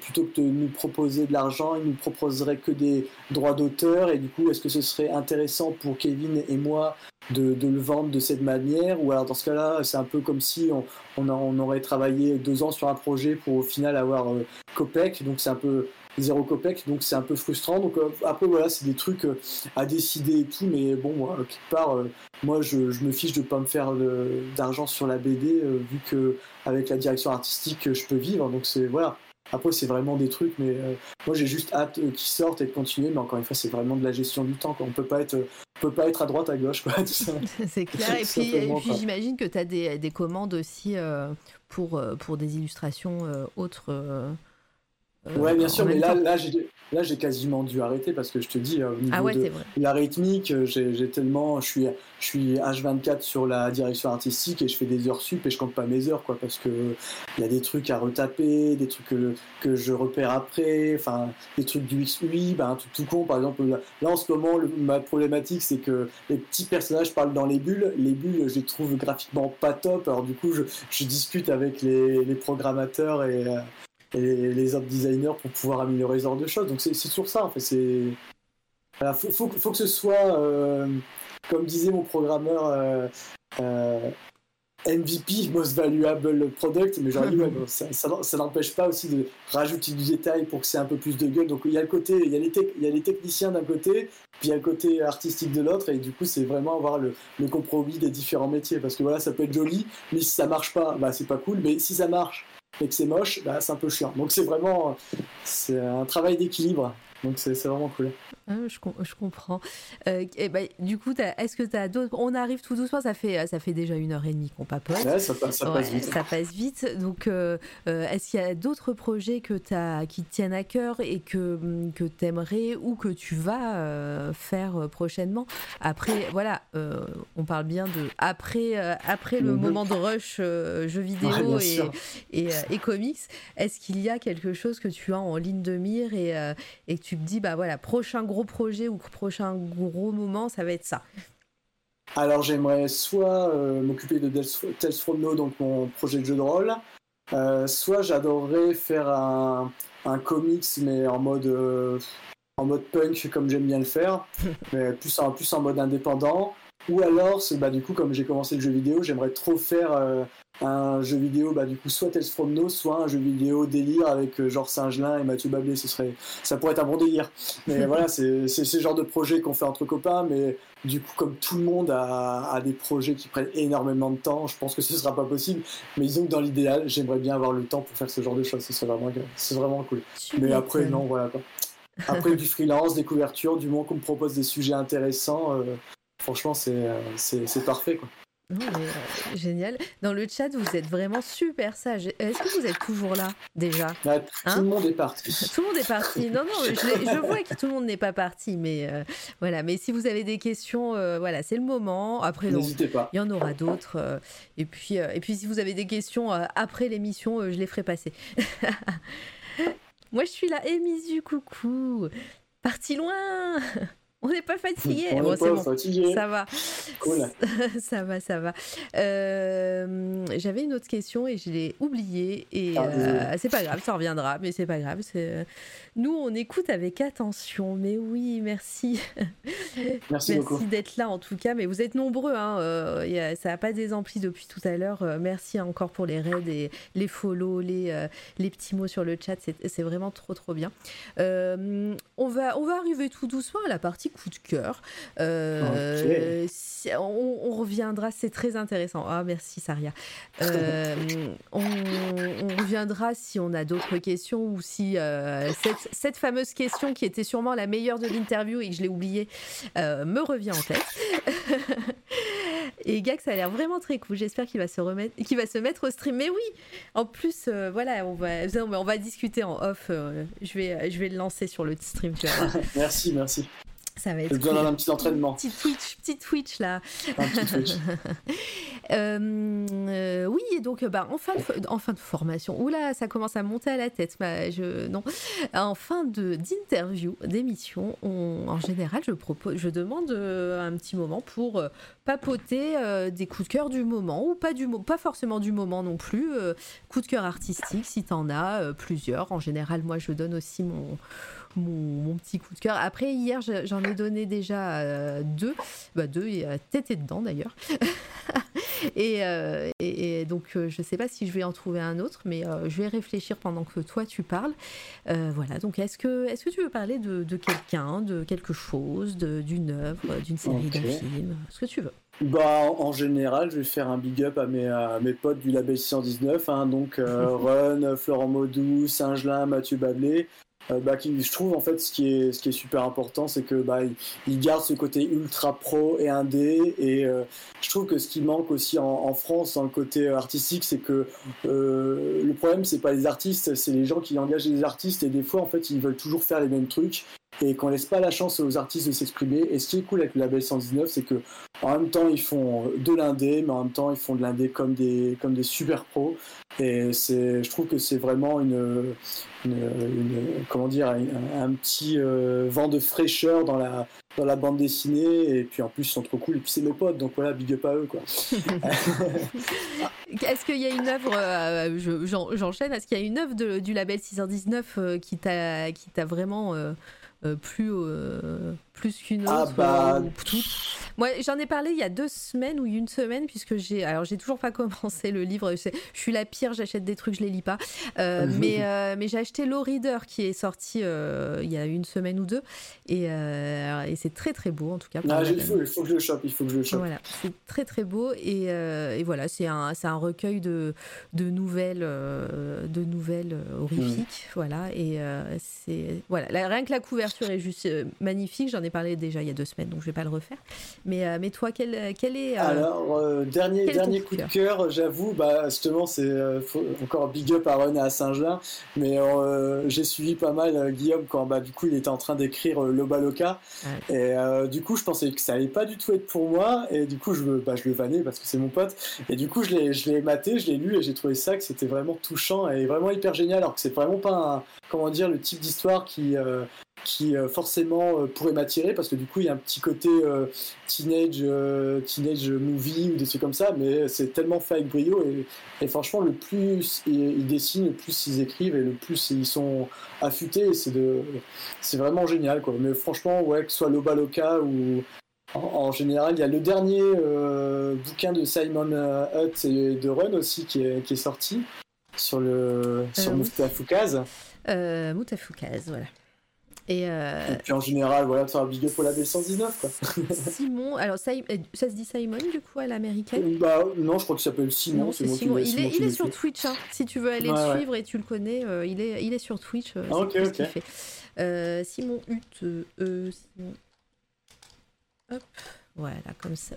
plutôt que de nous proposer de l'argent ils nous proposeraient que des droits d'auteur. Et du coup est-ce que ce serait intéressant pour Kevin et moi de, le vendre de cette manière? Ou alors dans ce cas-là c'est un peu comme si on, on, aurait travaillé deux ans sur un projet pour au final avoir Copec. Donc c'est un peu zéro copec, donc c'est un peu frustrant. Donc euh, après voilà, c'est des trucs euh, à décider et tout, mais bon, moi, quelque part, euh, moi je, me fiche de pas me faire d'argent sur la BD vu que avec la direction artistique je peux vivre. Donc c'est voilà. Après c'est vraiment des trucs, mais moi j'ai juste hâte qu'ils sortent et de continuer. Mais encore une fois, c'est vraiment de la gestion du temps. On peut pas être peut pas être à droite à gauche c'est clair. Et puis, j'imagine que tu as des, des, commandes aussi pour, pour des illustrations autres ouais, bien sûr, mais là, là, j'ai Là, j'ai quasiment dû arrêter parce que je te dis, euh, au niveau ah de la rythmique, euh, j'ai tellement, je suis, je suis H24 sur la direction artistique et je fais des heures sup et je compte pas mes heures, quoi, parce que il y a des trucs à retaper, des trucs que, que je repère après, enfin, des trucs du XUI, ben, un truc tout con, par exemple, là, en ce moment, ma problématique, c'est que les petits personnages parlent dans les bulles, les bulles, je les trouve graphiquement pas top, alors du coup, je, je discute avec les, les programmateurs et, euh, et les autres designers pour pouvoir améliorer ce genre de choses. Donc c'est toujours ça, en fait. C'est faut, faut, que ce soit, euh, comme disait mon programmeur, euh, euh, MVP, Most Valuable Product, mais genre, ça, ça, n'empêche pas aussi de rajouter du détail pour que c'est un peu plus de gueule. Donc il y a le côté, il y a les, il y a les techniciens d'un côté, puis il y a le côté artistique de l'autre, et du coup c'est vraiment avoir le, le, compromis des différents métiers. Parce que voilà, ça peut être joli, mais si ça marche pas, bah c'est pas cool. Mais si ça marche, et que c'est moche, bah, c'est un peu chiant. Donc c'est vraiment c'est un travail d'équilibre. Donc c'est vraiment cool. Ah, je, je, comprends. Euh, et bah, du coup, est-ce que tu as d'autres. On arrive tout doucement, ça fait, ça fait déjà une heure et demie qu'on papote. Ouais, ça, passe, ça passe vite. Ça passe vite. Donc, euh, euh, est-ce qu'il y a d'autres projets que as, qui te tiennent à cœur et que, que tu aimerais ou que tu vas faire prochainement? Après, voilà, on parle bien de. Après, après le moment de rush jeux vidéo et, et, et, comics, est-ce qu'il y a quelque chose que tu as en ligne de mire et, et que tu te dis, bah voilà, prochain gros projet ou prochain gros moment, ça va être ça? Alors j'aimerais soit euh, m'occuper de Tales from No, donc mon projet de jeu de rôle, euh, soit j'adorerais faire un, un, comics mais en mode euh, en mode punk comme j'aime bien le faire, mais plus en, plus en mode indépendant. Ou alors, bah, du coup, comme j'ai commencé le jeu vidéo, j'aimerais trop faire un jeu vidéo, bah, du coup, soit Tales from No, soit un jeu vidéo délire avec euh, genre Singelin et Mathieu Bablé. Ce serait, ça pourrait être un bon délire. Mais voilà, c'est ce genre de projet qu'on fait entre copains. Mais du coup, comme tout le monde a, a, des projets qui prennent énormément de temps, je pense que ce sera pas possible. Mais disons que dans l'idéal, j'aimerais bien avoir le temps pour faire ce genre de choses. Ce serait vraiment, c'est vraiment cool. mais après, non, voilà quoi. Après, du freelance, des couvertures, du moment qu'on me propose des sujets intéressants, euh, franchement, euh, c'est parfait quoi. Euh, génial. Dans le chat, vous êtes vraiment super sage. Est-ce que vous êtes toujours là déjà? Bah, Tout le hein? monde est parti. Tout le monde est parti. Non, non, je, vois que tout le monde n'est pas parti, mais euh, voilà. Mais si vous avez des questions, euh, voilà, c'est le moment. Après, n'hésitez pas. Il y en aura d'autres. et puis, et puis, si vous avez des questions après l'émission, je les ferai passer. Moi, je suis là. Émisu, coucou. Parti loin. On n'est pas fatigué. On n'est pas fatigué. Ça va. Cool. ça va, ça va. Euh, j'avais une autre question et je l'ai oubliée. Et ah, euh, c'est pas grave, ça reviendra, mais c'est pas grave. Nous, on écoute avec attention. Mais oui, merci. Merci, merci d'être là en tout cas. Mais vous êtes nombreux. Hein. ça n'a pas désempli depuis tout à l'heure. merci encore pour les raids et les follow, les, les petits mots sur le chat. C'est vraiment trop, trop bien. on, va, on va arriver tout doucement à la partie coup de cœur. Euh, on, reviendra, c'est très intéressant. Ah, merci Saria. Euh, on, reviendra si on a d'autres questions ou si euh, cette, fameuse question qui était sûrement la meilleure de l'interview et que je l'ai oubliée me revient en tête. et Gax a l'air vraiment très cool. J'espère qu'il va se remettre, qu'il va se mettre au stream. Mais oui, en plus, voilà, on va, discuter en off. je vais, je vais le lancer sur le stream. merci, merci. Ça va être. d'un petit entraînement. Petit Twitch, petit Twitch là. Un petit Twitch. Euh, euh, oui, et donc bah, en, fin de, en fin de formation, oula, ça commence à monter à la tête. Bah, je, non. En fin d'interview, d'émission, en général, je, propose, je demande euh, un petit moment pour papoter des coups de cœur du moment, ou pas, du, pas forcément du moment non plus. coup de cœur artistique, si tu en as plusieurs. En général, moi, je donne aussi mon mon, petit coup de cœur. Après, hier, j'en ai donné déjà euh, deux. Bah, deux, et euh, tête et dedans d'ailleurs. Euh, et, et, donc, je ne sais pas si je vais en trouver un autre, mais je vais réfléchir pendant que toi, tu parles. voilà, donc est-ce que, est que tu veux parler de, quelqu'un, de quelque chose, d'une œuvre, d'une série, d'un film Ce que tu veux? Bah, en, général, je vais faire un big up à mes, mes potes du label 619, hein, donc Run, Florent Maudou, Singelin, Mathieu Bablé, euh, bah, qui, je trouve en fait ce qui est, ce qui est super important, c'est que bah, il, garde ce côté ultra pro et indé. Et euh, je trouve que ce qui manque aussi en, France dans le côté artistique, c'est que euh, le problème, c'est pas les artistes, c'est les gens qui engagent les artistes. Et des fois, en fait, ils veulent toujours faire les mêmes trucs et qu'on laisse pas la chance aux artistes de s'exprimer. Et ce qui est cool avec le label 119, c'est que en même temps ils font de l'indé, mais en même temps ils font de l'indé comme des comme des super pros. Et c'est, je trouve que c'est vraiment une, comment dire, un, petit euh, vent de fraîcheur dans la dans la bande dessinée. Et puis en plus ils sont trop cool. Et puis c'est mes potes, donc voilà, big up à eux quoi. Est-ce qu'il y a une œuvre, euh, j'enchaîne, est-ce qu'il y a une œuvre du label 619 euh, qui t'a qui t'a vraiment euh, plus, euh, plus qu'une ah, autre ah bah... Moi, j'en ai parlé il y a deux semaines ou une semaine, puisque j'ai. Alors, j'ai toujours pas commencé le livre. Je, suis la pire, j'achète des trucs, je les lis pas. mais mais j'ai acheté Low Reader qui est sorti il y a une semaine ou deux. Et, et c'est très très beau, en tout cas. Ah, il, faut, il, faut, que je le chope, il faut que je le chope. Voilà, c'est très très beau. Et, et voilà, c'est un, un recueil de, de nouvelles, de nouvelles horrifiques. Voilà, et c'est. Voilà, rien que la couverture est juste euh, magnifique. J'en ai parlé déjà il y a deux semaines, donc je vais pas le refaire. Mais, euh, mais toi, quel, quel est. Euh, Alors, dernier, dernier coup de cœur, j'avoue, bah, justement, c'est encore big up à René à Saint-Gelin. Mais j'ai suivi pas mal Guillaume quand bah, du coup il était en train d'écrire Loba Loca. Et du coup, je pensais que ça allait pas du tout être pour moi. Et du coup, je, bah, je le vannais parce que c'est mon pote. Et du coup, je l'ai maté, je l'ai lu et j'ai trouvé ça que c'était vraiment touchant et vraiment hyper génial. Alors que c'est vraiment pas un, comment dire, le type d'histoire qui, qui euh, forcément euh, pourrait m'attirer parce que du coup il y a un petit côté euh, teenage teenage movie ou des trucs comme ça mais c'est tellement fait avec brio et, franchement le plus ils dessinent le plus ils écrivent et le plus ils sont affûtés c'est de c'est vraiment génial quoi. Mais franchement ouais que ce soit Loba Loca ou en, général il y a le dernier bouquin de Simon Hutt et de Run aussi qui est, qui est sorti sur le sur Moutafoukaz Moutafoukaz voilà euh, et, puis en général, voilà, c'est un big up pour la B119. Quoi. Simon, alors ça, euh, ça, se dit Simon du coup à l'américaine Bah non, je crois qu'il s'appelle Simon. c'est Simon. Il, est, il est, sur Twitch, hein. si tu veux aller le suivre et tu le connais, euh, il, est, il est sur Twitch. ah, ok, ok. Fait. Simon Hut, e, Simon. Hop, voilà, comme ça.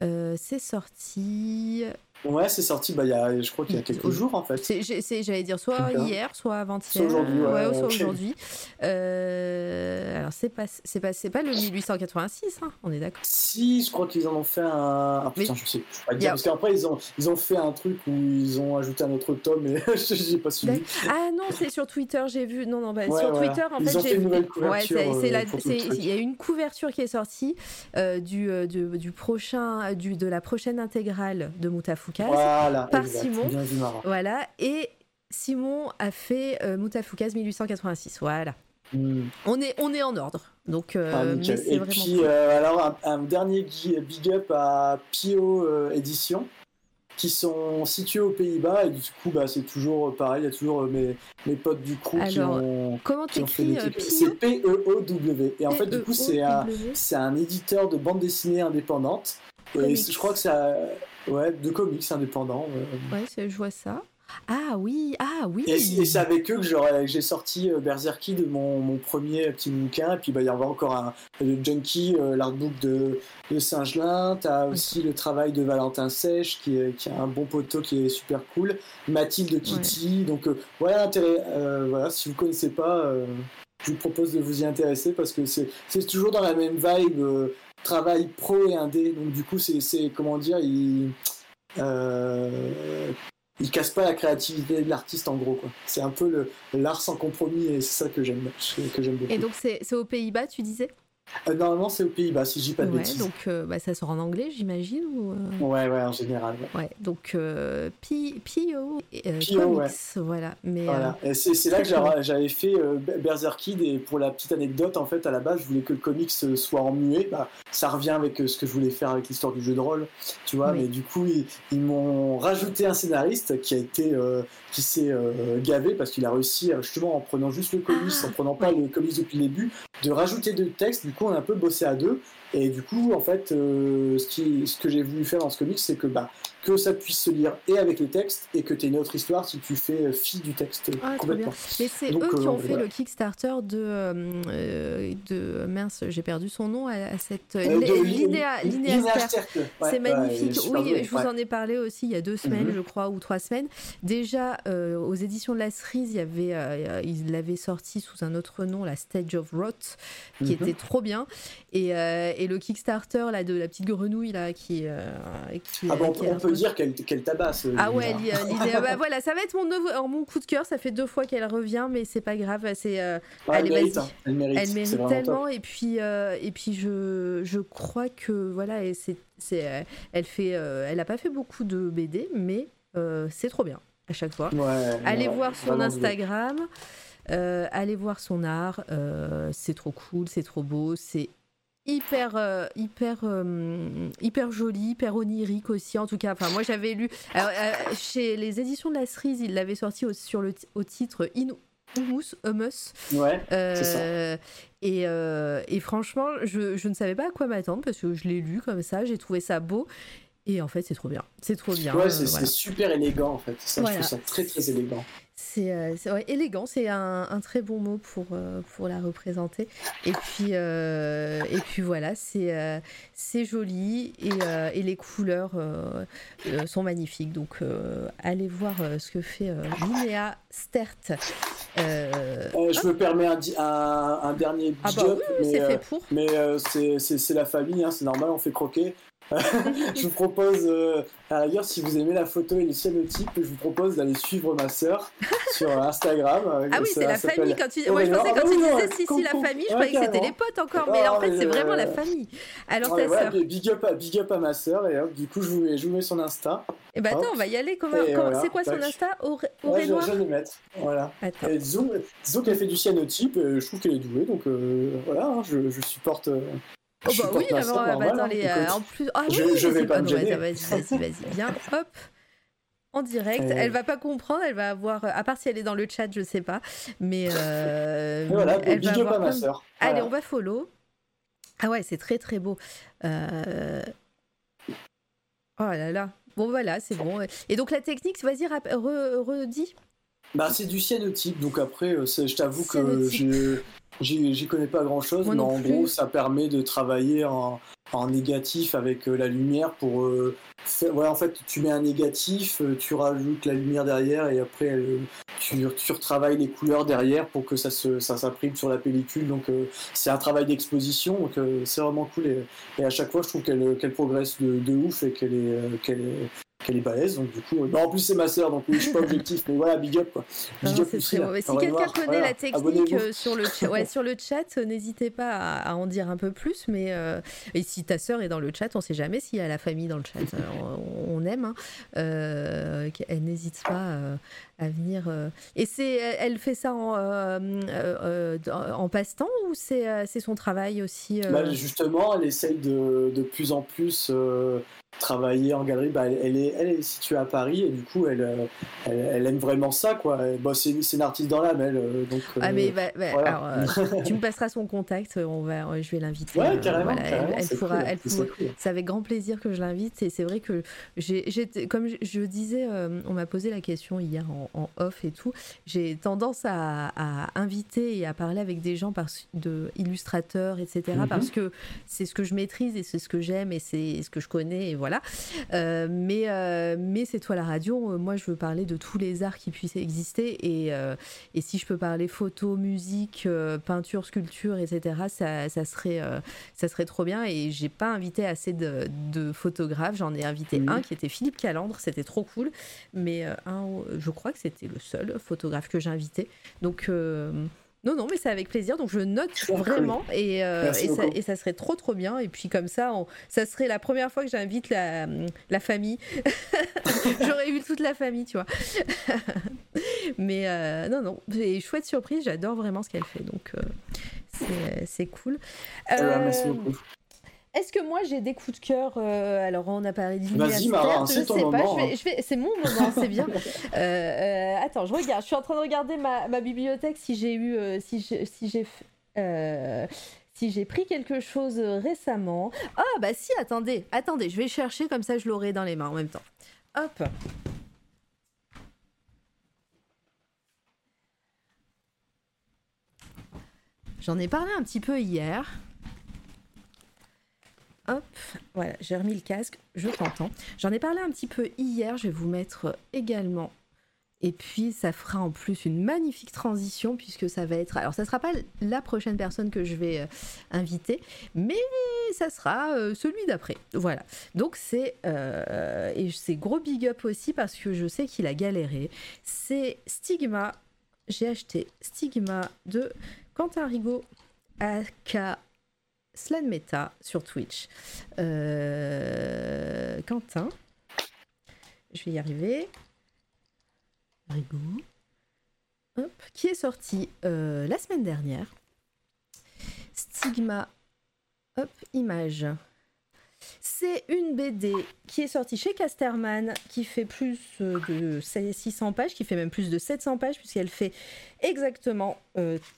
c'est sorti Ouais, c'est sorti, bah, y a, je crois qu'il y a quelques jours en fait. J'allais dire soit hier, soit avant-hier. Soit aujourd'hui. Ouais, soit aujourd'hui. Euh, alors, c'est pas, c'est pas, pas le 1886, hein, on est d'accord Si, je crois qu'ils en ont fait un. Ah putain, je sais. Je dire, Parce qu'après, ils ont, ils ont fait un truc où ils ont ajouté un autre tome, mais j'ai pas suivi. Ah non, c'est sur Twitter, j'ai vu. Non, non, bah, sur Twitter, en fait, j'ai. Ouais, il y a une couverture qui est sortie euh, du, euh, du, du, prochain, du, de la prochaine intégrale de Moutafou voilà, par Simon. Voilà, et Simon a fait euh, 1886. Voilà. Hmm. On, est, on est en ordre. Donc, euh, ah, et puis, euh, alors, un, dernier big up à Pio euh, Édition qui sont situés aux Pays-Bas. Et du coup bah, c'est toujours pareil, il y a toujours mes, mes potes du crew qui ont, comment qui fait des C'est P-E-O-W et en fait du coup c'est un, un éditeur de bande dessinée indépendante. Et je crois que c'est Ouais, de comics indépendants. Ouais, je vois ça. Ah oui, ah oui. Et, c'est avec eux que j'ai sorti euh, Berserky de mon, mon, premier petit bouquin. Et puis bah, il y a encore un, Junkie, euh, l'artbook de, de Saint-Gelin. Tu as aussi le travail de Valentin Sèche qui, est, qui a un bon poteau qui est super cool. Mathilde Kitty. Donc euh, voilà, voilà, si vous connaissez pas, je vous propose de vous y intéresser parce que c'est toujours dans la même vibe travail pro et indé. Donc du coup, c'est comment dire, il euh, il casse pas la créativité de l'artiste en gros. C'est un peu l'art sans compromis et c'est ça que j'aime que j'aime beaucoup. Et donc c'est aux Pays-Bas, tu disais? Euh, normalement, c'est aux Pays-Bas, si je dis pas de bêtises. Donc, euh, bah, ça sort en anglais, j'imagine ou, euh Ouais, ouais, en général. Ouais, donc P.O. Comics, voilà. Mais, voilà. c'est là que j'avais fait Berserk Kid, et pour la petite anecdote, en fait, à la base, je voulais que le comics soit en muet. Bah, ça revient avec ce que je voulais faire avec l'histoire du jeu de rôle, tu vois. Mais du coup, ils, m'ont rajouté un scénariste qui a été, qui s'est gavé parce qu'il a réussi, justement, en prenant juste le comics, ah, en prenant pas le comics depuis le début, de rajouter deux textes. Du coup, on a un peu bossé à deux. Et du coup, en fait, euh, ce, que j'ai voulu faire dans ce comics, c'est que bah, que ça puisse se lire et avec les textes et que tu aies une autre histoire si tu fais fi du texte ah, complètement. Mais c'est eux qui ont fait le Kickstarter de, de mince, j'ai perdu son nom à, cette Linéa, C'est magnifique. oui, je vous en ai parlé aussi il y a deux semaines, mhm. je crois, ou trois semaines. Déjà, aux éditions de la cerise, il y avait, ils l'avaient sorti sous un autre nom, la Stage of Rot, qui mhm. était trop bien. Et, euh, et, le Kickstarter là, de la petite grenouille là, qui. Euh, ah bon, on, peut dire qu'elle tabasse. Ah ouais, l'idée. bah, voilà, ça va être mon, nouveau, mon coup de cœur. Ça fait deux fois qu'elle revient, mais c'est pas grave. C'est, euh, elle, mérite, hein. elle, mérite, elle mérite. tellement. Et puis, et puis je, je crois que voilà, c'est, c'est, elle fait, elle a pas fait beaucoup de BD, mais c'est trop bien à chaque fois. Allez voir son Instagram. Euh, allez voir son art, euh, c'est trop cool, c'est trop beau, c'est hyper euh, hyper hyper joli hyper onirique aussi en tout cas enfin moi j'avais lu chez les éditions de la cerise il l'avait sorti au, sur le au titre In Humus, Humus. Ouais, ça. Et, et, franchement, je, je, ne savais pas à quoi m'attendre parce que je l'ai lu comme ça, j'ai trouvé ça beau. Et en fait, c'est trop bien. C'est trop bien. Ouais, c'est super élégant en fait. Ça, Je trouve ça très très élégant. C'est euh, élégant, c'est un, un, très bon mot pour, euh, pour la représenter. Et puis, euh, et puis voilà, c'est c'est joli et, et, les couleurs sont magnifiques. Donc allez voir ce que fait Linéa Stert. je me permets un, un, un dernier ah bah oui, c'est fait pour. Mais c'est la famille, hein, c'est normal, on fait croquer. je vous propose, euh, à la si vous aimez la photo et le cyanotype, je vous propose d'aller suivre ma sœur sur Instagram. Ah oui, c'est la famille. Quand tu... Moi, je pensais quand tu disais si, si, la famille, je croyais que c'était les potes encore, mais en fait, c'est vraiment la famille. Alors, ta sœur. Big up, à, big up à ma sœur, et hop, du coup, je vous, mets, je vous mets son Insta. Et eh bah, ben, attends, on va y aller. Comment, C'est quoi son Insta au, ouais, je, vais le mettre. Voilà. disons, disons qu'elle fait du cyanotype, je trouve qu'elle est douée, donc euh, voilà, hein, je, je supporte. Oh bah oui, bah, attends, les, euh, en plus. Ah je, oui, je vais pas me Vas-y, vas-y, vas-y, viens, hop. En direct, elle va pas comprendre, elle va avoir, à part si elle est dans le chat, je sais pas, mais euh, voilà, elle va avoir ma soeur. Allez, on va follow. Ah ouais, c'est très très beau. Euh... Oh là là. Bon voilà, c'est bon. Et donc la technique, vas-y, redis. Bah, c'est du cyanotype, donc après, euh, je t'avoue que je J'y connais pas grand chose, mais en gros, ça permet de travailler en, en négatif avec euh, la lumière pour. Euh, voilà, en fait, tu mets un négatif, euh, tu rajoutes la lumière derrière et après, tu, tu, retravailles les couleurs derrière pour que ça s'imprime ça sur la pellicule. Donc, c'est un travail d'exposition, donc c'est vraiment cool. Et, et, à chaque fois, je trouve qu'elle progresse de, de, ouf et qu'elle est, qu'elle est, qu'elle est balèze, donc du coup, euh, en plus c'est ma sœur, donc je suis pas objectif, mais voilà, big up quoi. Big up aussi, si quelqu'un connaît la technique euh, sur le, ouais, sur le chat, euh, n'hésitez pas à, en dire un peu plus, mais et si ta sœur est dans le chat, on sait jamais s'il y a la famille dans le chat, on, aime, hein. elle n'hésite pas à venir. Et c'est, elle fait ça en, en passe-temps ou c'est, c'est son travail aussi bah, Justement, elle essaye de, de plus en plus travailler en galerie, bah, elle, est, elle est située à Paris et du coup elle, euh, elle, aime vraiment ça quoi. Bon, c'est, une artiste dans l'âme elle. Euh, donc, ah mais bah, bah, alors, tu me passeras son contact, on va, je vais l'inviter. Ouais, carrément. elle, pourra, elle c'est avec grand plaisir que je l'invite et c'est vrai que j'ai, comme je, disais, euh, on m'a posé la question hier en, off et tout, j'ai tendance à, inviter et à parler avec des gens par, de illustrateurs etc mhm. parce que c'est ce que je maîtrise et c'est ce que j'aime et c'est ce que je connais et voilà. Euh, mais euh, mais c'est toi la radio. Euh, moi, je veux parler de tous les arts qui puissent exister et, et si je peux parler photo, musique, peinture, sculpture, etc. Ça, ça serait ça serait trop bien. Et j'ai pas invité assez de, de photographes. J'en ai invité un qui était Philippe Calandre. C'était trop cool. Mais un, je crois que c'était le seul photographe que j'ai invité. Donc non, non, mais c'est avec plaisir. Donc je note vraiment et, euh, et, ça, serait trop, trop bien. Et puis comme ça, ça serait la première fois que j'invite la, la famille. J'aurais eu toute la famille, tu vois. mais euh, non, non, c'est chouette surprise. J'adore vraiment ce qu'elle fait. Donc euh, c'est cool. merci beaucoup. Est-ce que moi j'ai des coups de cœur euh, Alors on a parlé de Vas-y Mara, c'est ton moment. Hein. C'est mon moment, c'est bien. Euh, euh, attends, je regarde. Je suis en train de regarder ma, ma bibliothèque si j'ai eu, si j'ai, si j'ai, si j'ai pris quelque chose récemment. Ah bah si, attendez, attendez, je vais chercher comme ça, je l'aurai dans les mains en même temps. hop. J'en ai parlé un petit peu hier. Hop, voilà, j'ai remis le casque, je t'entends. J'en ai parlé un petit peu hier, je vais vous mettre également. Et puis ça fera en plus une magnifique transition puisque ça va être. Alors ça sera pas la prochaine personne que je vais euh, inviter, mais ça sera euh, celui d'après. Voilà. Donc c'est euh, et c'est gros big up aussi parce que je sais qu'il a galéré. C'est Stigma. J'ai acheté Stigma de Quentin Rigaud, aka Slan Meta sur Twitch. Euh, Quentin, je vais y arriver. Rigaud. Hop, qui est sorti euh, la semaine dernière? Stigma. Hop, image. C'est une BD qui est sortie chez Casterman, qui fait plus de 600 pages, qui fait même plus de 700 pages, puisqu'elle fait exactement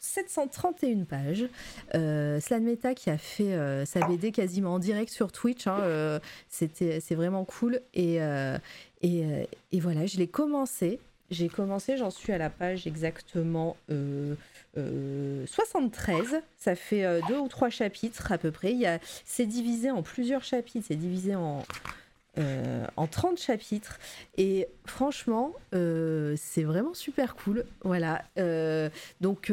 731 euh, pages. Euh, Meta qui a fait euh, sa BD quasiment en direct sur Twitch, hein, euh, c'était, c'est vraiment cool. Et, et, et, voilà, je l'ai commencé. J'ai commencé, j'en suis à la page exactement 73. Euh, ça fait euh, deux ou trois chapitres à peu près. C'est divisé en plusieurs chapitres. C'est divisé en, euh, en 30 chapitres. Et franchement, c'est vraiment super cool. Voilà. donc,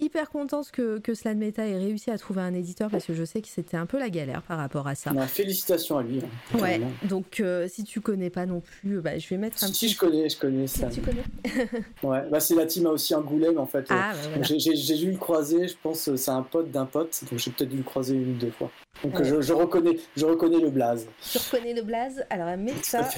hyper contente que, que Slan Meta ait réussi à trouver un éditeur parce que je sais que c'était un peu la galère par rapport à ça. Bah, félicitations à lui. Hein, ouais, donc euh, si tu connais pas non plus, bah, je vais mettre un si, petit. Si je connais, je connais ça. tu connais Ouais, bah, c'est la team a aussi Angoulême en fait. Ah, bah, J'ai dû le croiser, je pense c'est un pote d'un pote, donc j'ai peut-être dû le croiser une ou deux fois. Donc je, je, reconnais, je reconnais le blaze. Tu reconnais le blaze Alors mets ça.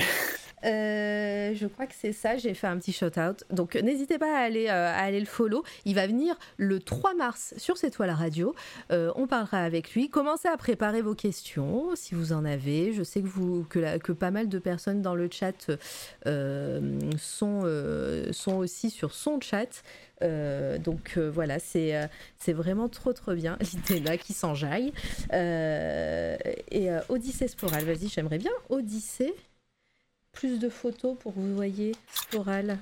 Euh, je crois que c'est ça, j'ai fait un petit shout-out. Donc n'hésitez pas à aller, euh, à aller le follow. Il va venir le 3 mars sur C'est toi la radio. Euh, on parlera avec lui. Commencez à préparer vos questions si vous en avez. Je sais que, pas mal de personnes dans le chat sont, aussi sur son chat. donc voilà, c'est vraiment trop trop bien. L'idée qui s'enjaille. et Odyssée Sporal, vas-y, j'aimerais bien Odyssée plus de photos pour que vous voyez Sporal.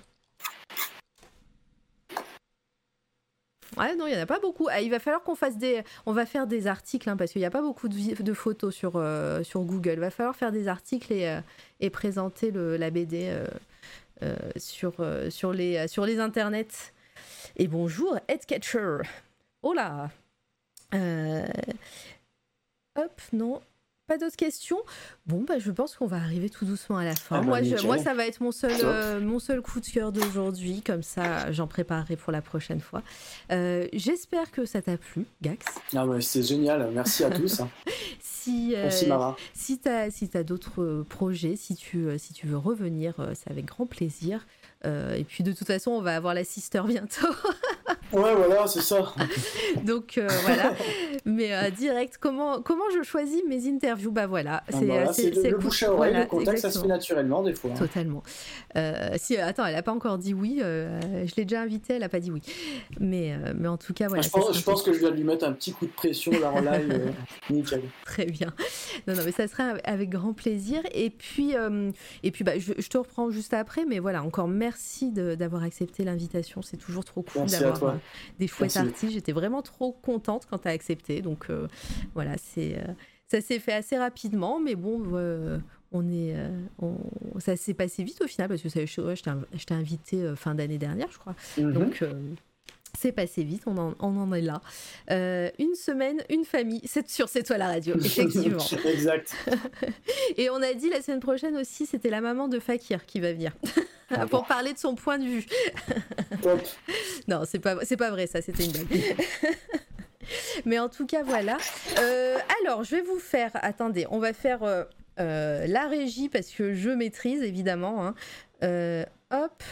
Ouais, non, il n'y en a pas beaucoup. Ah, il va falloir qu'on fasse des. On va faire des articles, hein, parce qu'il n'y a pas beaucoup de, photos sur, euh, sur Google. Il va falloir faire des articles et, euh, et présenter la BD euh, sur, sur, les, sur les internets. Et bonjour, Headcatcher. Oh là Hop, non. Pas d'autres questions Bon, bah, je pense qu'on va arriver tout doucement à la fin. Ah bah, moi, moi, ça va être mon seul, euh, mon seul coup de cœur d'aujourd'hui. Comme ça, j'en préparerai pour la prochaine fois. Euh, j'espère que ça t'a plu, Gax. Ah ouais, c'est génial. Merci à tous. Si, euh, Merci, Mara. Si tu as, si as d'autres projets, si tu, si tu veux revenir, c'est avec grand plaisir. et puis, de toute façon, on va avoir la sister bientôt. ouais, voilà, c'est ça. Donc, voilà. Mais direct, comment, comment je choisis mes interviews? Bah voilà, ah, bah c'est le, bouche à oreille, le contact, ça se fait naturellement des fois. Hein. Totalement. Euh, si, attends, elle n'a pas encore dit oui. Euh, je l'ai déjà invitée, elle n'a pas dit oui. Mais, euh, mais en tout cas, voilà. je, pense, que je vais lui mettre un petit coup de pression là en live. nickel. Très bien. Non, non, mais ça sera avec grand plaisir. Et puis, et puis bah, je, te reprends juste après. Mais voilà, encore merci d'avoir accepté l'invitation. C'est toujours trop cool d'avoir des chouettes artistes. J'étais vraiment trop contente quand tu as accepté. Donc voilà, c'est ça s'est fait assez rapidement, mais bon, euh, on est, euh, ça s'est passé vite au final parce que ça, je, t'ai invité euh, fin d'année dernière, je crois. Mhm. Donc c'est passé vite, on en, on en est là. une semaine, une famille, c'est sur C'est toi la radio, effectivement. exact. Et on a dit la semaine prochaine aussi, c'était la maman de Fakir qui va venir. Ah pour parler de son point de vue. non, c'est pas, c'est pas vrai, ça, c'était une blague. Mais en tout cas, voilà. Euh, alors, je vais vous faire. Attendez, on va faire euh, euh, la régie parce que je maîtrise évidemment. Hein. hop.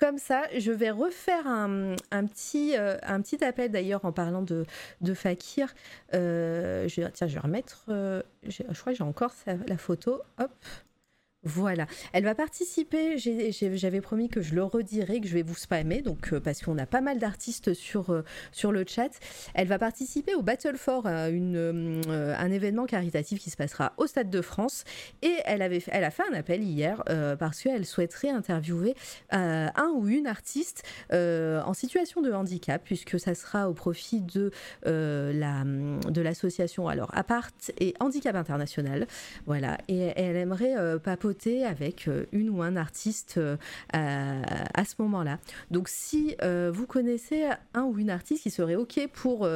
Comme ça, je vais refaire un, petit, un petit appel d'ailleurs en parlant de, Fakir. je, tiens, je vais remettre. je crois que j'ai encore la photo. Hop. Voilà, elle va participer, j'avais promis que je le redirais, que je vais vous spammer, donc euh, parce qu'on a pas mal d'artistes sur, euh, sur le chat. Elle va participer au Battle for, euh, un événement caritatif qui se passera au Stade de France, et elle, avait, elle a fait un appel hier parce qu'elle souhaiterait interviewer un ou une artiste en situation de handicap, puisque ça sera au profit de, la, de l'association alors Apart et Handicap International. Voilà, et, et elle aimerait papoter avec euh, une ou un artiste euh, à, ce moment-là. Donc si euh, vous connaissez un ou une artiste qui serait OK pour,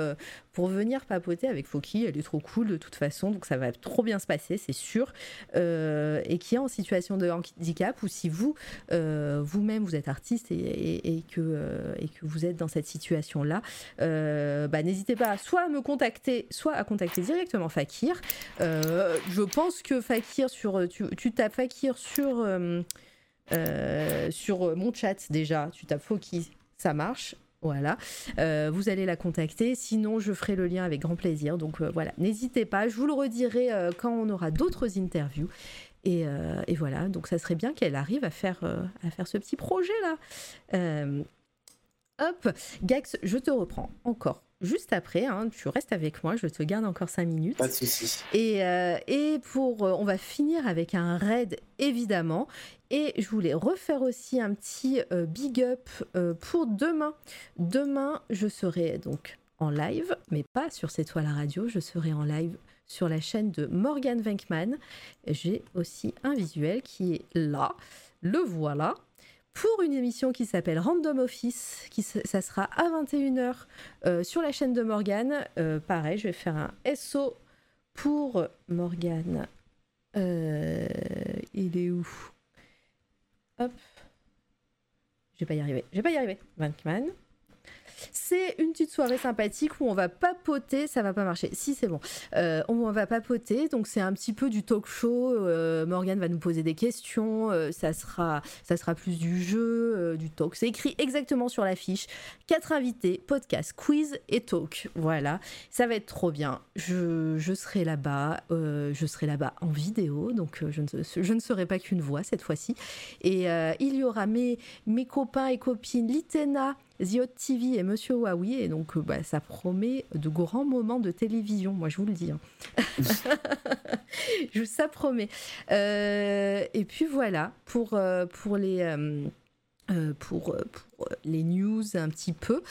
pour venir papoter avec Foki, elle est trop cool de toute façon, donc ça va trop bien se passer, c'est sûr, et qui est en situation de handicap, ou si vous, vous-même, vous êtes artiste et, que, et que vous êtes dans cette situation-là, bah, n'hésitez pas soit à me contacter, soit à contacter directement Fakir. je pense que Fakir, sur, tu, tapes Fakir sur, euh, euh, sur mon chat déjà. Tu tapes Foki, ça marche. Voilà, euh, vous allez la contacter. Sinon, je ferai le lien avec grand plaisir. Donc voilà, n'hésitez pas. Je vous le redirai quand on aura d'autres interviews. Et, et, voilà, donc ça serait bien qu'elle arrive à faire, à faire ce petit projet là. hop, Gax, je te reprends encore juste après. Hein, tu restes avec moi, je te garde encore 5 minutes. Pas de soucis. Et, euh, et pour, euh, on va finir avec un raid, évidemment. Et je voulais refaire aussi un petit euh, big up pour demain. Demain, je serai donc en live, mais pas sur cette toile à radio, je serai en live sur la chaîne de Morgan Venkman. J'ai aussi un visuel qui est là. Le voilà pour une émission qui s'appelle Random Office, qui ça sera à 21h euh, sur la chaîne de Morgane. Euh, pareil, je vais faire un SO pour Morgane. Euh, il est où? Hop. Je vais pas y arriver. Je vais pas y arriver. Vankman. C'est une petite soirée sympathique où on va papoter, ça va pas marcher. Si, c'est bon. Euh, on va papoter, donc c'est un petit peu du talk show. Euh, Morgane va nous poser des questions, euh, ça, sera, ça sera plus du jeu, du talk. C'est écrit exactement sur l'affiche. Quatre invités, podcast, quiz et talk. Voilà, ça va être trop bien. Je, je serai là-bas, je serai là-bas en vidéo, donc je ne, je ne serai pas qu'une voix cette fois-ci. Et il y aura mes, mes copains et copines, Litena, Ziot TV et Monsieur Huawei, et donc euh, bah, ça promet de grands moments de télévision, moi je vous le dis. Hein. ça promet. Euh, et puis voilà, pour, euh, pour les... pour, pour, les news un petit peu.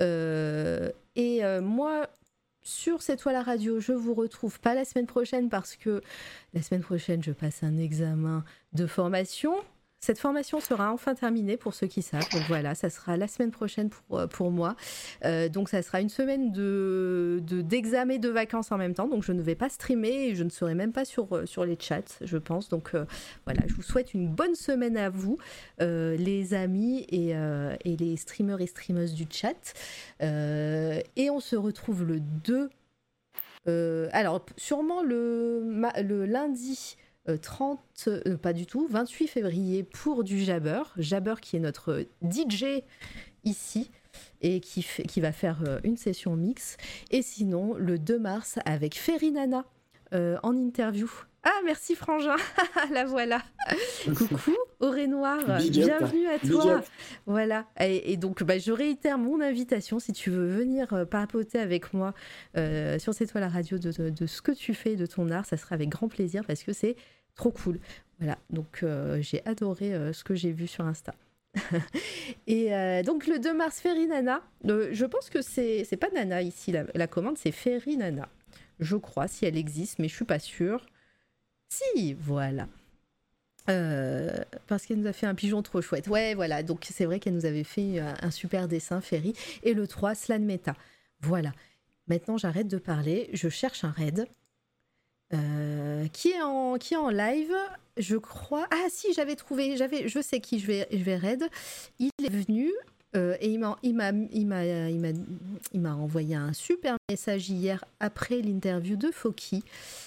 et moi, sur cette toile à radio, je vous retrouve pas la semaine prochaine parce que la semaine prochaine, je passe un examen de formation. Cette formation sera enfin terminée pour ceux qui savent. Donc voilà, ça sera la semaine prochaine pour, euh, pour moi. Euh, donc ça sera une semaine de, d'examen de vacances en même temps. Donc je ne vais pas streamer et je ne serai même pas sur, euh, sur les chats, je pense. Donc voilà, je vous souhaite une bonne semaine à vous, les amis et, et, les streamers et streameuses du chat. et on se retrouve le 2. alors sûrement le, le lundi 30, euh, euh, pas du tout, 28 février pour du Jabber. Jabber qui est notre DJ ici et qui, qui va faire euh, une session mix. Et sinon, le 2 mars avec Ferry Nana en interview. Ah, merci Frangin, la voilà. Coucou, Auré Noir, bienvenue à toi. Voilà, et, donc bah, je réitère mon invitation si tu veux venir papoter avec moi sur cette toile à radio de, de, ce que tu fais, de ton art, ça sera avec grand plaisir parce que c'est trop cool. Voilà, donc euh, j'ai adoré euh, ce que j'ai vu sur Insta. et euh, donc le 2 mars, Ferry Nana. je pense que c'est pas Nana ici, la, commande, c'est Ferry Nana. Je crois, si elle existe, mais je suis pas sûre. Si, voilà. parce qu'elle nous a fait un pigeon trop chouette. Ouais, voilà. Donc c'est vrai qu'elle nous avait fait un, super dessin, Ferry. Et le 3, Slan Meta. Voilà. Maintenant, j'arrête de parler. Je cherche un raid. Euh, qui, est en, qui est en live, je crois. Ah si, j'avais trouvé, j'avais, je sais qui je vais, je vais raid. Il est venu euh, et il m'a, envoyé un super message hier après l'interview de Foki.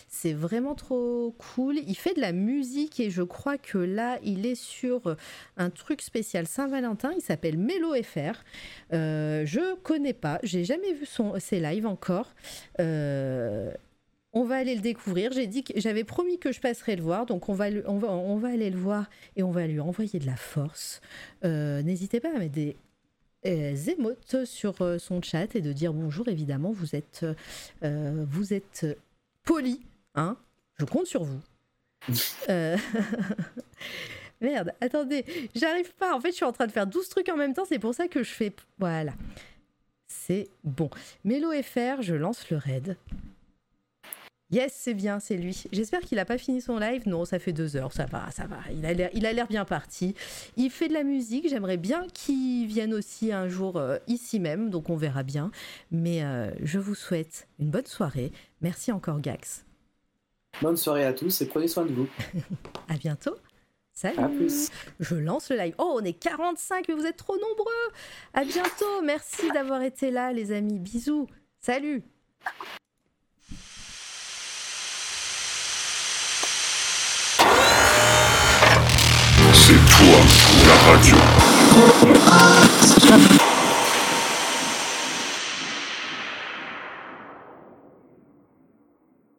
C'est vraiment trop cool. Il fait de la musique et je crois que là, il est sur un truc spécial Saint-Valentin. Il s'appelle Mélo FR. Euh, je connais pas, j'ai jamais vu son, ses lives encore. Euh, on va aller le découvrir. J'avais promis que je passerais le voir, donc on va, on va, on va aller le voir et on va lui envoyer de la force. Euh, n'hésitez pas à mettre des émotes sur euh, son chat et de dire bonjour. Évidemment, vous êtes, vous êtes poli, hein Je compte sur vous. Merde, attendez, j'arrive pas. En fait, je suis en train de faire 12 trucs en même temps. C'est pour ça que je fais. Voilà. C'est bon. Mélo FR, je lance le raid. Yes, c'est bien, c'est lui. J'espère qu'il n'a pas fini son live. Non, ça fait deux heures, ça va, ça va. Il a l'air, il a l'air bien parti. Il fait de la musique. J'aimerais bien qu'il vienne aussi un jour euh, ici même, donc on verra bien. Mais euh, je vous souhaite une bonne soirée. Merci encore, Gax. Bonne soirée à tous et prenez soin de vous. à bientôt. Salut. À plus. Je lance le live. Oh, on est 45, mais vous êtes trop nombreux. À bientôt. Merci d'avoir été là, les amis. Bisous. Salut. Toi, la radio.